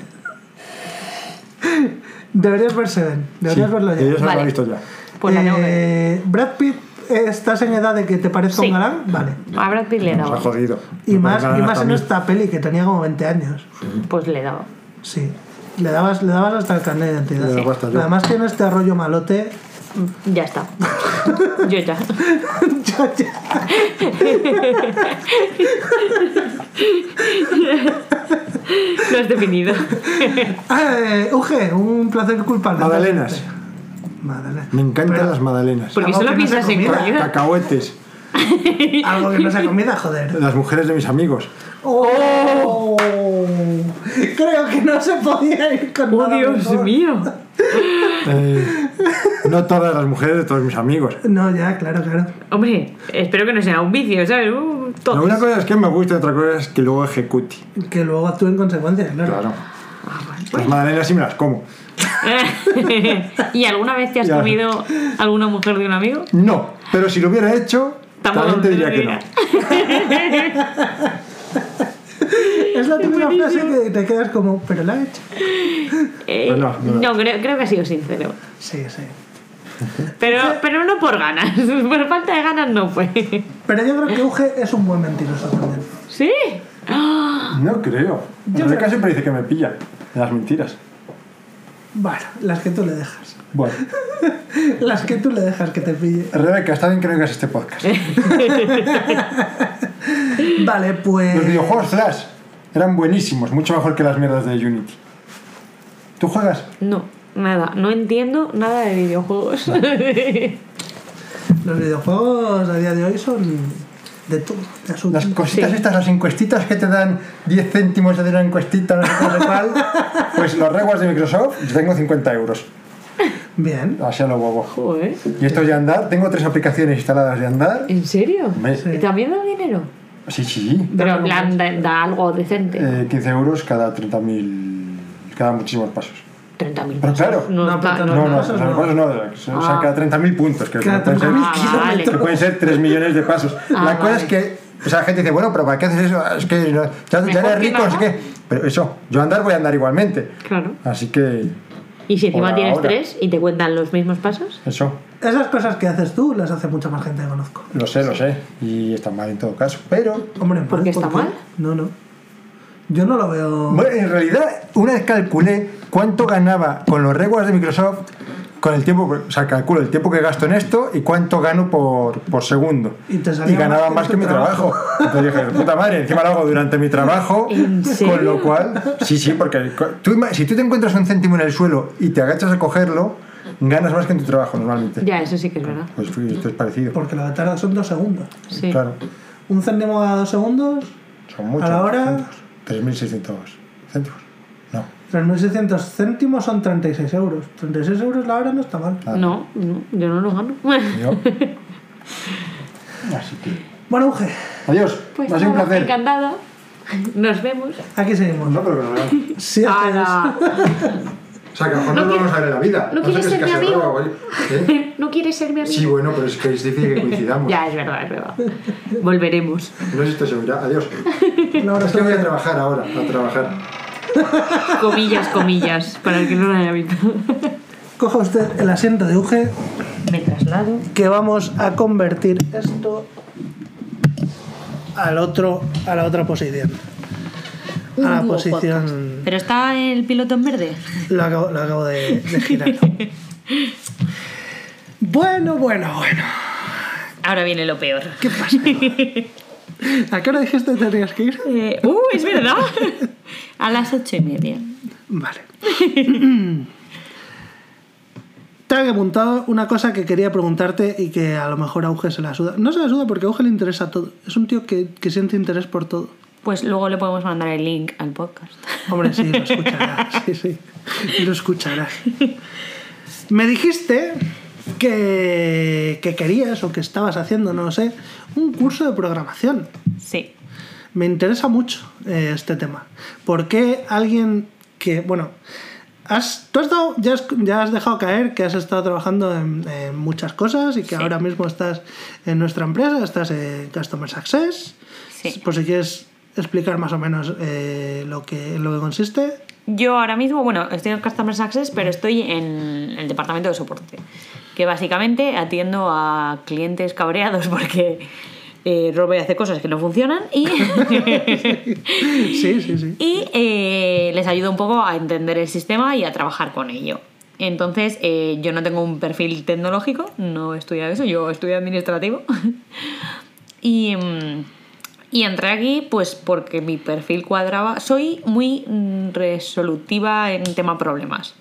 Deberías ver Seven. Deberías Sí, verlo ya. yo se lo Vale. he visto ya. Pues la. Eh, Brad Pitt, ¿estás en edad de que te parezca Sí. un galán? Vale. A Brad Pitt le daba. jodido. Y más, y más en esta peli que tenía como 20 años. Pues le daba. Sí. Le dabas, le dabas hasta el carnet de identidad. Yo. Además tiene este rollo malote. Ya está. Yo ya. Ya, ya. Lo has definido. Eh, Uge, un placer culpable. Magdalenas. Magdalena. Me encantan Pero las magdalenas. Porque solo piensas en comida. comida. Cacahuetes. Algo que no sea comida, joder. Las mujeres de mis amigos. ¡Oh! Creo que no se podía ir con ¡Oh, nada Dios mejor. mío! Eh, no todas las mujeres de todos mis amigos. No, ya, claro, claro. Hombre, espero que no sea un vicio, ¿sabes? Uh, una cosa es que me gusta y otra cosa es que luego ejecute. Que luego actúe en consecuencia, claro. Claro. Ah, Las magdalenas sí me las como. ¿Y alguna vez te has Ya. comido alguna mujer de un amigo? No, pero si lo hubiera hecho, también te diría que no. Es la típica frase que te quedas como, pero la he hecho. Eh, Pues no, no. no, creo, creo que ha sido sincero. Sí, sí. Pero, pero no por ganas. Por falta de ganas no fue. Pero yo creo que Uge es un buen mentiroso también. ¿Sí? No creo. Yo Rebeca creo- siempre dice que me pilla. en Las mentiras. Bueno, las que tú le dejas. Bueno, Las que tú le dejas que te pille. Rebeca, está bien que no oigas este podcast. Vale, pues. Los videojuegos Flash eran buenísimos, mucho mejor que las mierdas de Unity. ¿Tú juegas? No, nada. No entiendo nada de videojuegos. Los videojuegos a día de hoy son de todo. de asunto. Las cositas Sí. estas, las encuestitas que te dan 10 céntimos de una encuestita, no sé cuál. Pues los rewards de Microsoft, yo tengo 50 euros. Bien. Así a lo bobo. Joder. Y esto es de andar, tengo tres aplicaciones instaladas de andar. ¿En serio? ¿Y también da dinero? Sí, sí. Pero en plan, da, da algo decente. Eh, 15 euros cada 30.000. cada muchísimos pasos. 30.000 Pero claro. No, No, No, no, pasos o sea, no. no, o sea, Ah. cada 30.000 puntos, que Cada pueden ser, 30.000 Ah, vale. que pueden ser 3 millones de pasos. Ah, la cosa vale. es que, o sea, la gente dice, bueno, pero ¿para qué haces eso? Es que no- ya, ya eres que rico, no sé nada. qué. Pero eso, yo andar voy a andar igualmente. Claro. Así que, Y si encima tienes ahora. tres y te cuentan los mismos pasos. eso, Esas cosas que haces tú las hace mucha más gente que conozco. lo sé, lo sé. Y está mal en todo caso. Pero, Hombre, ¿Por qué está mal? No, no. Yo no lo veo. bueno, en realidad, una vez calculé cuánto ganaba con los rewards de Microsoft con el tiempo, o sea, calculo el tiempo que gasto en esto y cuánto gano por, por segundo. Y ganaba más más que mi trabajo. Entonces dije, puta madre, encima lo hago durante mi trabajo. Con lo cual, sí, sí, porque tú, si tú te encuentras un céntimo en el suelo y te agachas a cogerlo, ganas más que en tu trabajo normalmente. Ya, eso sí que es verdad. Pues esto es parecido. Porque la tarda son dos segundos. Sí. Claro. Un céntimo a dos segundos, Son muchos. la hora? céntimos. 3.600 céntimos. No. 3.600 céntimos son 36 euros. 36 euros la hora no está mal. nada. No, no, yo no lo gano. Yo. Así que. Bueno, Uge, Adiós. Pues ha sido un nada, placer. encantada. Nos vemos. aquí seguimos. No, pero que no veas. Sí, Ala. O sea, que a lo mejor no, No nos vamos a ver en la vida. ¿No sé quieres es ser mi amigo? ¿Eh? ¿No quieres ser mi amigo? Sí, bueno, pero es que es difícil que coincidamos. Ya, es verdad, es verdad. Volveremos. No sé si estoy seguro. Adiós. Abrazo. Es que voy a trabajar ahora, a trabajar. Comillas, comillas, para el que no lo haya visto. Coja usted el asiento de Uge, Me traslado. que vamos a convertir esto al otro, a la otra posición. A la posición. ¿Pero está el piloto en verde? Lo acabo, lo acabo de, de girar. Bueno, bueno, bueno. Ahora viene lo peor. ¿Qué pasa? ¿A qué hora dijiste que tenías que ir? Eh, ¡Uh, es verdad! A las ocho y media. Vale. Te había apuntado una cosa que quería preguntarte y que a lo mejor a Auge se la suda. No se la suda porque a Auge le interesa todo. Es un tío que, que siente interés por todo. Pues luego le podemos mandar el link al podcast. Hombre, sí, lo escuchará. Sí, sí. Lo escuchará. Me dijiste que, que querías o que estabas haciendo, no lo sé, un curso de programación. Sí. Me interesa mucho eh, este tema. ¿Por qué alguien que, bueno, has, tú has dado- ya, has, ya has dejado caer que has estado trabajando en, en muchas cosas y que Sí. ahora mismo estás en nuestra empresa, estás en Customer Success. Sí. Por si quieres explicar más o menos eh, lo, que, lo que consiste. Yo ahora mismo, bueno, estoy en Customer Success, pero estoy en el departamento de soporte. Que básicamente atiendo a clientes cabreados porque eh, Robe hace cosas que no funcionan y, Sí, sí, sí. y eh, les ayudo un poco a entender el sistema y a trabajar con ello. Entonces, eh, yo no tengo un perfil tecnológico, no he estudiado eso, yo estudio administrativo. y, mm, y entré aquí pues porque mi perfil cuadraba. Soy muy mm, resolutiva en tema problemas.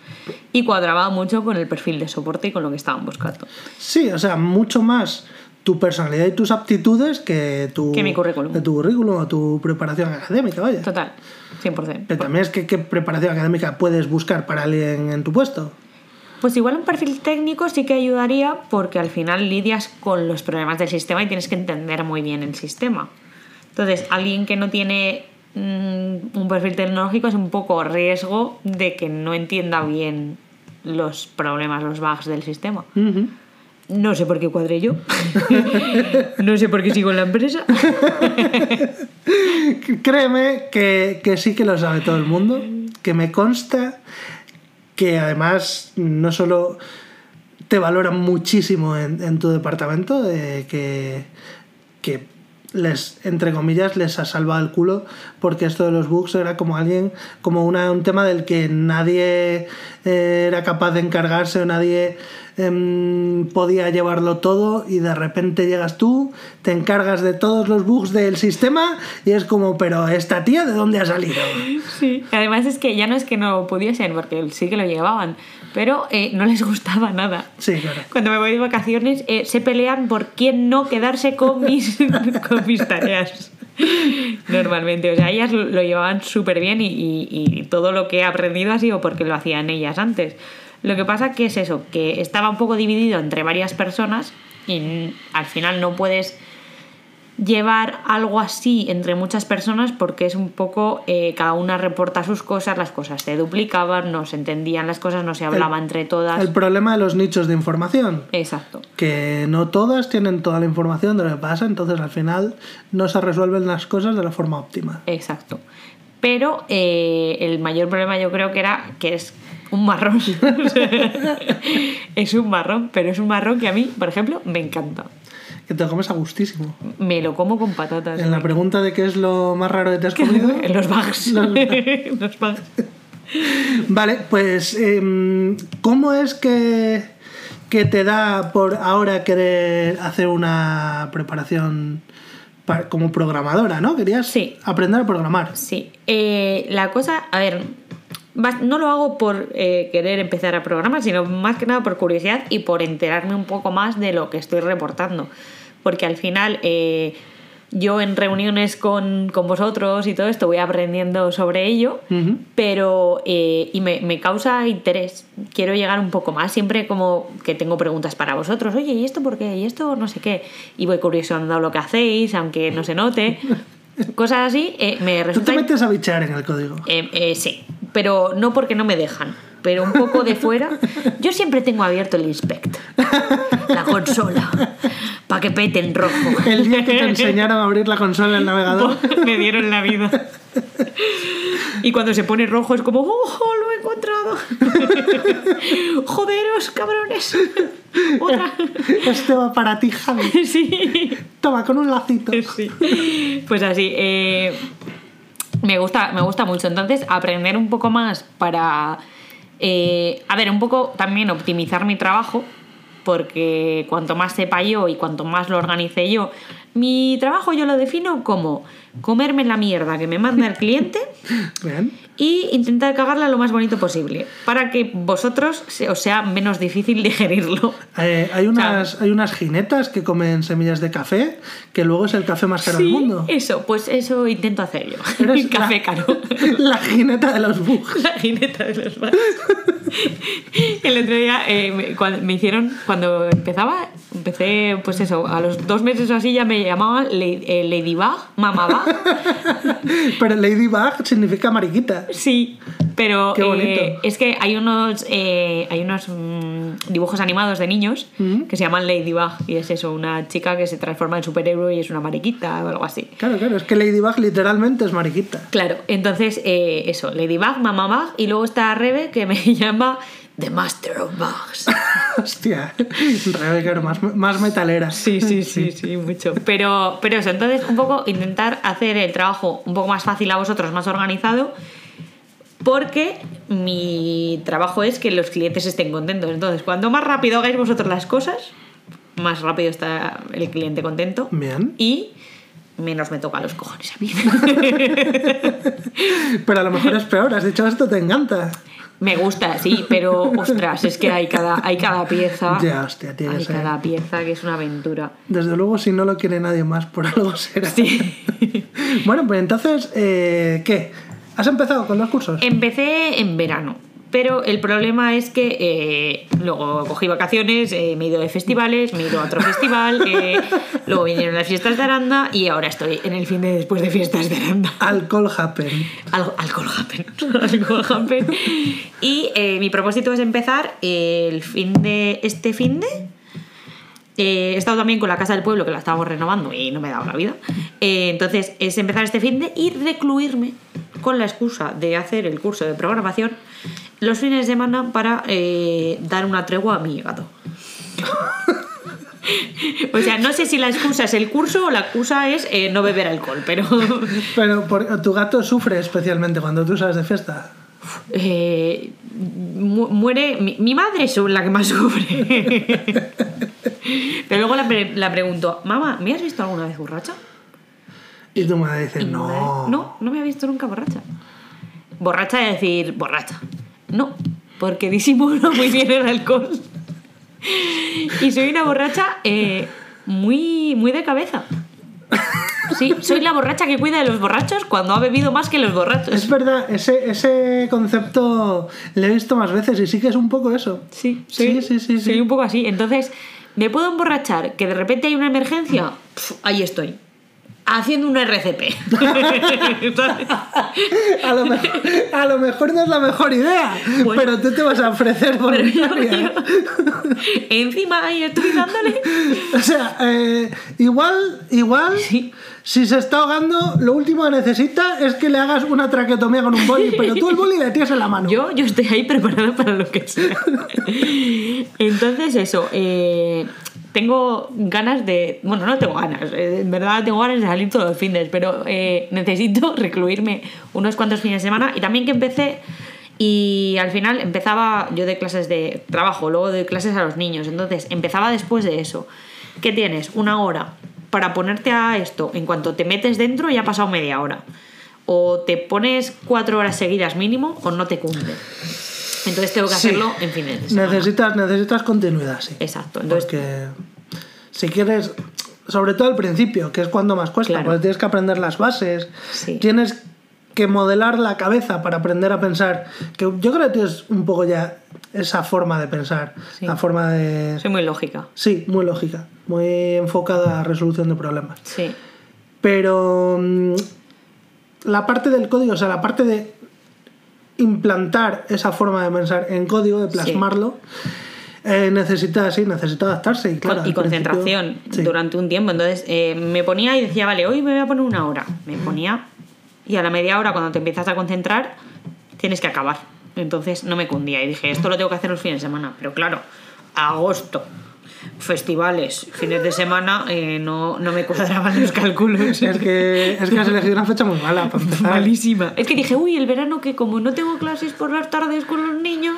Y cuadraba mucho con el perfil de soporte y con lo que estaban buscando. Sí, o sea, mucho más tu personalidad y tus aptitudes que tu, Que mi currículum. que tu currículum o tu preparación académica, vaya. Total, 100%. Pero también es que qué preparación académica puedes buscar para alguien en tu puesto. Pues igual un perfil técnico sí que ayudaría porque al final lidias con los problemas del sistema y tienes que entender muy bien el sistema. Entonces, alguien que no tiene mm, un perfil tecnológico es un poco riesgo de que no entienda bien los problemas, los bugs del sistema. No sé por qué cuadré yo. no sé por qué sigo en la empresa. Créeme que, que sí que lo sabe todo el mundo, que me consta que además no solo te valoran muchísimo en, en tu departamento, eh, que, que les, entre comillas, les ha salvado el culo, porque esto de los bugs era como alguien, como una, un tema del que nadie eh, era capaz de encargarse o nadie em, podía llevarlo todo y de repente llegas tú, te encargas de todos los bugs del sistema y es como, pero esta tía, ¿de dónde ha salido? Sí. Además es que ya no es que no pudiesen, porque sí que lo llevaban, pero eh, no les gustaba nada. Sí, claro. Cuando me voy de vacaciones eh, se pelean por quién no quedarse con mis, con mis tareas. Normalmente, o sea, ellas lo lo llevaban súper bien y, y- y todo lo que he aprendido ha sido porque lo hacían ellas antes. Lo que pasa que es eso, que estaba un poco dividido entre varias personas y al final no puedes llevar algo así entre muchas personas porque es un poco eh, cada una reporta sus cosas, las cosas se duplicaban, no se entendían las cosas, no se hablaba entre todas. El problema de los nichos de información. Exacto. que no todas tienen toda la información de lo que pasa, entonces al final no se resuelven las cosas de la forma óptima. Exacto. Pero eh, el mayor problema yo creo que era que es un marrón. Es un marrón, pero es un marrón que a mí, por ejemplo, me encanta. Que te lo comes a gustísimo. Me lo como con patatas. En la pregunta de qué es lo más raro que te has comido. En los bugs. Los- Los bugs. Vale, pues em, ¿cómo es que, que te da por ahora querer hacer una preparación pa- como programadora, ¿no? Querías Sí. aprender a programar. Sí. Eh, la cosa, a ver, no lo hago por eh, querer empezar a programar, sino más que nada por curiosidad y por enterarme un poco más de lo que estoy reportando. Porque al final, eh, yo en reuniones con, con vosotros y todo esto voy aprendiendo sobre ello, pero eh, y me, me causa interés. Quiero llegar un poco más, siempre como que tengo preguntas para vosotros, oye, ¿y esto por qué? ¿Y esto no sé qué? Y voy curioseando lo que hacéis, aunque no se note. Cosas así, eh, me Tú resulta te metes a bichar en el código. eh, eh, sí, pero no porque no me dejan, pero un poco de fuera. Yo siempre tengo abierto el inspect, la consola, para que pete en rojo. El día que te enseñaron a abrir la consola en el navegador. me dieron la vida. Y cuando se pone rojo es como, ¡oh, lo he encontrado! ¡Joderos, cabrones! Otra. Este va para ti, Javi. Sí. Toma, con un lacito. Sí. Pues así, eh, me, gusta, me gusta mucho. Entonces, aprender un poco más para, eh, a ver, un poco también optimizar mi trabajo, porque cuanto más sepa yo y cuanto más lo organice yo, mi trabajo yo lo defino como comerme la mierda que me manda el cliente. y intentar cagarla lo más bonito posible, para que vosotros se- os sea menos difícil digerirlo. Eh, hay, unas, hay unas jinetas que comen semillas de café, que luego es el café más caro del mundo. eso, pues eso intento hacer yo. Eres Café la- caro. La jineta de los bugs. La jineta de los bugs. El otro día eh, me, cuando me hicieron, cuando empezaba, empecé, pues eso, a los dos meses o así ya me llamaban la- eh, Ladybug, Mamabug. Pero Ladybug significa mariquita. Sí, pero Qué eh, es que hay unos, eh, hay unos mm, dibujos animados de niños Mm. que se llaman Ladybug y es eso, una chica que se transforma en superhéroe y es una mariquita o algo así. Claro, claro, es que Ladybug literalmente es mariquita. Claro, entonces eh, eso, Ladybug, Mamabug y luego está Rebe que me llama The Master of Bugs. Hostia, era más, más metalera. Sí, sí, sí, sí, mucho. Pero, pero eso, entonces un poco intentar hacer el trabajo un poco más fácil a vosotros, más organizado, porque mi trabajo es que los clientes estén contentos. Entonces, cuanto más rápido hagáis vosotros las cosas, más rápido está el cliente contento. Bien. Y menos me toca los cojones a mí. Pero a lo mejor es peor, has dicho esto, te encanta. me gusta, sí, pero ostras, es que hay cada, hay cada pieza. Ya, hostia, tiene que Hay ser. cada pieza que es una aventura. Desde luego, si no lo quiere nadie más, por algo será. Sí. Bueno, pues entonces, eh, ¿qué? ¿Has empezado con los cursos? Empecé en verano, pero el problema es que eh, luego cogí vacaciones, eh, me he ido de festivales, me he ido a otro festival, eh, luego vinieron las fiestas de Aranda y ahora estoy en el fin de después de fiestas de Aranda. Alcohol happen. Alcohol happen. alcohol happen. Y mi propósito es empezar el fin de. Este fin de. Eh, he estado también con la Casa del Pueblo, que la estábamos renovando y no me he dado la vida. Eh, entonces, es empezar este fin de y recluirme con la excusa de hacer el curso de programación los fines de semana para eh, dar una tregua a mi gato. o sea, no sé si la excusa es el curso o la excusa es no beber alcohol, pero. Pero tu gato sufre especialmente cuando tú sales de fiesta. Eh, mu- muere. Mi, mi madre es la que más sufre. Pero luego la, pre- la pregunto, mamá, ¿me has visto alguna vez borracha? Y tu madre dice, mi madre, no. no, no me ha visto nunca borracha. Borracha es decir, borracha. No, porque disimulo muy bien el alcohol. Y soy una borracha eh, muy, muy de cabeza. Sí, soy la borracha que cuida de los borrachos cuando ha bebido más que los borrachos. Es verdad, ese, ese concepto le he visto más veces y sí que es un poco eso. Sí, Sí, soy, sí, sí, sí. soy un poco así. Entonces, ¿me puedo emborrachar? Que de repente hay una emergencia. Ahí estoy. Haciendo un RCP. A lo, mejor, a lo mejor no es la mejor idea, Bueno. pero tú te vas a ofrecer voluntaria. Encima ahí estoy dándole. O sea, eh, igual, igual, Sí. si se está ahogando, lo último que necesita es que le hagas una traqueotomía con un boli, pero tú el boli le tienes en la mano. Yo, yo estoy ahí preparada para lo que sea. Entonces, eso. eh, tengo ganas de. Bueno, no tengo ganas. eh, En verdad, tengo ganas de salir todos los fines, pero eh, necesito recluirme unos cuantos fines de semana. Y también que empecé. Y al final empezaba yo de clases de trabajo, luego de clases a los niños. Entonces empezaba después de eso. ¿Qué tienes? Una hora para ponerte a esto. En cuanto te metes dentro, ya ha pasado media hora. O te pones cuatro horas seguidas mínimo o no te cumple. Entonces tengo que Sí. hacerlo en fines de semana. Necesitas, necesitas continuidad, sí. Exacto. Entonces, Porque si quieres, sobre todo al principio, que es cuando más cuesta, Claro. porque tienes que aprender las bases, Sí. tienes que modelar la cabeza para aprender a pensar, que yo creo que tienes un poco ya esa forma de pensar, Sí. la forma de... Soy muy lógica. Sí, muy lógica, muy enfocada a resolución de problemas. Sí. Pero mm, la parte del código, o sea, la parte de implantar esa forma de pensar en código, de plasmarlo, eh, necesita, sí, necesita adaptarse. Y, claro, y concentración sí. durante un tiempo. Entonces eh, me ponía y decía, vale, hoy me voy a poner una hora. Me ponía y a la media hora cuando te empiezas a concentrar tienes que acabar. Entonces no me cundía y dije, esto lo tengo que hacer los fines de semana. Pero claro, agosto, festivales, fines de semana, eh, no, no me cuadraban los cálculos. Es que, es que has elegido una fecha muy mala para empezar. Malísima. Es que dije, uy, el verano que como no tengo clases por las tardes con los niños...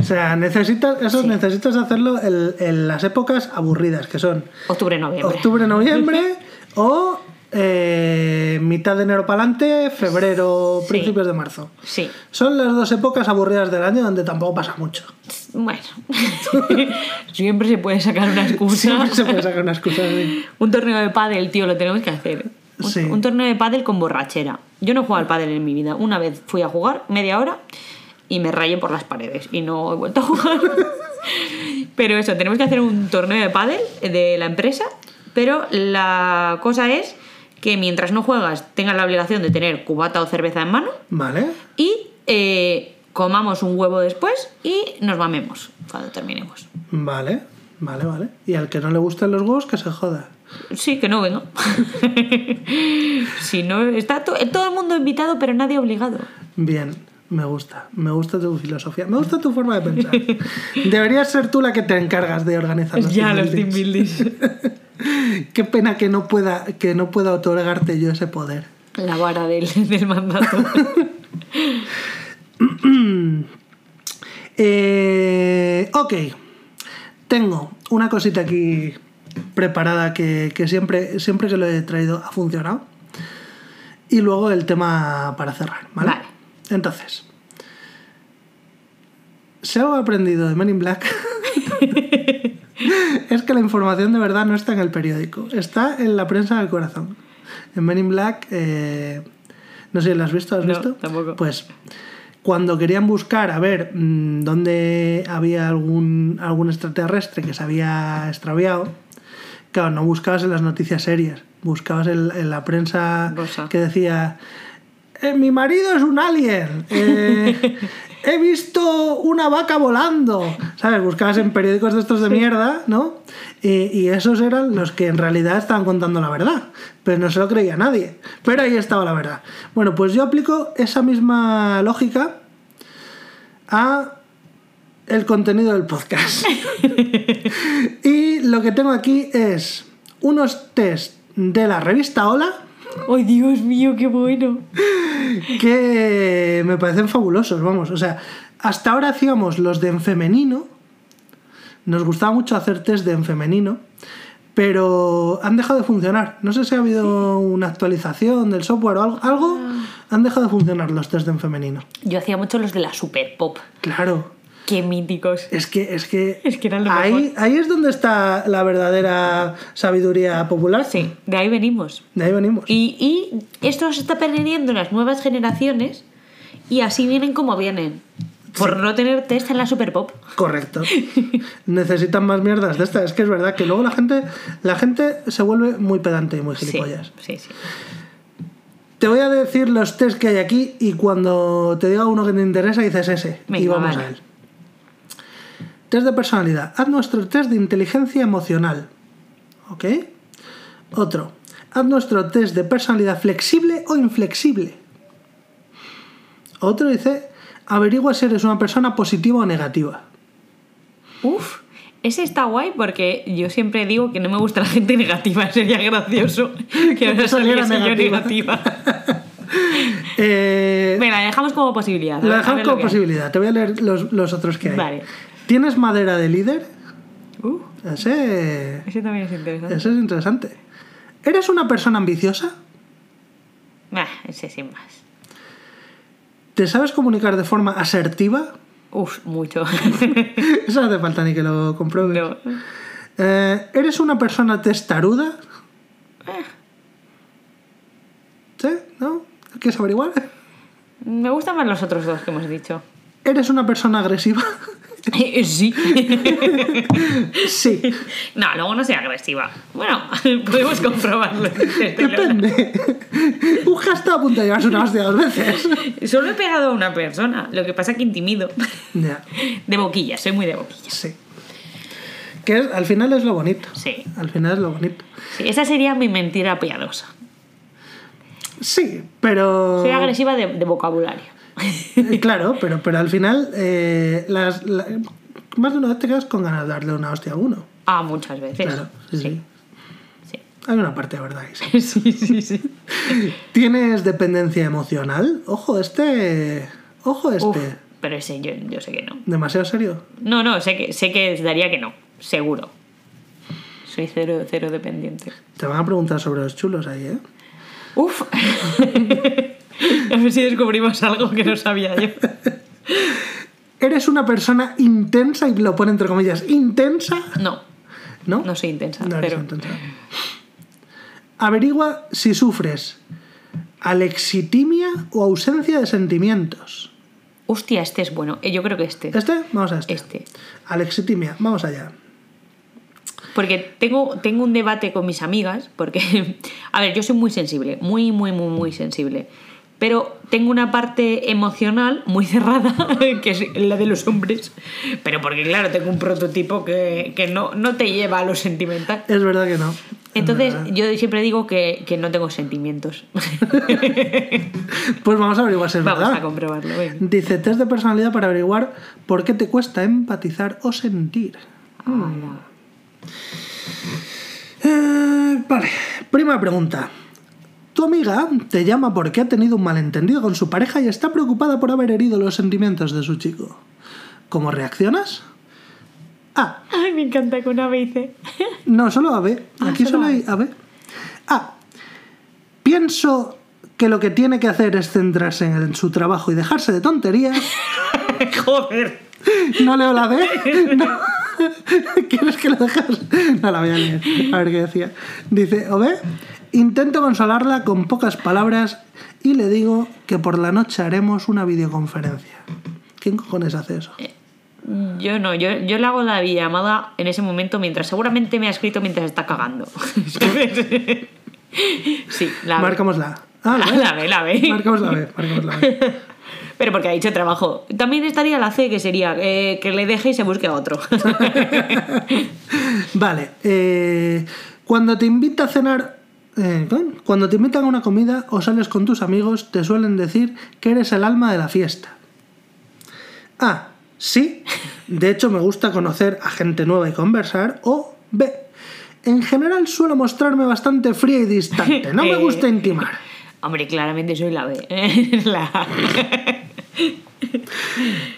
O sea, necesitas, eso Sí. necesitas hacerlo en, en las épocas aburridas, que son Octubre, noviembre. octubre, noviembre o eh, mitad de enero para adelante, febrero, Sí. principios de marzo. Sí. Son las dos épocas aburridas del año donde tampoco pasa mucho. Bueno, siempre se puede sacar una excusa. Siempre se puede sacar una excusa de... Un torneo de pádel, tío, lo tenemos que hacer. Un, Sí. un torneo de pádel con borrachera. Yo no he jugado al pádel en mi vida. Una vez fui a jugar media hora y me rayé por las paredes y no he vuelto a jugar. pero eso, tenemos que hacer un torneo de pádel de la empresa, pero la cosa es que mientras no juegas tengas la obligación de tener cubata o cerveza en mano Vale. y eh, comamos un huevo después y nos mamemos cuando terminemos. Vale, vale, vale. Y al que no le gusten los huevos, que se joda. Sí, que no venga. si no, está to- todo el mundo invitado, pero nadie obligado. Bien, me gusta. Me gusta tu filosofía. Me gusta tu forma de pensar. Deberías ser tú la que te encargas de organizar los team buildings. buildings. Qué pena que no pueda, que no pueda otorgarte yo ese poder. La vara del, del mandato. Eh, ok. Tengo una cosita aquí preparada que, que siempre, siempre que lo he traído ha funcionado. Y luego el tema para cerrar, ¿vale? Vale. Entonces, si algo he aprendido de Men in Black es que la información de verdad no está en el periódico, está en la prensa del corazón. En Men in Black, eh, no sé, ¿la has visto? ¿Has No, visto? tampoco. Pues cuando querían buscar a ver mm, dónde había algún, algún extraterrestre que se había extraviado, claro, no buscabas en las noticias serias, buscabas en, en la prensa Rosa. que decía, "Eh, mi marido es un alien, eh, he visto una vaca volando, ¿sabes? Buscabas en periódicos de estos de mierda, ¿no? Y, y esos eran los que en realidad estaban contando la verdad, pero no se lo creía nadie, pero ahí estaba la verdad. Bueno, pues yo aplico esa misma lógica a el contenido del podcast. y lo que tengo aquí es unos test de la revista Hola ¡Ay, Dios mío, qué bueno! que me parecen fabulosos, vamos. O sea, hasta ahora hacíamos los de en femenino. Nos gustaba mucho hacer test de en femenino. Pero han dejado de funcionar. No sé si ha habido una actualización del software o algo. Algo han dejado de funcionar los test de en femenino. Yo hacía mucho los de la Super Pop. Claro. ¡Qué míticos! Es que, es que, Es que eran lo ahí, mejor. ahí es donde está la verdadera sabiduría popular. Sí, de ahí venimos. De ahí venimos. Y, y esto se está perdiendo en las nuevas generaciones y así vienen como vienen. Por no tener test en la Super Pop. Correcto. Necesitan más mierdas de estas. Es que es verdad que luego la gente, la gente se vuelve muy pedante y muy Sí, gilipollas. sí, sí. Te voy a decir los test que hay aquí y cuando te diga uno que te interesa dices ese. y vamos vale. a él. Test de personalidad. Haz nuestro test de inteligencia emocional. ¿Ok? Otro. Haz nuestro test de personalidad flexible o inflexible. Otro dice, averigua si eres una persona positiva o negativa. Uf, ese está guay porque yo siempre digo que no me gusta la gente negativa. Sería gracioso que ahora saliera saliese yo negativa. negativa. Eh, Venga, la dejamos como posibilidad. a Lo ver- a dejamos como posibilidad. Te voy a leer los, los otros que hay. Vale. ¿Tienes madera de líder? Uh, Ese, ese también es interesante. ese es interesante. ¿Eres una persona ambiciosa? Bah, ese sin más. ¿Te sabes comunicar de forma asertiva? Uf, mucho. Eso no hace falta ni que lo compruebe. no. Eh, ¿Eres una persona testaruda? ¿Sí? ¿No? ¿Quieres averiguar? Me gustan más los otros dos que hemos dicho. ¿Eres una persona agresiva? Sí. sí. No, luego no soy agresiva. Bueno, podemos comprobarlo. Depende. Un hashtag a punto de llevarse una hostia dos veces. Solo he pegado a una persona. Lo que pasa es que intimido. Ya, De boquilla, soy muy de boquilla. sí. Que es- al final es lo bonito. Sí. Al final es lo bonito. Sí, esa sería mi mentira piadosa. Sí, pero... Soy agresiva de, de vocabulario. Claro, pero, pero al final eh, las, la- más de una vez te quedas con ganas de darle una hostia a uno. Ah, muchas veces. Claro, sí, sí. sí. Hay una parte de verdad ahí, sí. Sí, sí, sí. ¿Tienes dependencia emocional? Ojo, este... Ojo, este... Uf, pero ese yo, yo sé que no. ¿Demasiado serio? No, no, sé que, sé que daría que no. Seguro. Soy cero, cero dependiente. Te van a preguntar sobre los chulos ahí, ¿eh? Uf. A ver si descubrimos algo que no sabía yo. ¿Eres una persona intensa? Y lo pone entre comillas. ¿Intensa? No, ¿No? no soy intensa. No pero intensa. Averigua si sufres alexitimia o ausencia de sentimientos. Hostia, este es bueno. Eh, Yo creo que este. ¿Este? Vamos a este. Este. Alexitimia, vamos allá. Porque tengo, tengo un debate con mis amigas, porque, a ver, yo soy muy sensible, muy, muy, muy, muy sensible. Pero tengo una parte emocional muy cerrada, que es la de los hombres. Pero porque, claro, tengo un prototipo que, que no, no te lleva a lo sentimental. Es verdad que no. Entonces, yo siempre digo que, que no tengo sentimientos. Pues vamos a averiguar si es Vamos verdad. a comprobarlo. venga. Dice test de personalidad para averiguar por qué te cuesta empatizar o sentir. Ala. Eh, vale, primera pregunta. Tu amiga te llama porque ha tenido un malentendido con su pareja y está preocupada por haber herido los sentimientos de su chico. ¿Cómo reaccionas? A. Ay, me encanta que una vez dice. No, solo A, B. Ah, Aquí solo solo hay A, B. A. Pienso que lo que tiene que hacer es centrarse en su trabajo y dejarse de tonterías. Joder. No leo la B. No. ¿Quieres que lo dejas? No la voy a leer. A ver qué decía. Dice, o B, intento consolarla con pocas palabras y le digo que por la noche haremos una videoconferencia. ¿Quién cojones hace eso? Yo no, yo, yo le hago la llamada en ese momento mientras seguramente me ha escrito mientras está cagando. Sí, la B. Marcamos la. Ah, La, la B, la B. Marcamos la B. Marcamos la B. Pero porque ha dicho trabajo. También estaría la C, que sería eh, que le deje y se busque a otro. Vale. eh, cuando te invita a cenar. eh, cuando te invitan a una comida o sales con tus amigos, te suelen decir que eres el alma de la fiesta. A. Sí. De hecho, me gusta conocer a gente nueva y conversar. O B. En general suelo mostrarme bastante fría y distante. No me Eh. gusta intimar. Hombre, claramente soy la B. la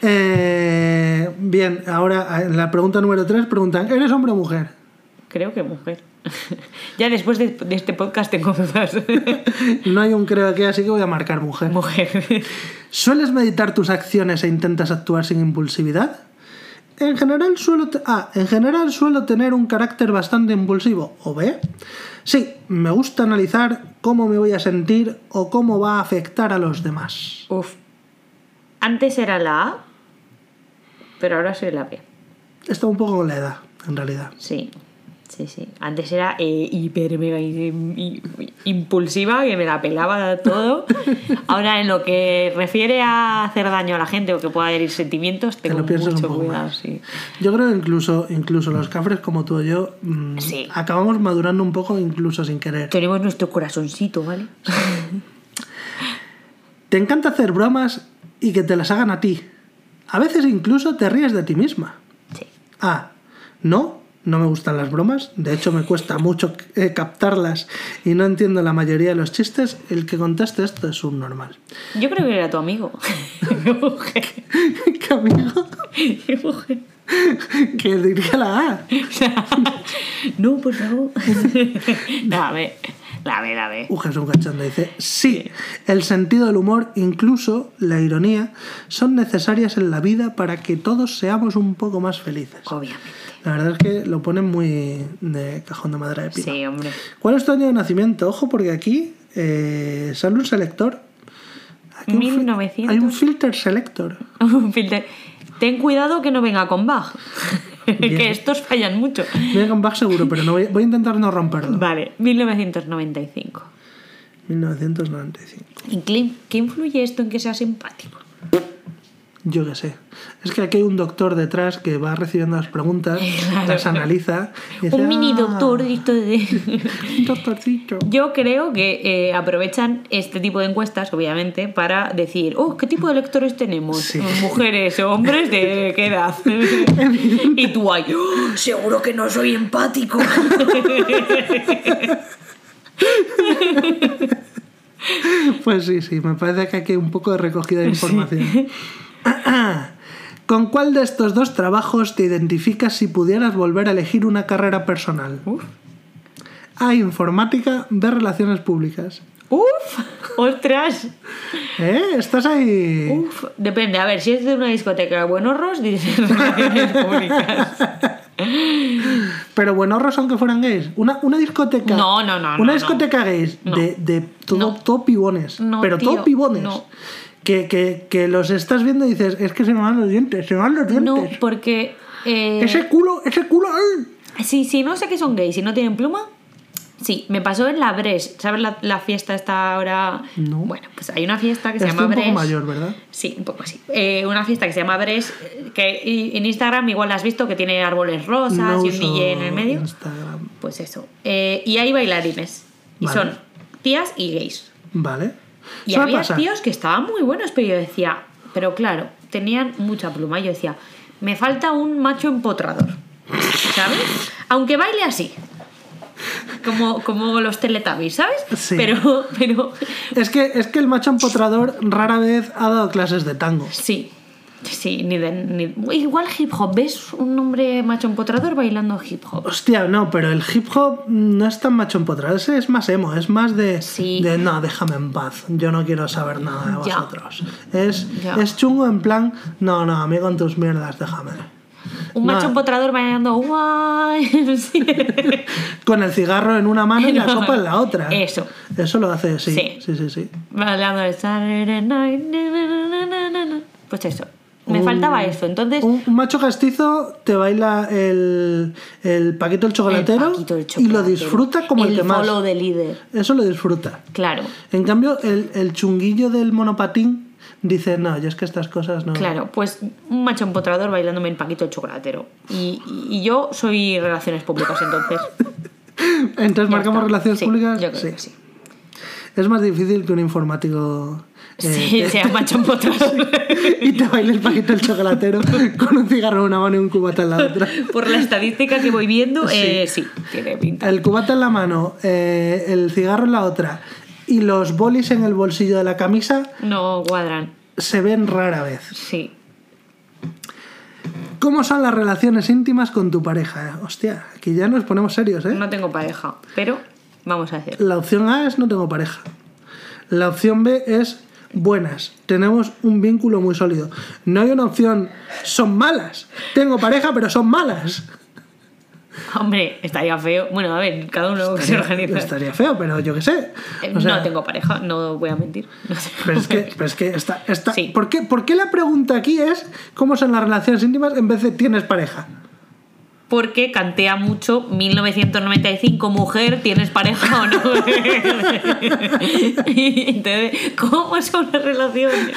Eh, bien, ahora en la pregunta número 3 preguntan, ¿eres hombre o mujer? Creo que mujer. ya después de, de este podcast tengo dudas. No hay un creo aquí, así que voy a marcar mujer. mujer. ¿Sueles meditar tus acciones e intentas actuar sin impulsividad? En general suelo A. En general suelo tener un carácter bastante impulsivo. ¿O B? Sí, me gusta analizar cómo me voy a sentir o cómo va a afectar a los demás. Uf. Antes era la A, pero ahora soy la B. Está un poco con la edad, en realidad. Sí, sí, sí. Antes era eh, hiper mega impulsiva, que me la pelaba todo. Ahora, en lo que refiere a hacer daño a la gente o que pueda herir sentimientos, tengo lo piensas mucho cuidado, sí. Yo creo que incluso, incluso los cafres como tú o yo mm, Sí. acabamos madurando un poco incluso sin querer. Tenemos nuestro corazoncito, ¿vale? Te encanta hacer bromas y que te las hagan a ti. A veces incluso te ríes de ti misma. Sí. A. No, no me gustan las bromas. De hecho, me cuesta mucho eh, captarlas y no entiendo la mayoría de los chistes. El que conteste esto es un normal. Yo creo que era tu amigo. ¿Qué amigo? Que diría la A. no, por favor. no, a ver. La ve, la ve. Uja es un cachondo. Dice, sí, el sentido del humor, incluso la ironía, son necesarias en la vida para que todos seamos un poco más felices. Obviamente. La verdad es que lo ponen muy de cajón de madera de pino. Sí, hombre. ¿Cuál es tu año de nacimiento? Ojo, porque aquí eh, sale un selector. Aquí un fi- 1900. Hay un filter selector. Un filter. Ten cuidado que no venga con bug. que estos fallan mucho. Viene con bug seguro, pero no voy, voy a intentar no romperlo. Vale, 1995. 1995. ¿Y qué- ¿Qué influye esto en que sea simpático? Yo qué sé. Es que aquí hay un doctor detrás que va recibiendo las preguntas, Claro. las analiza. y dice, Un mini "Ah, doctor de. Un doctorcito. Yo creo que eh, aprovechan este tipo de encuestas, obviamente, para decir, oh, ¿qué tipo de lectores tenemos? Sí. Mujeres o hombres de qué edad. y tú ahí, "Oh, seguro que no soy empático. Pues sí, sí, me parece que aquí hay un poco de recogida de información. ¿Con cuál de estos dos trabajos te identificas si pudieras volver a elegir una carrera personal? Uf. A. Relaciones B. Relaciones públicas. Uf, ostras. ¿Eh? ¿Estás ahí? Uf, depende. A ver, si es de una discoteca de buenorros, dices relaciones públicas. Pero buenorros aunque fueran gays. Una, una discoteca. No, no, no, Una no, discoteca gays No. de, de todo, No. todo pibones. No, pero todo tío, pibones. Que, que, que los estás viendo y dices, es que se me van los dientes, se me van los dientes. No, porque... eh, Ese culo, ese culo. ¡ay! Sí, no sé que son gays y no tienen pluma. Sí, me pasó en la Bres. ¿Sabes la, la fiesta esta ahora? No. Bueno, pues hay una fiesta que se llama un poco Bres. mayor, ¿verdad? Sí, un poco así. Eh, una fiesta que se llama Bres, que en Instagram igual la has visto, que tiene árboles rosas No y un DJ en el medio. Instagram. Pues eso. Eh, y hay bailarines. Y Vale. son tías y gays. Vale. Y había tíos que estaban muy buenos, pero yo decía, pero claro, tenían mucha pluma. Y yo decía, me falta un macho empotrador. ¿Sabes? Aunque baile así. Como, como los Teletubbies, ¿sabes? Sí. Pero, pero Es que, es que el macho empotrador rara vez ha dado clases de tango. sí. Sí, ni de. ni- igual hip hop. ¿Ves un hombre macho empotrador bailando hip hop? Hostia, no, pero el hip hop no es tan macho empotrador, ese es más emo, es más de, Sí. de no, déjame en paz, yo no quiero saber nada de Ya. vosotros. Es, Ya. es chungo en plan, no, no, a mí con tus mierdas, déjame. Un No. macho empotrador bailando guay. Sí. Con el cigarro en una mano y la No, copa en la otra. eso. Eso lo hace, sí. Sí. Sí, sí, sí. Bailando el Saturday Night. Pues eso. Me Un- faltaba eso. Entonces, Un, macho castizo te baila el, el Paquito el chocolatero, el Paquito, el y lo disfruta como el, que más. de líder. Eso lo disfruta. Claro, En cambio, el, el chunguillo del monopatín dice, no, yo es que estas cosas no... claro. Pues un macho empotrador bailándome el Paquito el chocolatero. Y, y- y yo soy relaciones públicas, entonces. Entonces ya marcamos está. relaciones Sí, públicas. Yo creo sí. que sí. Es más difícil que un informático... eh, Sí, sea macho empotrador. y te baile el paquito el chocolatero con un cigarro en una mano y un cubata en la otra. Por la estadística que voy viendo, eh, sí, tiene pinta. El cubata en la mano, eh, el cigarro en la otra y los bolis en el bolsillo de la camisa No cuadran. se ven rara vez. Sí. ¿Cómo son las relaciones íntimas con tu pareja? eh? Hostia, aquí ya nos ponemos serios, ¿eh? No tengo pareja, pero vamos a hacer. La opción A es no tengo pareja. La opción B es buenas. Tenemos un vínculo muy sólido. No hay una opción son malas. Tengo pareja, pero son malas. Hombre, estaría feo. Bueno, a ver, cada uno que se organiza. Estaría feo, pero yo qué sé. Eh, O sea, no tengo pareja, no voy a mentir. No Pero es que, pero es que está, está- Sí. ¿por, qué, por qué la pregunta aquí es cómo son las relaciones íntimas en vez de tienes pareja? Porque cantea mucho 1995, mujer, ¿tienes pareja o no? Entonces, ¿cómo son las relaciones?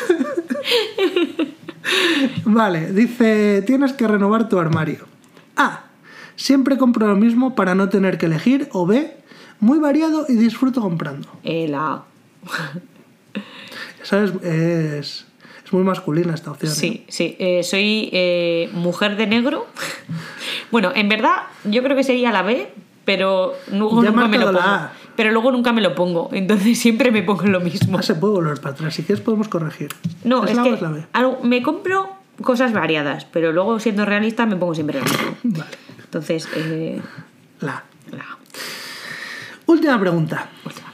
Vale, dice, tienes que renovar tu armario. A. Siempre compro lo mismo para no tener que elegir. O B. Muy variado y disfruto comprando. Eh, la... Esa es, es, es muy masculina esta opción. ¿eh? Sí, sí. eh, soy eh, mujer de negro. bueno, en verdad, yo creo que sería la B, pero luego Ya nunca me lo pongo. la. Pero luego nunca me lo pongo. Entonces siempre me pongo lo mismo. Ah, se puede volver para atrás. Si quieres podemos corregir. No, ¿Es es la O que es la B? algo- me compro cosas variadas, pero luego siendo realista me pongo siempre lo mismo. Vale. Entonces, eh, La la- Última pregunta. última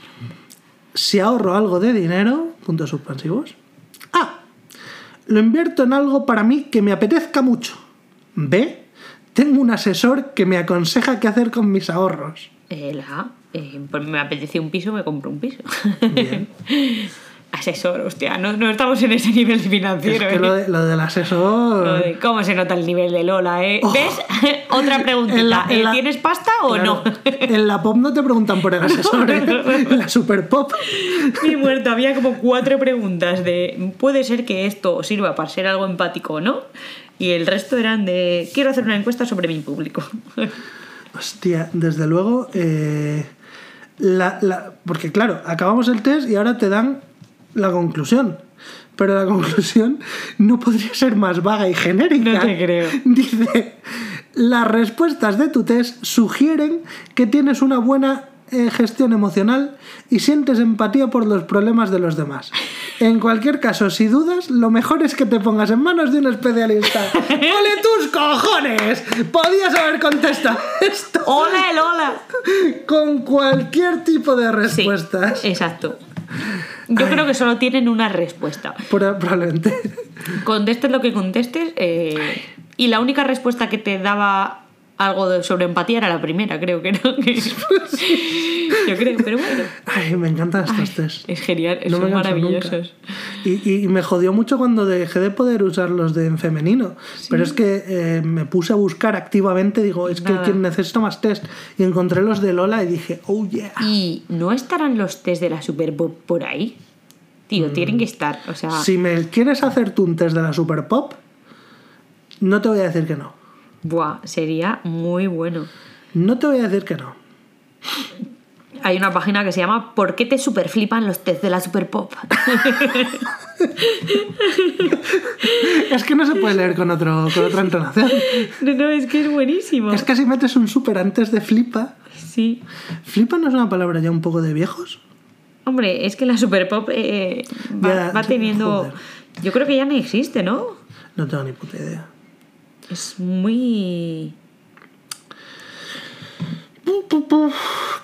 Si ahorro algo de dinero, puntos suspensivos. Lo invierto en algo para mí que me apetezca mucho. B. Tengo un asesor que me aconseja qué hacer con mis ahorros. La A, eh, pues me apetece un piso, me compro un piso. Bien. Asesor, hostia, no, no estamos en ese nivel Es financiero. que ¿eh? lo, de- lo del Lo asesor. de ¿Cómo se nota el nivel de Lola, eh? Oh. ¿Ves? Otra preguntita. En la- en ¿eh, la- ¿Tienes pasta o Claro, no? En la pop no te preguntan por el asesor, ¿eh? En la super pop. Mi muerto, había como cuatro preguntas de ¿puede ser que esto sirva para ser algo empático o no? Y el resto eran de quiero hacer una encuesta sobre mi público. Hostia, desde luego. eh, la- la- porque claro, acabamos el test y ahora te dan la conclusión. Pero la conclusión no podría ser más vaga y genérica. No te creo. Dice, las respuestas de tu test sugieren que tienes una buena eh, gestión emocional y sientes empatía por los problemas de los demás. En cualquier caso, si dudas, lo mejor es que te pongas en manos de un especialista. ¡Ole tus cojones! Podías haber contestado esto ¡Hola, Lola! con cualquier tipo de Sí, respuestas. exacto. Yo creo que solo tienen una respuesta. Pro- Probablemente. Contestes lo que contestes. eh, y la única respuesta que te daba algo de- sobre empatía era la primera, creo que no. Yo creo, pero bueno. Ay, me encantan estos test. Es genial, No son maravillosos. Y, y me jodió mucho cuando dejé de poder usar los de en femenino. Pero es que eh, me puse a buscar activamente, digo, es que quien necesito más test. Y encontré los de Lola y dije, oh yeah. ¿Y no estarán los test de la Super Bowl por ahí? Tío, tienen que estar. O sea, Si me quieres hacer tú un test de la Super Pop, no te voy a decir que no. Buah, sería muy bueno. No te voy a decir que no. Hay una página que se llama ¿Por qué te superflipan los test de la Super Pop? Es que no se puede leer con, otro, con otra entonación. no, no, es que es buenísimo. Es que si metes un super antes de flipa. Sí. ¿Flipa no es una palabra ya un poco de viejos? Hombre, es que la Super Pop eh, va, Ya, va teniendo. joder. Yo creo que ya no existe, ¿no? No tengo ni puta idea. Es muy.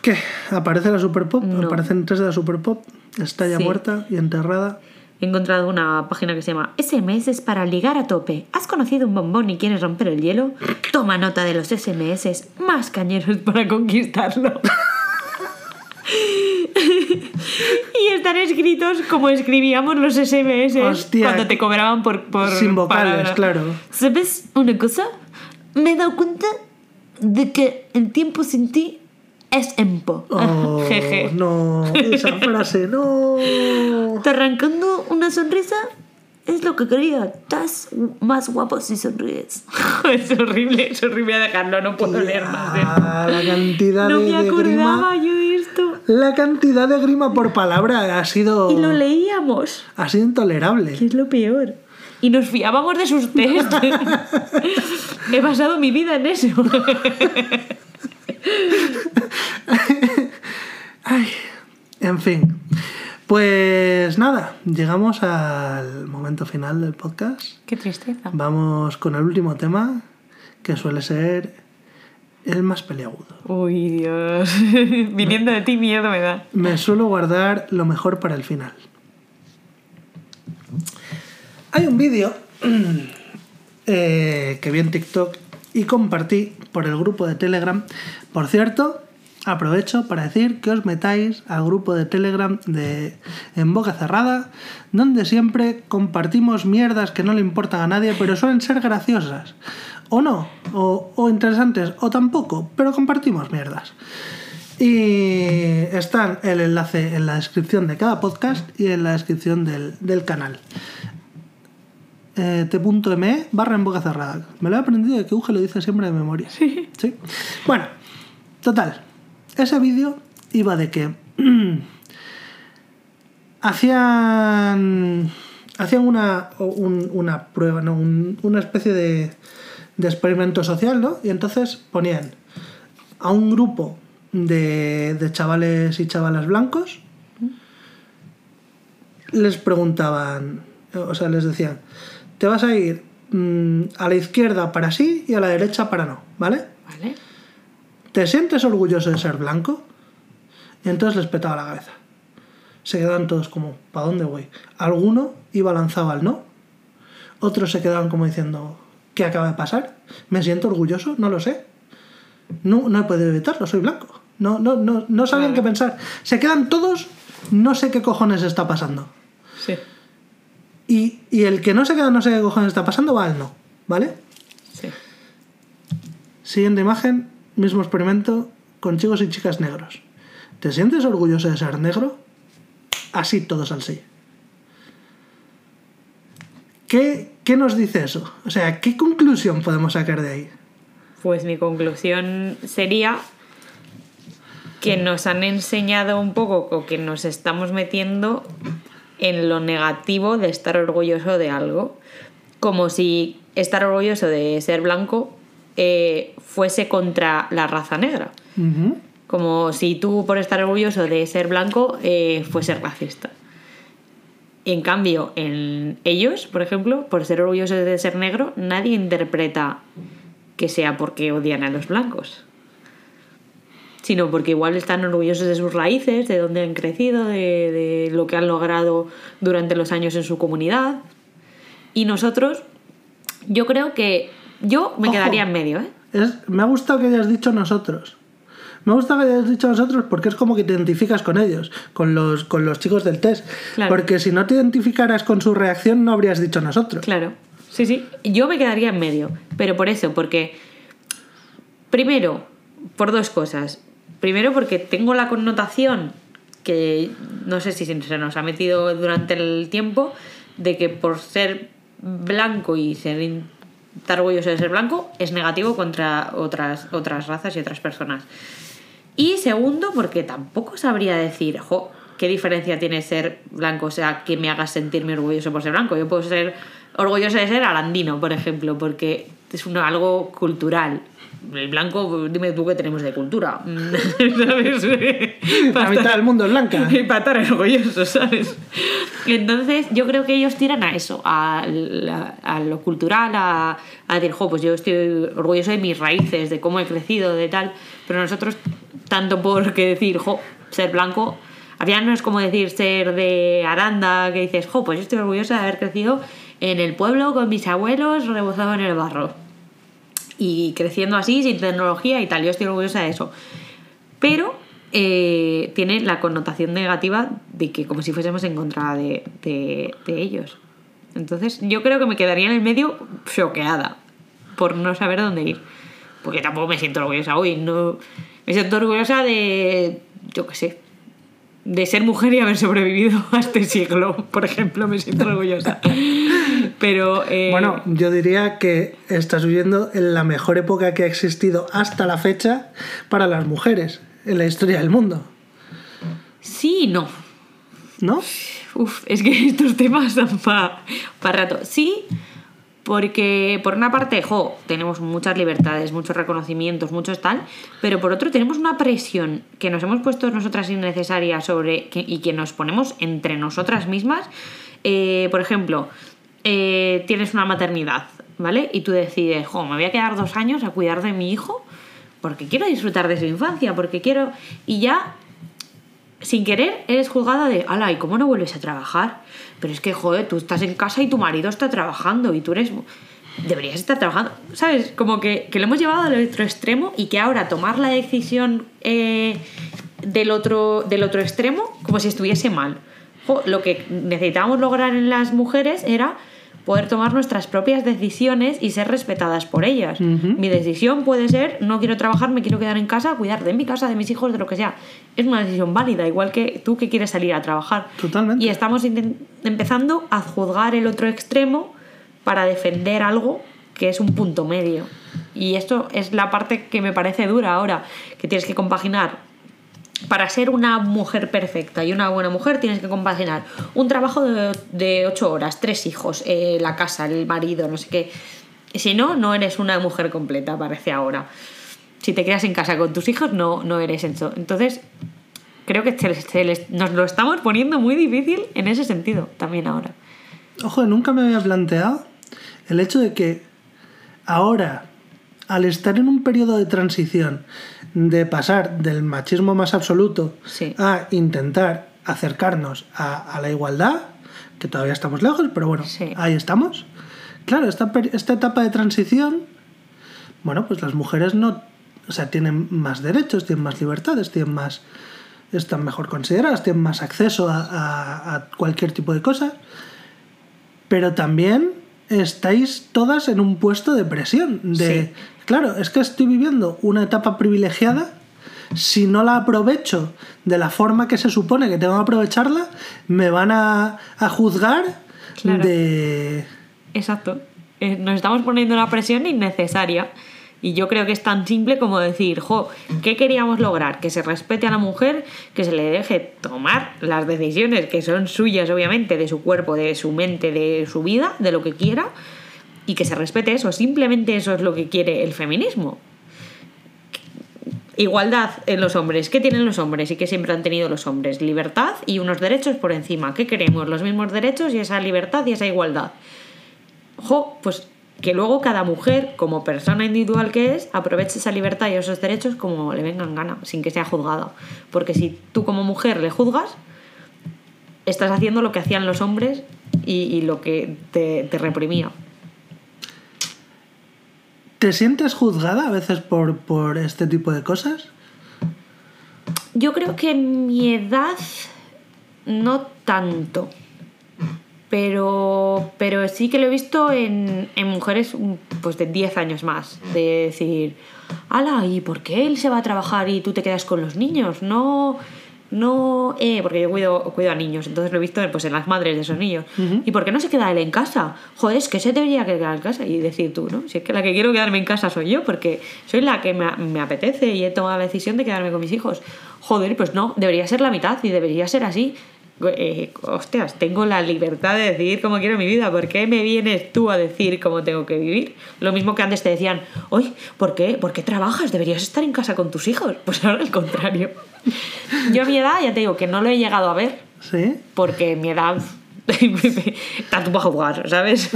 ¿Qué? ¿Aparece la Super Pop? No. ¿Aparecen tres de la Super Pop? Está ya Sí. muerta y enterrada. He encontrado una página que se llama SMS para ligar a tope. ¿Has conocido un bombón y quieres romper el hielo? Toma nota de los SMS más cañeros para conquistarlo. y están escritos como escribíamos los SMS Hostia. cuando te cobraban por, por Sin vocales, palabra. claro. ¿Sabes una cosa? Me he dado cuenta de que el tiempo sin ti es empo. Oh, Jeje. no, esa frase, no. Te arrancando una sonrisa es lo que quería. Estás más guapo si sonríes. es horrible, es horrible dejarlo, no puedo leer más de. Ah, la cantidad No de, me de acordaba grima. yo de esto. La cantidad de grima por palabra ha sido. Y lo leíamos, Ha sido intolerable. que es lo peor. Y nos fiábamos de sus test. He basado mi vida en eso. Ay, en fin. Pues nada, llegamos al momento final del podcast. Qué tristeza. Vamos con el último tema, que suele ser el más peliagudo. Uy, Dios. Viniendo de ti miedo me da. Me suelo guardar lo mejor para el final. Hay un vídeo eh, que vi en TikTok y compartí por el grupo de Telegram. Por cierto, aprovecho para decir que os metáis al grupo de Telegram de En Boca Cerrada, donde siempre compartimos mierdas que no le importan a nadie, pero suelen ser graciosas. O no, o, o interesantes, o tampoco, pero compartimos mierdas. Y está el enlace en la descripción de cada podcast y en la descripción del, del canal. Eh, t.me barra en boca cerrada. Me lo he aprendido de que Uge lo dice siempre de memoria. Sí. Bueno, total. Ese vídeo iba de que hacían hacían una, un- una prueba, ¿no? Un- una especie de, de experimento social, ¿no? Y entonces ponían a un grupo de, de chavales y chavalas blancos, les preguntaban, o sea, les decían, te vas a ir mm, a la izquierda para sí y a la derecha para no, ¿vale? ¿Vale? ¿Te sientes orgulloso de ser blanco? Y entonces les petaba la cabeza. se quedaban todos como, ¿para dónde voy? Alguno iba lanzado al no, otros se quedaban como diciendo, ¿qué acaba de pasar? ¿Me siento orgulloso? No lo sé. No, no he podido evitarlo, soy blanco. No, no, no, no sabían qué pensar. Se quedan todos, no sé qué cojones está pasando. Sí. Y, y el que no se queda, no sé qué cojones está pasando, va al no, ¿vale? Sí. Siguiente imagen, mismo experimento con chicos y chicas negros. ¿Te sientes orgulloso de ser negro? Así todos al sí. ¿Qué, ¿Qué nos dice eso? O sea, ¿qué conclusión podemos sacar de ahí? Pues mi conclusión sería que nos han enseñado un poco o que nos estamos metiendo en lo negativo de estar orgulloso de algo. Como si estar orgulloso de ser blanco eh, fuese contra la raza negra. Como si tú, por estar orgulloso de ser blanco, eh, fuese racista. En cambio, en ellos, por ejemplo, por ser orgullosos de ser negro, nadie interpreta que sea porque odian a los blancos. Sino porque igual están orgullosos de sus raíces, de dónde han crecido, de, de lo que han logrado durante los años en su comunidad. Y nosotros, yo creo que yo me Ojo. quedaría en medio, ¿eh? Es, me ha gustado que hayas dicho nosotros. Me gusta que hayas dicho nosotros porque es como que te identificas con ellos, con los, con los chicos del test. Claro. Porque si no te identificaras con su reacción, no habrías dicho nosotros. Claro, sí, sí. Yo me quedaría en medio, pero por eso, porque primero, por dos cosas. Primero, porque tengo la connotación que no sé si se nos ha metido durante el tiempo de que por ser blanco y ser estar orgulloso de ser blanco es negativo contra otras, otras razas y otras personas. Y segundo, porque tampoco sabría decir, jo, qué diferencia tiene ser blanco, o sea, que me haga sentirme orgulloso por ser blanco. Yo puedo ser orgulloso de ser arandino, por ejemplo, porque es un- algo cultural. El blanco, dime tú qué tenemos de cultura. ¿Sabes? La mitad del mundo es blanca. Y para estar orgullosos, ¿sabes? Entonces, yo creo que ellos tiran a eso, a, la- a lo cultural, a, a decir, jo, pues yo estoy orgulloso de mis raíces, de cómo he crecido, de tal. Pero nosotros, tanto por que decir, jo, ser blanco, final no es como decir ser de Aranda, que dices, jo, pues yo estoy orgullosa de haber crecido en el pueblo con mis abuelos rebozado en el barro y creciendo así, sin tecnología y tal. Yo estoy orgullosa de eso. Pero eh, tiene la connotación negativa de que como si fuésemos en contra de, de- de ellos. Entonces yo creo que me quedaría en el medio choqueada por no saber dónde ir. Porque tampoco me siento orgullosa hoy. No, me siento orgullosa de, yo qué sé, de ser mujer y haber sobrevivido a este siglo, por ejemplo, me siento orgullosa. Pero... eh, Bueno, yo diría que estás viviendo en la mejor época que ha existido hasta la fecha para las mujeres en la historia del mundo, Sí y no. ¿no? Uf, es que estos temas dan para rato. Sí, porque por una parte, jo, tenemos muchas libertades, muchos reconocimientos, muchos tal, pero por otro tenemos una presión que nos hemos puesto nosotras innecesaria sobre y que nos ponemos entre nosotras mismas. Eh, por ejemplo, eh, tienes una maternidad, ¿vale? Y tú decides, jo, me voy a quedar dos años a cuidar de mi hijo porque quiero disfrutar de su infancia, porque quiero... Y ya sin querer eres juzgada de, ala, ¿y cómo no vuelves a trabajar? Pero es que, joder, tú estás en casa y tu marido está trabajando y tú eres... Deberías estar trabajando, ¿sabes? Como que, que lo hemos llevado al otro extremo y que ahora tomar la decisión eh, del, otro, del otro extremo como si estuviese mal. Lo que necesitábamos lograr en las mujeres era poder tomar nuestras propias decisiones y ser respetadas por ellas. Mi decisión puede ser, no quiero trabajar, me quiero quedar en casa, cuidar de mi casa, de mis hijos, de lo que sea. Es una decisión válida, igual que tú que quieres salir a trabajar. Totalmente. Y estamos empezando a juzgar el otro extremo para defender algo que es un punto medio. Y esto es la parte que me parece dura ahora, que tienes que compaginar para ser una mujer perfecta y una buena mujer tienes que compaginar un trabajo de, ocho horas, tres hijos, eh, la casa, el marido, no sé qué. Si no, no eres una mujer completa, parece ahora. Si te quedas en casa con tus hijos, no, no eres eso. Entonces, creo que nos lo estamos poniendo muy difícil en ese sentido también ahora. Ojo, nunca me había planteado el hecho de que ahora, al estar en un periodo de transición, de pasar del machismo más absoluto Sí. a intentar acercarnos a, a la igualdad, que todavía estamos lejos, pero bueno, Sí. ahí estamos. Claro, esta, esta etapa de transición, bueno, pues las mujeres no, o sea, tienen más derechos, tienen más libertades, tienen más, están mejor consideradas, tienen más acceso a, a- a cualquier tipo de cosa, pero también estáis todas en un puesto de presión, de, Sí. Claro, es que estoy viviendo una etapa privilegiada, si no la aprovecho de la forma que se supone que tengo que aprovecharla, me van a, a juzgar Claro. de... Exacto. Eh, Nos estamos poniendo una presión innecesaria. Y yo creo que es tan simple como decir, jo, ¿qué queríamos lograr? Que se respete a la mujer, que se le deje tomar las decisiones que son suyas, obviamente, de su cuerpo, de su mente, de su vida, de lo que quiera, y que se respete eso. Simplemente eso es lo que quiere el feminismo. Igualdad en los hombres. ¿Qué tienen los hombres y qué siempre han tenido los hombres? Libertad y unos derechos por encima. ¿Qué queremos? Los mismos derechos y esa libertad y esa igualdad. Jo, pues que luego cada mujer, como persona individual que es, aproveche esa libertad y esos derechos como le vengan gana, sin que sea juzgada. Porque si tú como mujer le juzgas, estás haciendo lo que hacían los hombres y, lo que te reprimía. ¿Te sientes juzgada a veces por, por este tipo de cosas? Yo creo que en mi edad no tanto. Pero, pero sí que lo he visto en, en mujeres pues de 10 años más. De decir, ala, ¿y por qué él se va a trabajar y tú te quedas con los niños? No, no, eh, porque yo cuido, cuido a niños, entonces lo he visto pues, en las madres de esos niños. ¿Y por qué no se queda él en casa? Joder, es que se debería quedar en casa. Y decir tú, ¿no? Si es que la que quiero quedarme en casa soy yo, porque soy la que me, me apetece y he tomado la decisión de quedarme con mis hijos. Joder, pues no, debería ser la mitad y debería ser así. Eh, hostias, tengo la libertad de decidir cómo quiero mi vida. ¿Por qué me vienes tú a decir cómo tengo que vivir? Lo mismo que antes te decían, oye, ¿por qué, ¿por qué trabajas? Deberías estar en casa con tus hijos. Pues ahora al contrario. Yo a mi edad ya te digo que no lo he llegado a ver ¿Sí? porque mi edad tanto para jugar, ¿sabes?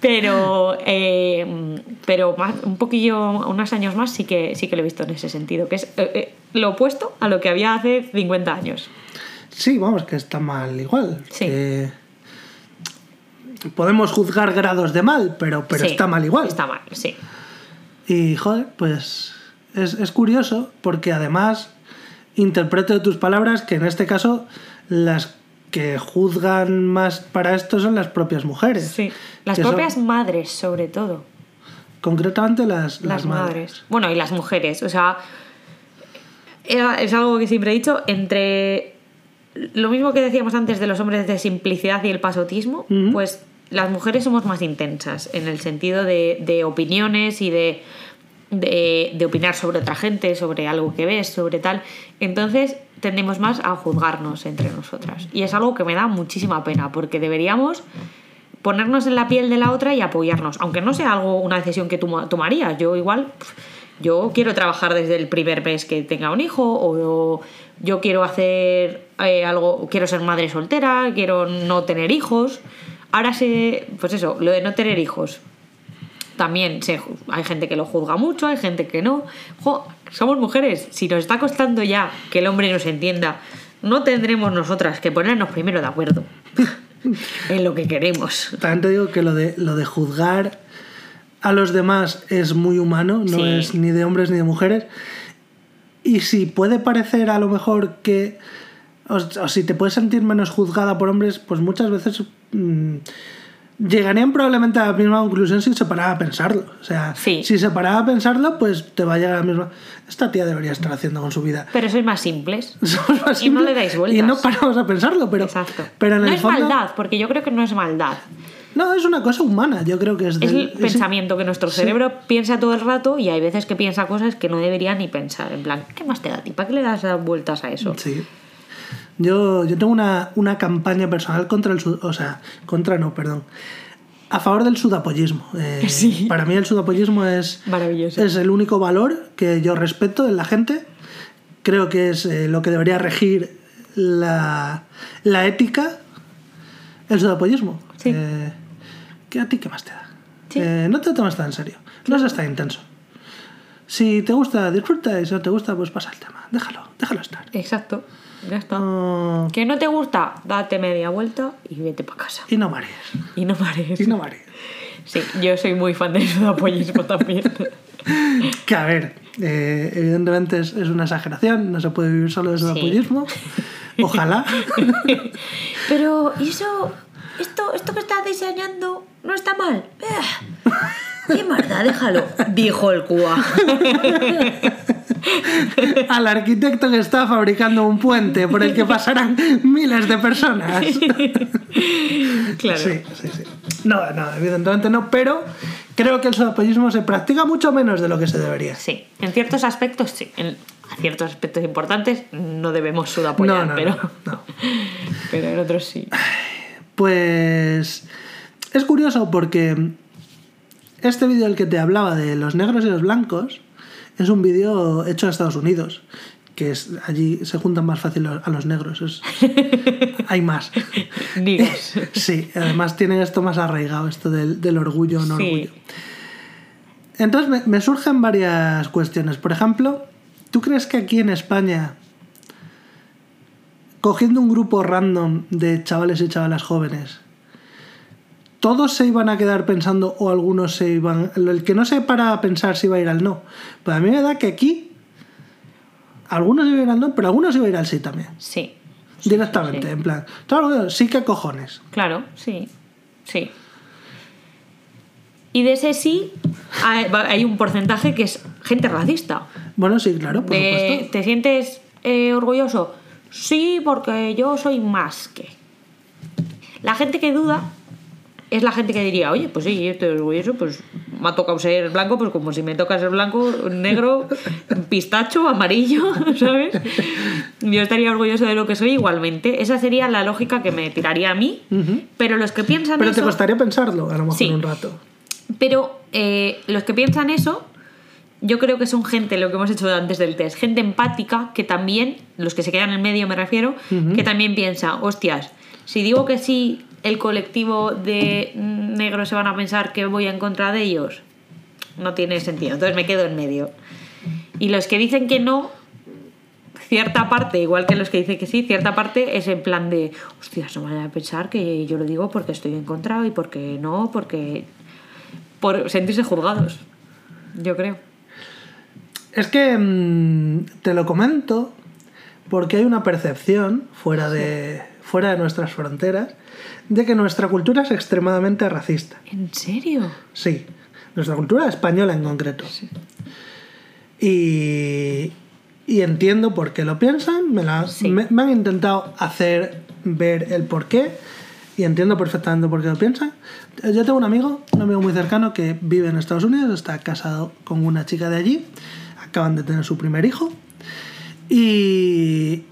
pero eh, pero más, un poquillo, unos años más sí que sí que lo he visto en ese sentido, que es eh, eh, lo opuesto a lo que había hace 50 años. Sí, vamos, que está mal igual. Sí. que Podemos juzgar grados de mal, pero, pero Sí, está mal igual. Está mal, sí. Y, joder, pues es, es curioso porque además interpreto de tus palabras que en este caso las que juzgan más para esto son las propias mujeres. Sí. Las son propias madres, sobre todo. concretamente las, Las, madres. Bueno, y las mujeres. O sea, es algo que siempre he dicho, entre lo mismo que decíamos antes de los hombres de simplicidad y el pasotismo, pues las mujeres somos más intensas en el sentido de, de opiniones y de, de, de opinar sobre otra gente, sobre algo que ves, sobre tal. Entonces tendemos más a juzgarnos entre nosotras. Y es algo que me da muchísima pena, porque deberíamos ponernos en la piel de la otra y apoyarnos, aunque no sea algo una decisión que tú tomarías. Yo igual, yo quiero trabajar desde el primer mes que tenga un hijo o yo quiero hacer eh, algo, quiero ser madre soltera, quiero no tener hijos. Ahora sé, pues eso, lo de no tener hijos. También se, hay gente que lo juzga mucho, hay gente que no. Jo, somos mujeres, si nos está costando ya que el hombre nos entienda, no tendremos nosotras que ponernos primero de acuerdo en lo que queremos. También te digo que lo de, lo de juzgar a los demás es muy humano, no Sí. es ni de hombres ni de mujeres. Y si puede parecer a lo mejor que. O, o si te puedes sentir menos juzgada por hombres, pues muchas veces. mm, llegarían probablemente a la misma conclusión si se parara a pensarlo. O sea, Sí. si se parara a pensarlo, pues te va a llegar a la misma. Esta tía debería estar haciendo con su vida. Pero sois más simples. Somos más Y no simples le dais vueltas. Y no paramos a pensarlo, pero. Exacto. Pero en no el es fondo- maldad, porque yo creo que no es maldad. No, es una cosa humana, yo creo que es Es del- el es- pensamiento que nuestro sí. cerebro piensa todo el rato y hay veces que piensa cosas que no debería ni pensar. En plan, ¿qué más te da a ti? ¿Para qué le das vueltas a eso? Sí. Yo, yo tengo una, una campaña personal contra el... sud- O sea, contra no, perdón. A favor del sudapollismo. Eh, Sí. Para mí el sudapollismo es, Maravilloso. es el único valor que yo respeto en la gente. Creo que es eh, lo que debería regir la, la ética. El sudapollismo. Sí. Eh, ¿qué a ti qué más te da? Sí. Eh, no te lo tomas tan en serio. No seas tan intenso. Si te gusta, disfruta y si no te gusta, pues pasa el tema. Déjalo, déjalo estar. Exacto. Ya está. No- Que no te gusta, date media vuelta y vete para casa. y no marees. Y no pares. Y no marees. Sí, yo soy muy fan del sudapollismo también. Que a ver, eh, evidentemente es, es una exageración, no se puede vivir solo de Sí. sudapollismo. Ojalá. Pero, ¿y eso? Esto, esto que estás diseñando no está mal. ¿Qué más da? Déjalo, dijo el Cuba. Al arquitecto que está fabricando un puente por el que pasarán miles de personas. Claro. Sí, sí, sí. No, no, evidentemente no, pero creo que el sudapollismo se practica mucho menos de lo que se debería. Sí, en ciertos aspectos sí. En a ciertos aspectos importantes no debemos sudapoyar, No, no, pero, no, no. pero en otros sí. Pues es curioso porque este vídeo del que te hablaba de los negros y los blancos es un vídeo hecho en Estados Unidos, que es allí se juntan más fácil a los negros, es- hay más. Digas. Sí, además tiene esto más arraigado, esto del, del orgullo o no Sí. orgullo. Entonces me, me surgen varias cuestiones. Por ejemplo, ¿tú crees que aquí en España, cogiendo un grupo random de chavales y chavalas jóvenes, todos se iban a quedar pensando o algunos se iban... El que no se para a pensar si va a ir al no. Pues a mí me da que aquí algunos iban a ir al no, pero algunos iban a ir al sí también. Sí, Directamente, sí. en plan, claro, sí que cojones. claro, sí. Sí. Y de ese sí hay hay un porcentaje que es gente racista. Bueno, sí, claro, por De, supuesto. ¿Te sientes eh, orgulloso? Sí, porque yo soy más que. La gente que duda es la gente que diría, oye, pues sí, yo estoy orgulloso, pues me ha tocado ser blanco, pues como si me toca ser blanco, negro, pistacho, amarillo, ¿sabes? Yo estaría orgulloso de lo que soy igualmente. Esa sería la lógica que me tiraría a mí. Pero los que piensan Pero te eso... costaría pensarlo, a lo mejor Sí. un rato. Pero eh, los que piensan eso, yo creo que son gente, lo que hemos hecho antes del test, gente empática que también, los que se quedan en medio me refiero, que también piensa, hostias, si digo que sí, el colectivo de negros se van a pensar que voy en contra de ellos. No tiene sentido, entonces me quedo en medio. Y los que dicen que no, cierta parte, igual que los que dicen que sí, cierta parte es en plan de, hostias, no van a pensar que yo lo digo porque estoy en contra y porque no, porque... por sentirse juzgados, yo creo. Es que mm, te lo comento porque hay una percepción fuera de, fuera de nuestras fronteras de que nuestra cultura es extremadamente racista. ¿En serio? Sí, nuestra cultura española en concreto. Y, y entiendo por qué lo piensan, me, la- Sí. me- me han intentado hacer ver el por qué y entiendo perfectamente por qué lo piensan. Yo tengo un amigo, un amigo muy cercano que vive en Estados Unidos, está casado con una chica de allí, acaban de tener su primer hijo y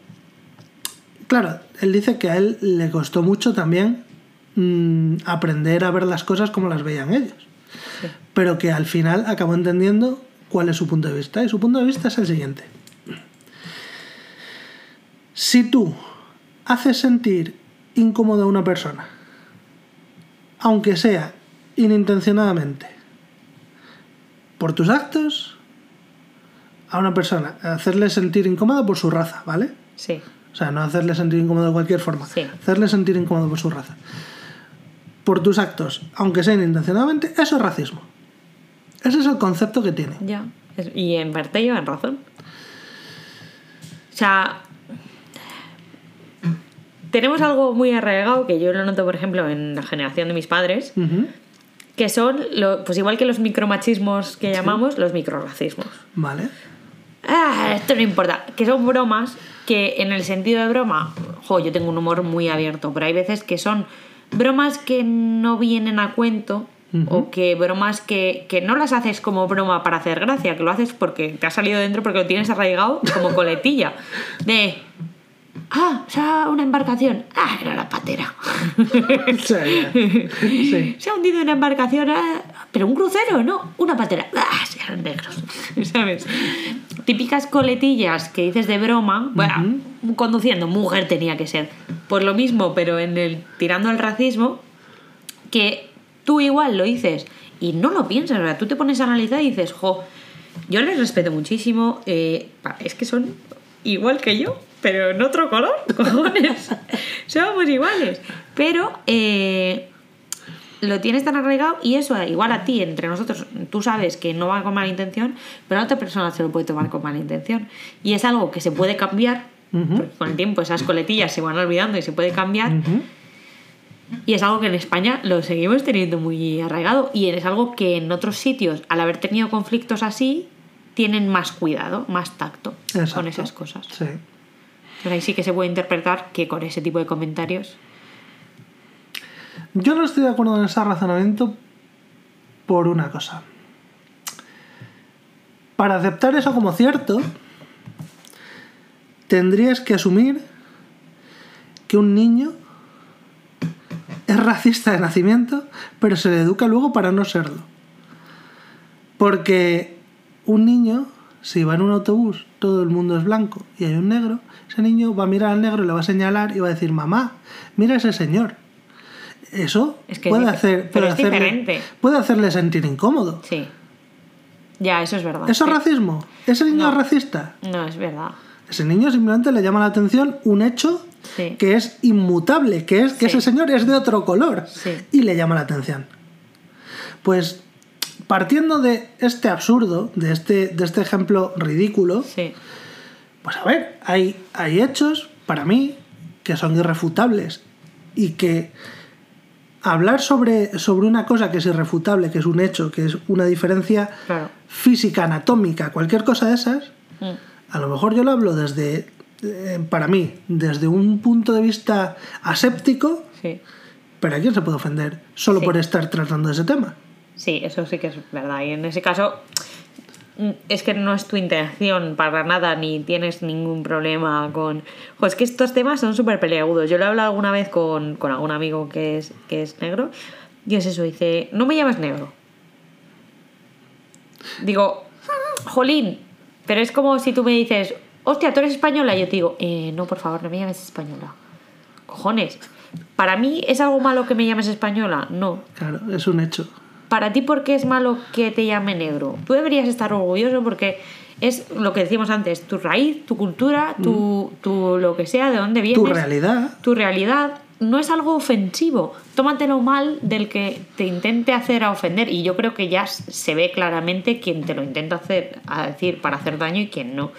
claro, él dice que a él le costó mucho también mm, aprender a ver las cosas como las veían ellos pero que al final acabó entendiendo cuál es su punto de vista. Y su punto de vista es el siguiente. Si tú haces sentir incómodo a una persona, aunque sea inintencionadamente, por tus actos, a una persona, hacerle sentir incómodo por su raza, ¿vale? Sí. O sea, no hacerle sentir incómodo de cualquier forma. Sí. Hacerle sentir incómodo por su raza. Por tus actos, aunque sea inintencionadamente, eso es racismo. Ese es el concepto que tiene. Ya. Y en parte llevan razón. O sea, tenemos algo muy arraigado que yo lo noto, por ejemplo, en la generación de mis padres, que son, lo- pues igual que los micromachismos que llamamos, los microracismos. Vale. Ah, esto no importa. Que son bromas que en el sentido de broma, jo, yo tengo un humor muy abierto, pero hay veces que son bromas que no vienen a cuento o que bromas que, que no las haces como broma para hacer gracia, que lo haces porque te ha salido dentro, porque lo tienes arraigado como coletilla. De, ah, sea, una embarcación. Ah, era la patera. Sí, ya. Sí. Se ha hundido una embarcación, ah, pero un crucero, no, una patera. Ah, eran negros, ¿sabes? Típicas coletillas que dices de broma, bueno, conduciendo, mujer tenía que ser. Por lo mismo, pero en el tirando al racismo, que tú igual lo dices y no lo piensas, sea, tú te pones a analizar y dices, jo, Yo les respeto muchísimo. eh, es que son igual que yo, pero en otro color, cojones. Somos iguales. Pero eh, lo tienes tan arraigado y eso, igual a ti, entre nosotros, tú sabes que no va con mala intención, pero a otra persona se lo puede tomar con mala intención. Y es algo que se puede cambiar, porque con el tiempo esas coletillas se van olvidando y se puede cambiar. Y es algo que en España lo seguimos teniendo muy arraigado y es algo que en otros sitios, al haber tenido conflictos así, tienen más cuidado, más tacto con Exacto. esas cosas. Sí. Pero ahí sí que se puede interpretar que con ese tipo de comentarios Yo no estoy de acuerdo en ese razonamiento por una cosa. Para aceptar eso como cierto, tendrías que asumir que un niño es racista de nacimiento, pero se le educa luego para no serlo. Porque un niño, si va en un autobús, todo el mundo es blanco y hay un negro, ese niño va a mirar al negro y le va a señalar y va a decir, mamá, mira a ese señor. Eso Es que puede, es- hacer, puede, hacerle, diferente. puede hacerle sentir incómodo. sí. Ya, eso es verdad. ¿Eso es racismo? ¿Ese niño No. es racista? No, es verdad. Ese niño simplemente le llama la atención un hecho Sí. que es inmutable, que es que Sí. ese señor es de otro color Sí. y le llama la atención. Pues partiendo de este absurdo, de este, de este ejemplo ridículo, Sí. pues a ver, hay, hay hechos para mí que son irrefutables y que hablar sobre, sobre una cosa que es irrefutable, que es un hecho, que es una diferencia Claro. física, anatómica, cualquier cosa de esas, Mm. a lo mejor yo lo hablo desde, eh, para mí, desde un punto de vista aséptico, Sí. pero ¿a quién se puede ofender solo Sí. por estar tratando ese tema? Sí, eso sí que es verdad. Y en ese caso, mm, es que no es tu intención para nada, ni tienes ningún problema con. Jo, es que estos temas son súper peleagudos. Yo lo he hablado alguna vez con, con algún amigo que es, que es negro, y es eso: dice, no me llames negro. Digo, jolín, pero es como si tú me dices, hostia, tú eres española, y yo te digo, "Eh, no, por favor, no me llames española. Cojones. Para mí es algo malo que me llames española, no. Claro, es un hecho. Para ti, ¿por qué es malo que te llame negro? Tú deberías estar orgulloso porque es lo que decíamos antes, tu raíz, tu cultura, tu, tu lo que sea, de dónde vienes. Tu realidad. Tu realidad no es algo ofensivo. Tómatelo mal del que te intente hacer a ofender. Y yo creo que ya se ve claramente quién te lo intenta hacer, a decir para hacer daño y quién no.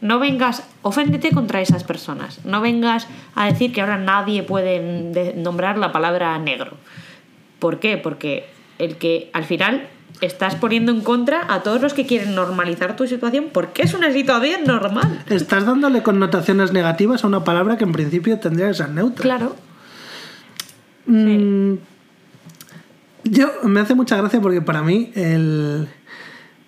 No vengas, oféndete contra esas personas. No vengas a decir que ahora nadie puede de- nombrar la palabra negro. ¿Por qué? Porque el que al final estás poniendo en contra a todos los que quieren normalizar tu situación porque es una situación normal. Estás dándole connotaciones negativas a una palabra que en principio tendría que ser neutra. Claro. Mm, Yo me hace mucha gracia porque para mí el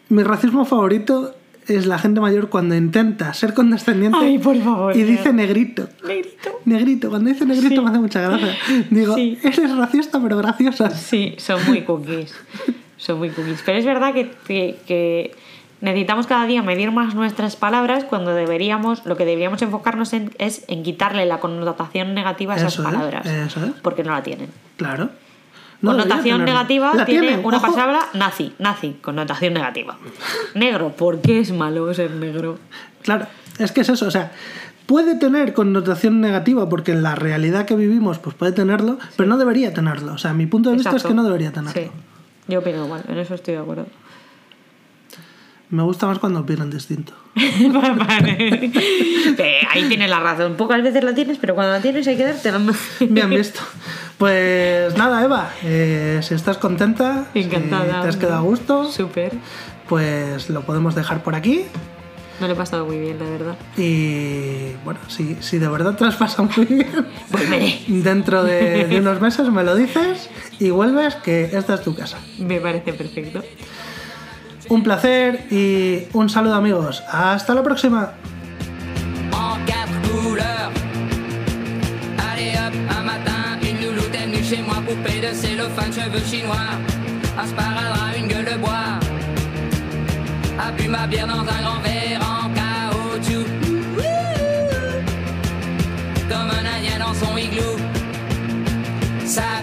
mi racismo favorito es la gente mayor cuando intenta ser condescendiente Ay, por favor, y dice negrito. Negrito. Negrito, cuando dice negrito Sí. me hace mucha gracia. Digo, Sí. eres racista pero graciosa. Sí, son muy cookies. Son muy cookies. Pero es verdad que, que- que necesitamos cada día medir más nuestras palabras cuando deberíamos, lo que deberíamos enfocarnos en, es en quitarle la connotación negativa a esas Eso es, palabras. eso es. Porque no la tienen. Claro. Connotación negativa La tiene, tiene, una ojo. palabra nazi, nazi, connotación negativa. Negro, ¿por qué es malo ser negro? Claro, es que es eso, o sea, puede tener connotación negativa porque en la realidad que vivimos pues puede tenerlo, pero no debería tenerlo. O sea, mi punto de vista es que no debería tenerlo. Sí, yo opino igual, en eso estoy de acuerdo. Me gusta más cuando opinan distinto. Vale. Eh, Ahí tienes la razón. Pocas veces la tienes, pero cuando la tienes hay que dártela. Bien visto. Pues nada, Eva, eh, si estás contenta, Encantada. si te has quedado a gusto, Súper. pues lo podemos dejar por aquí. Me lo he pasado muy bien, la verdad. Y bueno, si, si de verdad te lo has pasado muy bien, Volveré. dentro de, de unos meses me lo dices y vuelves, que esta es tu casa. Me parece perfecto. Un placer y un saludo amigos. Hasta la próxima. chez moi, poupée de cellophane, cheveux chinois, un une gueule de bois, a bu ma bière dans un grand verre en caoutchouc, comme un indien dans son igloo. Ça